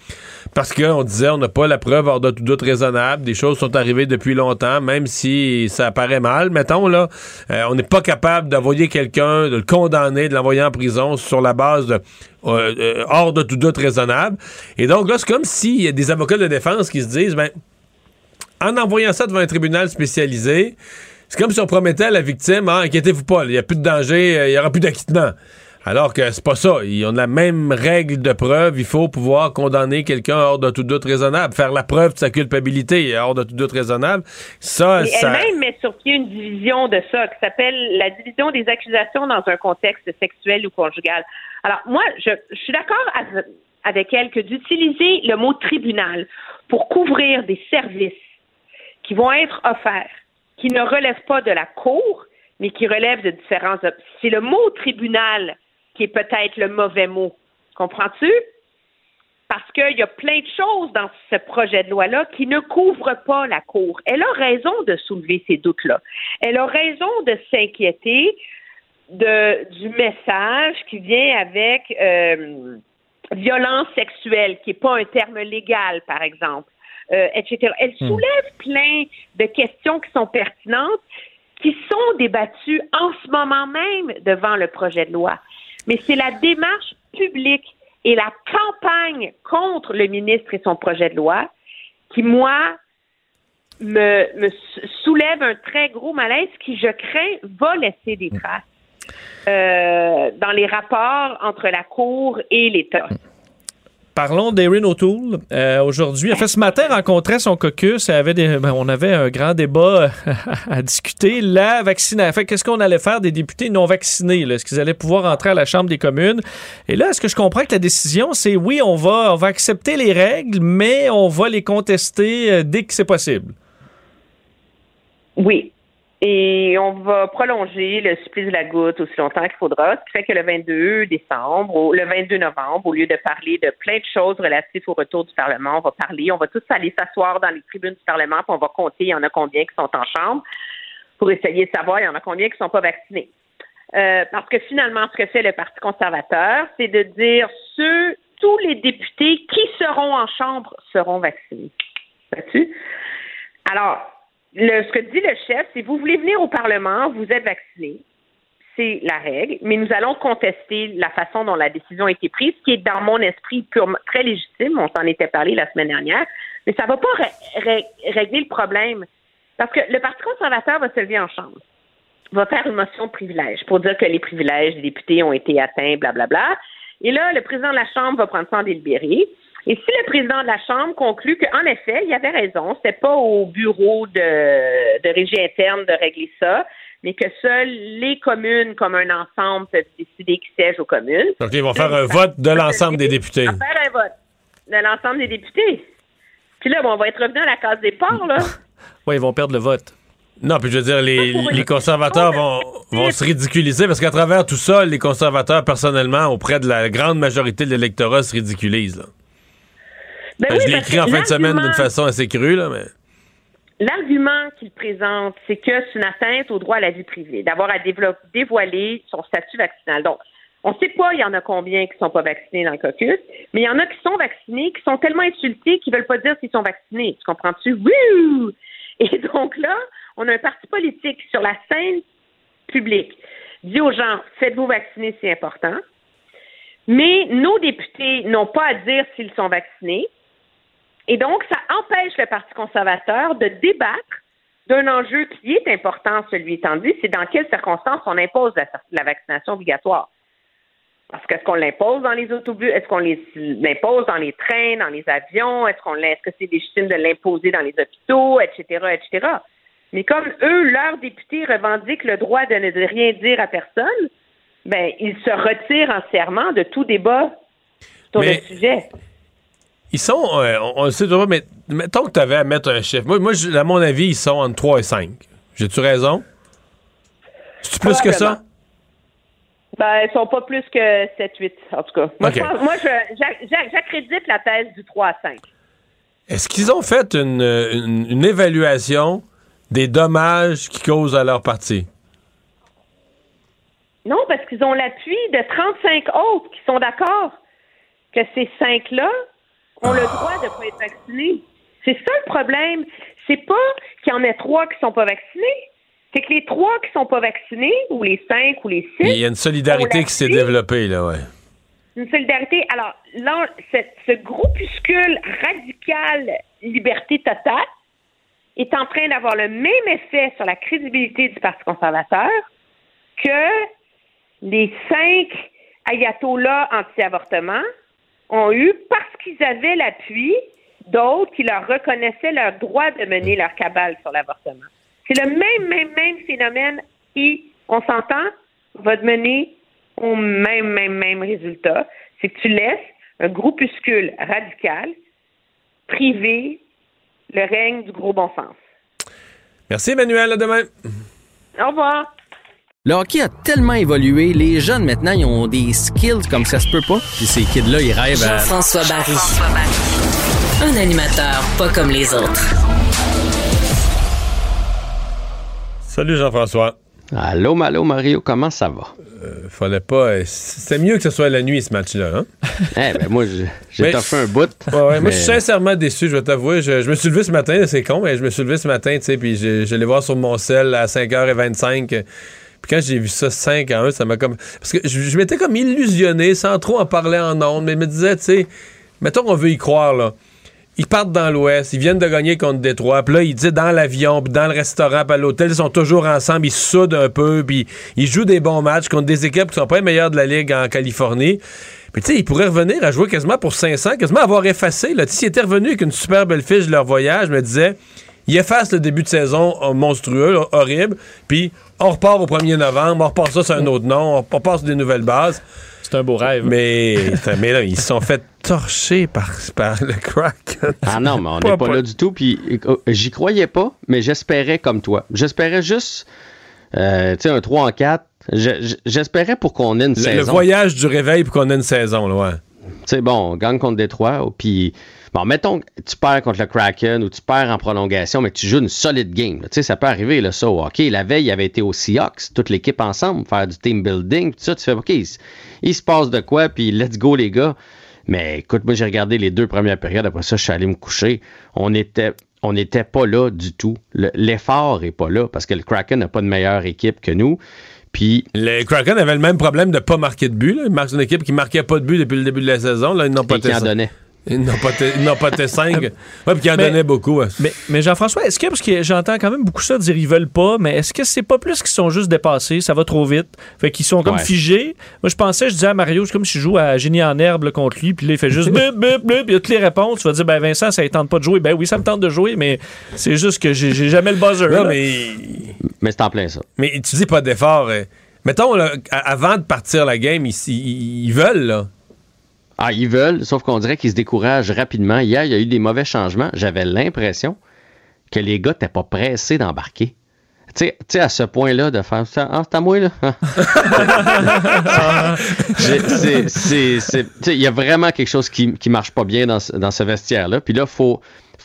Parce qu'on disait on n'a pas la preuve hors de tout doute raisonnable. Des choses sont arrivées depuis longtemps, même si ça paraît mal. Mettons, là, euh, on n'est pas capable d'envoyer quelqu'un, de le condamner, de l'envoyer en prison sur la base de euh, euh, hors de tout doute raisonnable. Et donc là, c'est comme s'il y a des avocats de défense qui se disent ben, en envoyant ça devant un tribunal spécialisé, c'est comme si on promettait à la victime, ah, inquiétez-vous pas, il n'y a plus de danger, euh, il n'y aura plus d'acquittement. Alors que c'est pas ça. Ils ont la même règle de preuve. Il faut pouvoir condamner quelqu'un hors de tout doute raisonnable, faire la preuve de sa culpabilité hors de tout doute raisonnable. Ça, Et ça. elle-même met sur pied une division de ça qui s'appelle la division des accusations dans un contexte sexuel ou conjugal. Alors, moi, je, je suis d'accord av- avec elle que d'utiliser le mot tribunal pour couvrir des services qui vont être offerts, qui ne relèvent pas de la cour, mais qui relèvent de différents... C'est le mot tribunal qui est peut-être le mauvais mot. Comprends-tu? parce qu'il y a plein de choses dans ce projet de loi-là qui ne couvrent pas la Cour. Elle a raison de soulever ces doutes-là. Elle a raison de s'inquiéter du message qui vient avec euh, violence sexuelle, qui n'est pas un terme légal, par exemple, euh, etc. Elle Hmm. soulève plein de questions qui sont pertinentes, qui sont débattues en ce moment même devant le projet de loi. Mais c'est la démarche publique et la campagne contre le ministre et son projet de loi qui, moi, me, me sou- soulève un très gros malaise qui, je crains, va laisser des traces euh, dans les rapports entre la Cour et l'État. Parlons d'Erin O'Toole. Euh, Aujourd'hui, en fait, ce matin, rencontrait son caucus. Des- ben, on avait un grand débat euh, à discuter. La vaccination. Fait, qu'est-ce qu'on allait faire des députés non vaccinés? Est-ce qu'ils allaient pouvoir entrer à la Chambre des communes? Et là, est-ce que je comprends que la décision, c'est oui, on va, on va accepter les règles, mais on va les contester euh, dès que c'est possible? Oui. Et on va prolonger le supplice de la goutte aussi longtemps qu'il faudra, ce qui fait que le 22 décembre, ou le 22 novembre, au lieu de parler de plein de choses relatives au retour du Parlement, on va parler, on va tous aller s'asseoir dans les tribunes du Parlement, puis on va compter, il y en a combien qui sont en chambre, pour essayer de savoir, il y en a combien qui ne sont pas vaccinés. Euh, parce que finalement, ce que fait le Parti conservateur, c'est de dire ceux, tous les députés qui seront en chambre seront vaccinés. Alors, le, ce que dit le chef, c'est vous voulez venir au Parlement, vous êtes vacciné. C'est la règle, mais nous allons contester la façon dont la décision a été prise, qui est dans mon esprit purement très légitime. On s'en était parlé la semaine dernière, mais ça ne va pas ré- ré- régler le problème. Parce que le Parti conservateur va se lever en chambre, va faire une motion de privilège pour dire que les privilèges des députés ont été atteints, blablabla. Et là, le président de la Chambre va prendre ça en délibéré. Et si le président de la Chambre conclut qu'en effet, il avait raison, c'était pas au bureau de, de régie interne de régler ça, mais que seules les communes, comme un ensemble, peuvent décider qui siège aux communes. Donc, ils vont faire un vote de l'ensemble des députés. On va faire un vote de l'ensemble des députés. Puis là, bon, on va être revenu à la case départ, là. Oui, ils vont perdre le vote. Non, puis je veux dire, les, les conservateurs vont, vont se ridiculiser parce qu'à travers tout ça, les conservateurs, personnellement, auprès de la grande majorité de l'électorat, se ridiculisent. là. Ben Ben, oui, je l'ai écrit en fin de semaine d'une façon assez crue, là, mais. L'argument qu'il présente, c'est que c'est une atteinte au droit à la vie privée, d'avoir à dévoiler son statut vaccinal. Donc, on ne sait pas, il y en a combien qui ne sont pas vaccinés dans le caucus, mais il y en a qui sont vaccinés, qui sont tellement insultés qu'ils ne veulent pas dire s'ils sont vaccinés. Tu comprends-tu? Et donc là, on a un parti politique sur la scène publique dit aux gens, faites-vous vacciner, c'est important. Mais nos députés n'ont pas à dire s'ils sont vaccinés. Et donc, ça empêche le Parti conservateur de débattre d'un enjeu qui est important, celui étant dit, c'est dans quelles circonstances on impose la, la vaccination obligatoire. Parce qu'est-ce qu'on l'impose dans les autobus? Est-ce qu'on l'impose dans les trains, dans les avions? Est-ce qu'on est-ce que c'est légitime de l'imposer dans les hôpitaux, etc., etc.? Mais comme eux, leurs députés revendiquent le droit de ne rien dire à personne, ben, il se retire entièrement de tout débat sur Mais- le sujet. Ils sont, euh, on, on le sait toujours, mais mettons que tu avais à mettre un chiffre. Moi, moi à mon avis, ils sont entre 3 et 5. J'ai-tu raison? C'est plus que ça? Ben, ils sont pas plus que 7-8, en tout cas. Moi, OK. je pense- moi, je- j'a- j'a- j'accrédite la thèse du 3 à 5. Est-ce qu'ils ont fait une, une- une évaluation des dommages qu'ils causent à leur parti? Non, parce qu'ils ont l'appui de 35 autres qui sont d'accord que ces cinq-là ont le droit de ne pas être vaccinés. C'est ça le problème. C'est pas qu'il y en ait trois qui sont pas vaccinés. C'est que les trois qui sont pas vaccinés, ou les cinq, ou les six, Il y a une solidarité qui s'est développée, là, ouais. Une solidarité. Alors, là, ce groupuscule radical liberté totale est en train d'avoir le même effet sur la crédibilité du Parti conservateur que les cinq ayatollahs anti-avortement ont eu parce qu'ils avaient l'appui d'autres qui leur reconnaissaient leur droit de mener leur cabale sur l'avortement. C'est le même, même, même phénomène qui, on s'entend, va te mener au même, même, même résultat. C'est que tu laisses un groupuscule radical priver le règne du gros bon sens. Merci, Emmanuel. À demain. Au revoir. Le hockey a tellement évolué, les jeunes maintenant, ils ont des skills comme ça se peut pas. Puis ces kids-là, ils rêvent à... Jean-François Barry. Un animateur pas comme les autres. Salut, Jean-François. Allô, allô, Mario, comment ça va? Euh, fallait pas. euh, C'était mieux que ce soit la nuit, ce match-là. Hein? Eh ben moi, j'ai- toffé un bout. Ouais, ouais, moi, je suis sincèrement déçu, je vais t'avouer. Je, je me suis levé ce matin, c'est con, mais je me suis levé ce matin, tu sais, puis je- j'allais voir sur mon sel à 5h25. Puis quand j'ai vu ça 5 à 1, ça m'a comme. Parce que je, m'étais comme illusionné, sans trop en parler en ondes, mais je me disais, tu sais, mettons qu'on veut y croire, là. Ils partent dans l'Ouest, ils viennent de gagner contre Détroit, puis là, ils disent dans l'avion, puis dans le restaurant, puis à l'hôtel, ils sont toujours ensemble, ils soudent un peu, puis ils jouent des bons matchs contre des équipes qui sont pas les meilleures de la Ligue en Californie. Puis tu sais, ils pourraient revenir à jouer quasiment pour 500, quasiment avoir effacé. Là. S'ils étaient revenus avec une super belle fiche de leur voyage, je me disais, ils effacent le début de saison euh, monstrueux, horrible, puis on repart au 1er novembre, on repart ça sur un autre nom, on repart sur des nouvelles bases. C'est un beau rêve. Mais, mais là, ils se sont fait torcher par, par le crack. Ah non, mais on n'est pas pas- là du tout. Puis euh, j'y croyais pas, mais j'espérais comme toi. J'espérais juste, euh, tu sais, un 3 en 4. Je- je- J'espérais pour qu'on ait une Le, saison. le voyage du réveil pour qu'on ait une saison, là, ouais. Sais, bon, on gagne contre Détroit, ou puis... Bon, mettons que tu perds contre le Kraken ou tu perds en prolongation, mais tu joues une solide game. Tu sais, ça peut arriver, là, ça, au. La veille, il avait été au Seahawks, toute l'équipe ensemble, faire du team building, tout ça. Tu fais, OK, il, se passe de quoi, puis let's go, les gars. Mais écoute, moi, j'ai regardé les deux premières périodes. Après ça, je suis allé me coucher. On était... On n'était pas là du tout. Le- L'effort est pas là parce que le Kraken n'a pas de meilleure équipe que nous. Puis Les Kraken avaient le même problème de pas marquer de but. Là. Ils marquent une équipe qui marquait pas de but depuis le début de la saison. Là, ils n'ont pas Et qui en été- donnait. Ils n'ont pas été- ils n'ont pas été 5. ouais, puis qui en Mais- donnaient beaucoup. ouais. Mais, mais Jean-François, est-ce que, parce que j'entends quand même beaucoup ça dire ils veulent pas, mais est-ce que c'est pas plus qu'ils sont juste dépassés, ça va trop vite, fait qu'ils sont comme Ouais. figés? Moi, je pensais, je disais à Mario, c'est comme si je joue à Génie en herbe là, contre lui, puis là, il fait juste bip, bip, bip, il y a toutes les réponses. Tu vas dire, ben Vincent, ça ne tente pas de jouer. Ben oui, ça me tente de jouer, mais c'est juste que j'ai jamais le buzzer. Non, là. mais, Mais c'est en plein ça. mais tu dis pas d'effort. euh. Mettons, là, avant de partir la game, ils, ils- ils veulent, là. Ah, ils veulent, sauf qu'on dirait qu'ils se découragent rapidement. Hier, il y a eu des mauvais changements. J'avais l'impression que les gars n'étaient pas pressés d'embarquer. Tu sais- à ce point-là, de faire ça. Ah, c'est à moi, là. Il y a vraiment quelque chose qui, qui marche pas bien dans, dans ce vestiaire-là. Puis là, il faut,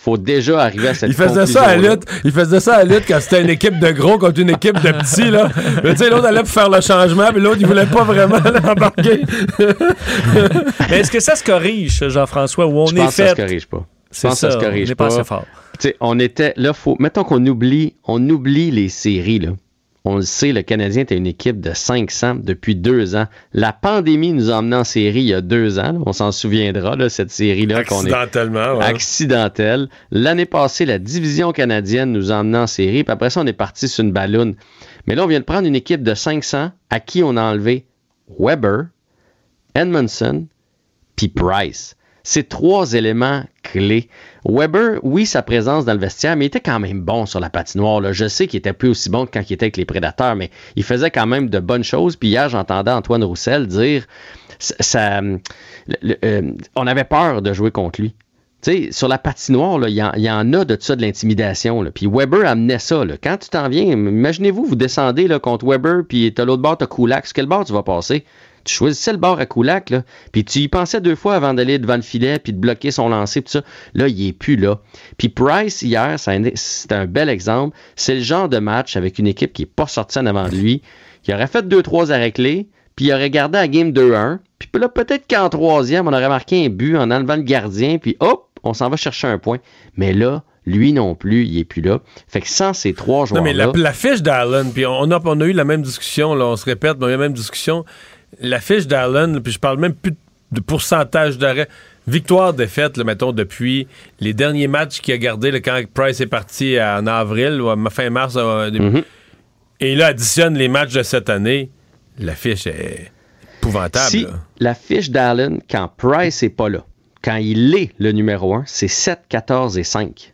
faut déjà arriver à cette Ils faisaient ça à lutte. Ils faisaient ça à lutte quand c'était une équipe de gros contre une équipe de petits, là. Mais tu sais, l'autre allait pour faire le changement, puis l'autre, il voulait pas vraiment l'embarquer. Mais est-ce que ça se corrige, Jean-François, où on Je est pense que ça se corrige pas. Je C'est pense que ça ça, se corrige on pas pas. assez fort. On était là, faut mettons qu'on oublie, on oublie les séries là. On le sait, le Canadien était une équipe de 500 depuis deux ans. La pandémie nous a emmenés en série il y a deux ans. là. On s'en souviendra, là, cette série-là. est Accidentellement, ouais. accidentelle. L'année passée, la division canadienne nous a emmenés en série. Puis après ça, on est parti sur une balloune. Mais là, on vient de prendre une équipe de 500 à qui on a enlevé Weber, Edmondson, puis Price. C'est trois éléments clés. Weber, oui, sa présence dans le vestiaire, mais il était quand même bon sur la patinoire. Je sais qu'il était plus aussi bon que quand il était avec les prédateurs, mais il faisait quand même de bonnes choses. Puis hier, j'entendais Antoine Roussel dire ça, euh, on avait peur de jouer contre lui. sais, sur la patinoire, il y, en a de ça de l'intimidation. Puis Weber amenait ça. Quand tu t'en viens, imaginez-vous, vous descendez contre Weber, puis tu as l'autre bord, tu as Kulak. Sur quel bord tu vas passer? Tu choisissais le bord à Kulak, là, puis tu y pensais deux fois avant d'aller devant le filet, puis de bloquer son lancer, tout ça. Là, il est plus là. Puis Price, hier, c'est un bel exemple. C'est le genre de match avec une équipe qui n'est pas sortie en avant de lui, qui aurait fait deux, trois arrêts clés, puis il aurait gardé la game 2-1. Puis là, peut-être qu'en troisième, on aurait marqué un but en enlevant le gardien, puis hop, on s'en va chercher un point. Mais là, lui non plus, il est plus là. Fait que sans ces trois joueurs-là... Non, mais la, fiche d'Allen, puis on a, on a eu la même discussion, là, on se répète, mais on a eu la même discussion. La fiche d'Allen, puis je parle même plus de pourcentage d'arrêt. Victoire, défaite, mettons, depuis les derniers matchs qu'il a gardé quand Price est parti en avril ou à fin mars. Mm-hmm. Et là, additionne les matchs de cette année. La fiche est épouvantable. Si la fiche d'Allen, quand Price n'est pas là, quand il est le numéro 1, c'est 7, 14 et 5.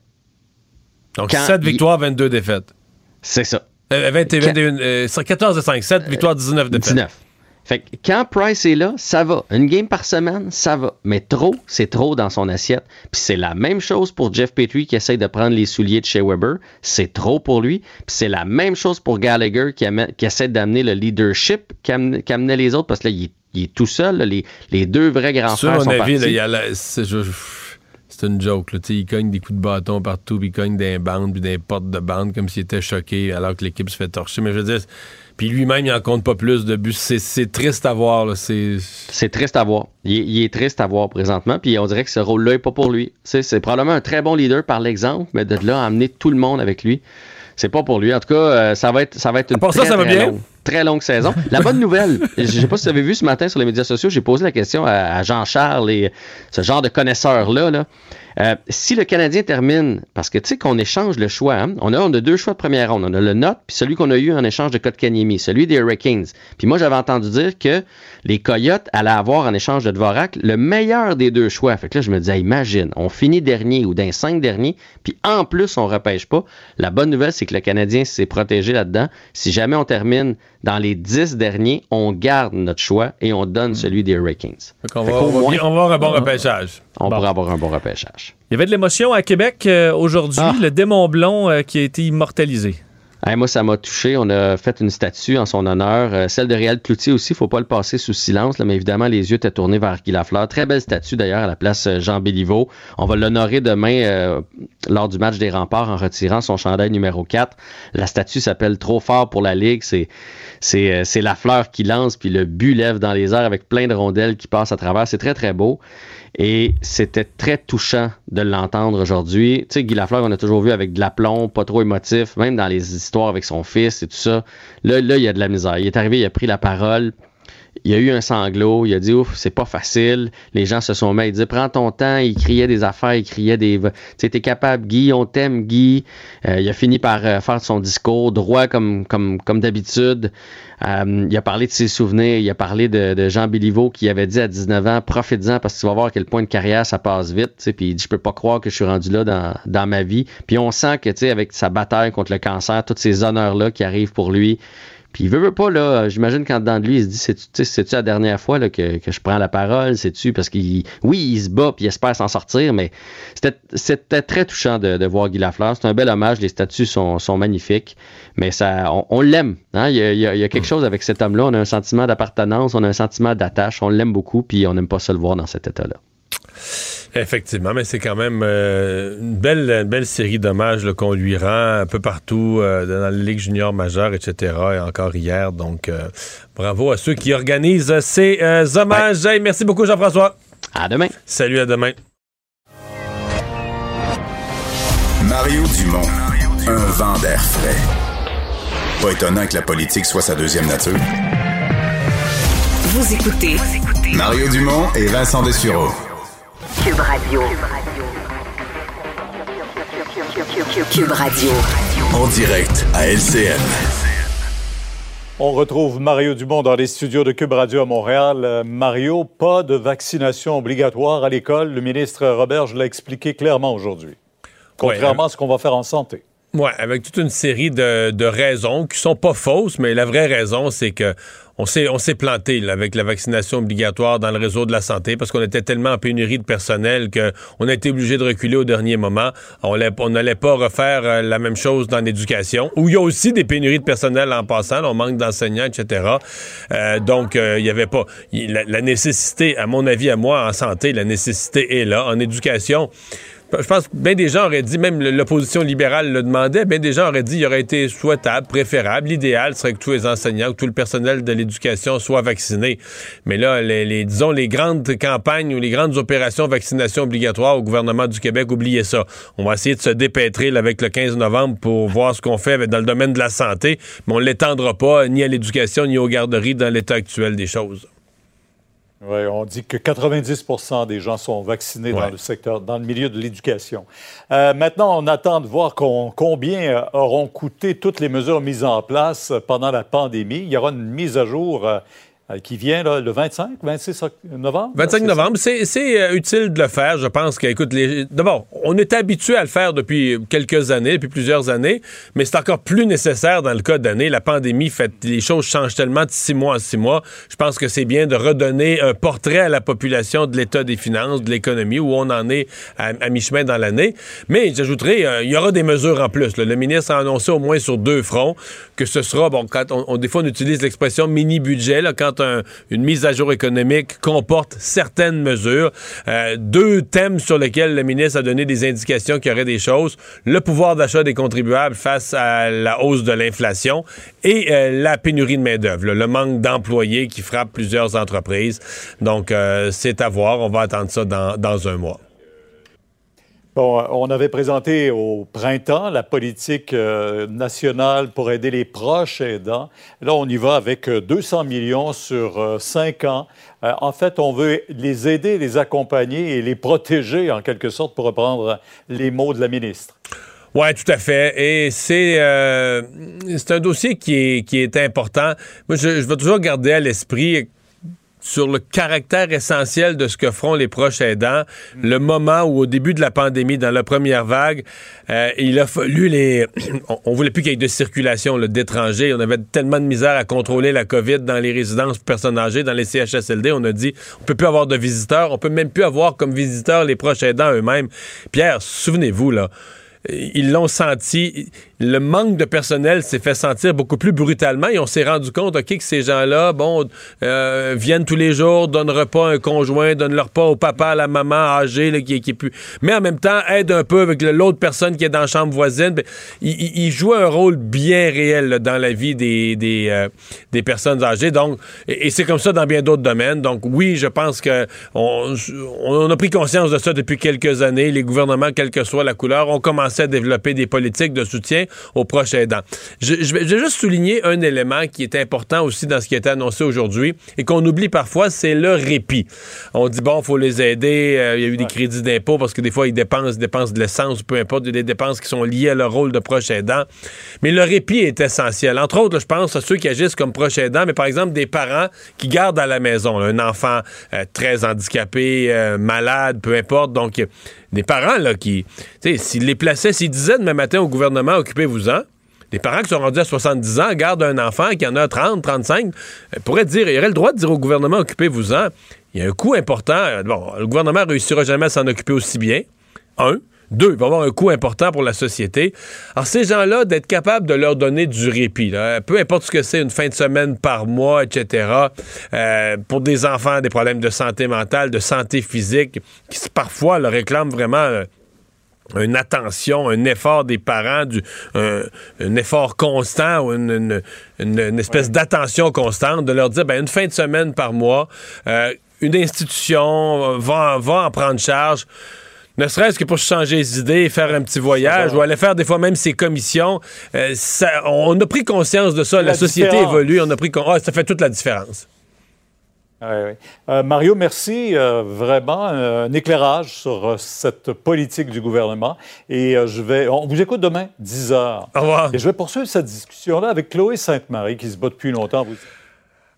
Donc 7 victoires, 22 défaites. C'est ça. 14 et 5, 7 victoires, 19 défaites. 19. Fait que quand Price est là, ça va. Une game par semaine, ça va. Mais trop, c'est trop dans son assiette. Puis c'est la même chose pour Jeff Petrie qui essaye de prendre les souliers de chez Weber. C'est trop pour lui. Puis c'est la même chose pour Gallagher qui, essaie d'amener le leadership qu'amenaient les autres parce que là, il, est tout seul. les, deux vrais grands frères sont avis, c'est une joke. Là. Il cogne des coups de bâton partout, puis il cogne des bandes, puis des portes de bande, comme s'il était choqué alors que l'équipe se fait torcher. Mais je veux dire, puis lui-même, il en compte pas plus de buts. C'est triste à voir. C'est triste à voir. Il, est triste à voir présentement. Puis on dirait que ce rôle-là n'est pas pour lui. C'est probablement un très bon leader par l'exemple, mais de là à amener tout le monde avec lui, c'est pas pour lui. En tout cas, euh, ça va être, ça va être une très, ça, va très, bien? Longue, très longue saison. La bonne nouvelle, je sais pas si vous avez vu ce matin sur les médias sociaux, j'ai posé la question à, Jean-Charles et ce genre de connaisseurs-là. Là. Euh, si le Canadien termine, parce que tu sais qu'on échange le choix, hein, on, a, on a deux choix de première ronde. On a le Note, puis celui qu'on a eu en échange de Kotkaniemi, celui des Hurricanes. Puis moi, j'avais entendu dire que les Coyotes allaient avoir en échange de Dvorak le meilleur des deux choix. Fait que là, je me disais, imagine, on finit dernier ou d'un cinq derniers, puis en plus, on repêche pas. La bonne nouvelle, c'est que le Canadien s'est protégé là-dedans. Si jamais on termine dans les dix derniers, on garde notre choix et on donne celui des Hurricanes. On va, avoir un bon repêchage. On pourrait avoir un bon repêchage. Il y avait de l'émotion à Québec euh, aujourd'hui, ah. le démon blond euh, qui a été immortalisé moi, ça m'a touché. On a fait une statue en son honneur. Euh, celle de Réal Cloutier aussi, il faut pas le passer sous silence, mais évidemment, les yeux étaient tournés vers Guy Lafleur. Très belle statue d'ailleurs à la place euh, Jean Béliveau. On va l'honorer demain euh, lors du match des remparts en retirant son chandail numéro 4. La statue s'appelle Trop fort pour la Ligue. C'est, c'est, c'est Lafleur qui lance, puis le but lève dans les airs avec plein de rondelles qui passent à travers. C'est très, très beau. Et c'était très touchant de l'entendre aujourd'hui. Tu sais, Guy Lafleur, on a toujours vu avec de l'aplomb, pas trop émotif, même dans les histoires avec son fils et tout ça. Là, là, il y a de la misère. Il est arrivé, il a pris la parole. Il a eu un sanglot, il a dit ouf, c'est pas facile. Les gens se sont mis, il dit prends ton temps, il criait des affaires, il criait des tu es capable Guy, on t'aime Guy. Euh, il a fini par euh, faire son discours droit comme comme comme d'habitude. Euh, il a parlé de ses souvenirs, il a parlé de, Jean Béliveau qui avait dit à 19 ans profite-en parce que tu vas voir à quel point de carrière ça passe vite, puis il dit je peux pas croire que je suis rendu là dans, dans ma vie. Puis on sent que tu sais avec sa bataille contre le cancer, tous ces honneurs là qui arrivent pour lui, puis il veut, veut pas, là, j'imagine qu'en dedans de lui, il se dit, c'est-tu la dernière fois là, que, que, je prends la parole, c'est-tu, parce qu'il, oui, il se bat puis il espère s'en sortir, mais c'était très touchant de, de, voir Guy Lafleur. C'est un bel hommage, les statues sont, sont magnifiques, mais ça, on, l'aime. Hein? Il, y a, il, y a, quelque chose avec cet homme-là, on a un sentiment d'appartenance, on a un sentiment d'attache, on l'aime beaucoup, puis on n'aime pas se le voir dans cet état-là. Effectivement, mais c'est quand même euh, une, belle, belle série d'hommages qu'on lui rend un peu partout euh, dans la Ligue junior majeure, etc. Et encore hier. Donc, euh, bravo à ceux qui organisent ces hommages. merci beaucoup, Jean-François. À demain. Salut, à demain. Mario Dumont, un vent d'air frais. Pas étonnant que la politique soit sa deuxième nature. Vous écoutez Mario Dumont et Vincent Dessureau. Cube Radio. Cube Radio. En direct à LCN. On retrouve Mario Dumont dans les studios de Cube Radio à Montréal. Euh, Mario, pas de vaccination obligatoire à l'école. Le ministre Robert l'a expliqué clairement aujourd'hui. Contrairement Ouais, à ce qu'on va faire en santé. Oui, avec toute une série de, de raisons qui sont pas fausses, mais la vraie raison, c'est que on s'est, on planté avec la vaccination obligatoire dans le réseau de la santé parce qu'on était tellement en pénurie de personnel qu'on a été obligé de reculer au dernier moment. On l'a- on n'allait pas refaire euh, la même chose dans l'éducation, où il y a aussi des pénuries de personnel en passant. là, on manque d'enseignants, etc. Euh, donc, euh, il y avait pas... la nécessité, à mon avis, à moi, en santé, la nécessité est là. En éducation... Je pense que bien des gens auraient dit, même l'opposition libérale le demandait, bien des gens auraient dit il aurait été souhaitable, préférable, l'idéal serait que tous les enseignants, que tout le personnel de l'éducation soit vacciné. Mais là, les, les- disons, les grandes campagnes ou les grandes opérations vaccination obligatoire au gouvernement du Québec, oubliez ça. On va essayer de se dépêtrer avec le 15 novembre pour voir ce qu'on fait dans le domaine de la santé, mais on ne l'étendra pas ni à l'éducation ni aux garderies dans l'état actuel des choses. Oui, on dit que 90% des gens sont vaccinés dans le secteur, dans le milieu de l'éducation. Euh, maintenant, on attend de voir combien euh, auront coûté toutes les mesures mises en place pendant la pandémie. Il y aura une mise à jour euh, qui vient là, le 25, 26 oct- novembre? 25 novembre, c'est euh, utile de le faire. Je pense que, écoute, les... d'abord, on est habitué à le faire depuis quelques années, depuis plusieurs années, mais c'est encore plus nécessaire dans le cas d'année. La pandémie fait les choses changent tellement de six mois en six mois. Je pense que c'est bien de redonner un portrait à la population de l'état des finances, de l'économie, où on en est à, à mi-chemin dans l'année. Mais j'ajouterais, euh, il y aura des mesures en plus. là. Le ministre a annoncé au moins sur deux fronts que ce sera, bon, quand on, on- des fois on utilise l'expression mini-budget, quand un- une mise à jour économique comporte certaines mesures. Euh, deux thèmes sur lesquels le ministre a donné des indications qu'il y aurait des choses. Le pouvoir d'achat des contribuables face à la hausse de l'inflation et euh, la pénurie de main-d'œuvre, le manque d'employés qui frappe plusieurs entreprises. Donc, euh, c'est à voir. On va attendre ça dans un mois. Euh, on avait présenté au printemps la politique euh, nationale pour aider les proches aidants. Là, on y va avec euh, 200 millions sur euh, cinq ans. Euh, en fait, on veut les aider, les accompagner et les protéger, en quelque sorte, pour reprendre les mots de la ministre. Oui, tout à fait. Et c'est euh, un dossier qui est, qui est important. Moi, je, je vais toujours garder à l'esprit sur le caractère essentiel de ce que feront les proches aidants. Le moment où, au début de la pandémie, dans la première vague, euh, il a fallu les... on, voulait plus qu'il y ait de circulation d'étrangers. On avait tellement de misère à contrôler la COVID dans les résidences pour personnes âgées, dans les CHSLD. On a dit, on peut plus avoir de visiteurs. On peut même plus avoir comme visiteurs les proches aidants eux-mêmes. Pierre, souvenez-vous, là, ils l'ont senti. Le manque de personnel s'est fait sentir beaucoup plus brutalement et on s'est rendu compte, OK, que ces gens-là, bon, euh, viennent tous les jours, donnent repas à un conjoint, donnent leur repas au papa, à la maman âgée, là, qui, est plus. Mais en même temps, aident un peu avec l'autre personne qui est dans la chambre voisine. Ben, Ils il, jouent un rôle bien réel là, dans la vie des, des, euh, des personnes âgées. Donc, et, et c'est comme ça dans bien d'autres domaines. Donc, oui, je pense que on, on a pris conscience de ça depuis quelques années. Les gouvernements, quelle que soit la couleur, ont commencé à développer des politiques de soutien aux proches aidants. Je, je vais juste souligner un élément qui est important aussi dans ce qui a été annoncé aujourd'hui et qu'on oublie parfois, c'est le répit. On dit, bon, il faut les aider. euh, Il y a eu des crédits d'impôt parce que des fois, ils dépensent, dépensent de l'essence, peu importe, il y a des dépenses qui sont liées à leur rôle de proche aidant. Mais le répit est essentiel. Entre autres, là, je pense à ceux qui agissent comme proches aidants, mais par exemple, des parents qui gardent à la maison là, un enfant euh, très handicapé, euh, malade, peu importe. Donc, des parents là, qui, tu sais, s'ils les plaçaient, s'ils disaient demain matin au gouvernement, occupez-vous-en, les parents qui sont rendus à 70 ans gardent un enfant qui en a 30, 35, euh, pourraient dire, il aurait le droit de dire au gouvernement, occupez-vous-en. Il y a un coût important. Bon, le gouvernement réussira jamais à s'en occuper aussi bien. Un. Deux, il va avoir un coût important pour la société. Alors, ces gens-là, d'être capable de leur donner du répit, là, peu importe ce que c'est, une fin de semaine par mois, etc., euh, pour des enfants, des problèmes de santé mentale, de santé physique, qui parfois leur réclament vraiment euh, une attention, un effort des parents, du, un, un effort constant ou une, une- une- une espèce d'attention constante, de leur dire, ben, une fin de semaine par mois, euh, une institution va, va en prendre charge. Ne serait-ce que pour changer les idées, faire un petit voyage ou aller faire des fois même ses commissions. Euh, ça- on a pris conscience de ça. La, La société différence. évolue. On a pris con- ah, ça fait toute la différence. Euh, Mario, merci. Euh, vraiment un éclairage sur cette politique du gouvernement. Et je vais. On vous écoute demain, 10 heures. Au revoir. Et je vais poursuivre cette discussion-là avec Chloé Sainte-Marie, qui se bat depuis longtemps. Vous...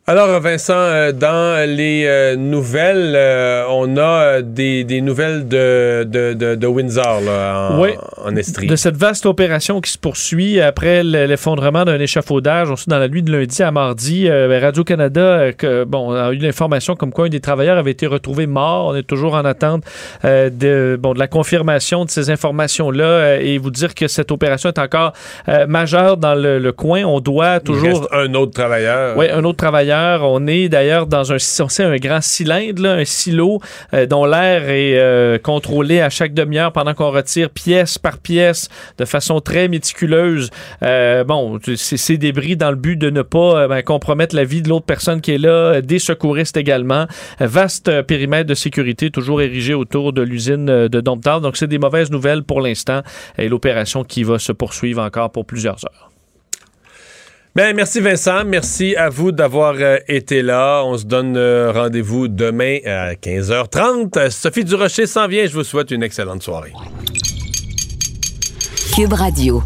Alors, Vincent, euh, dans les euh, nouvelles, euh, on a des, des nouvelles de, de, de, de Windsor là, en, Oui. en Estrie. De cette vaste opération qui se poursuit après l'effondrement d'un échafaudage, aussi dans la nuit de lundi à mardi, Radio-Canada bon, a eu l'information comme quoi un des travailleurs avait été retrouvé mort. On est toujours en attente de, bon, de la confirmation de ces informations-là et vous dire que cette opération est encore majeure dans le, le coin. On doit Il toujours... reste un autre travailleur. Oui, un autre travailleur. On est d'ailleurs dans un, grand cylindre, un silo euh, dont l'air est euh, contrôlé à chaque demi-heure pendant qu'on retire pièce par pièce de façon très méticuleuse. Euh, bon, ces débris dans le but de ne pas ben, compromettre la vie de l'autre personne qui est là, des secouristes également. Vaste périmètre de sécurité toujours érigé autour de l'usine de Domptal. Donc, c'est des mauvaises nouvelles pour l'instant et l'opération qui va se poursuivre encore pour plusieurs heures. Ben, merci Vincent, merci à vous d'avoir euh, été là. On se donne euh, rendez-vous demain à 15h30. Euh, Sophie Durocher s'en vient. Je vous souhaite une excellente soirée. Cube Radio.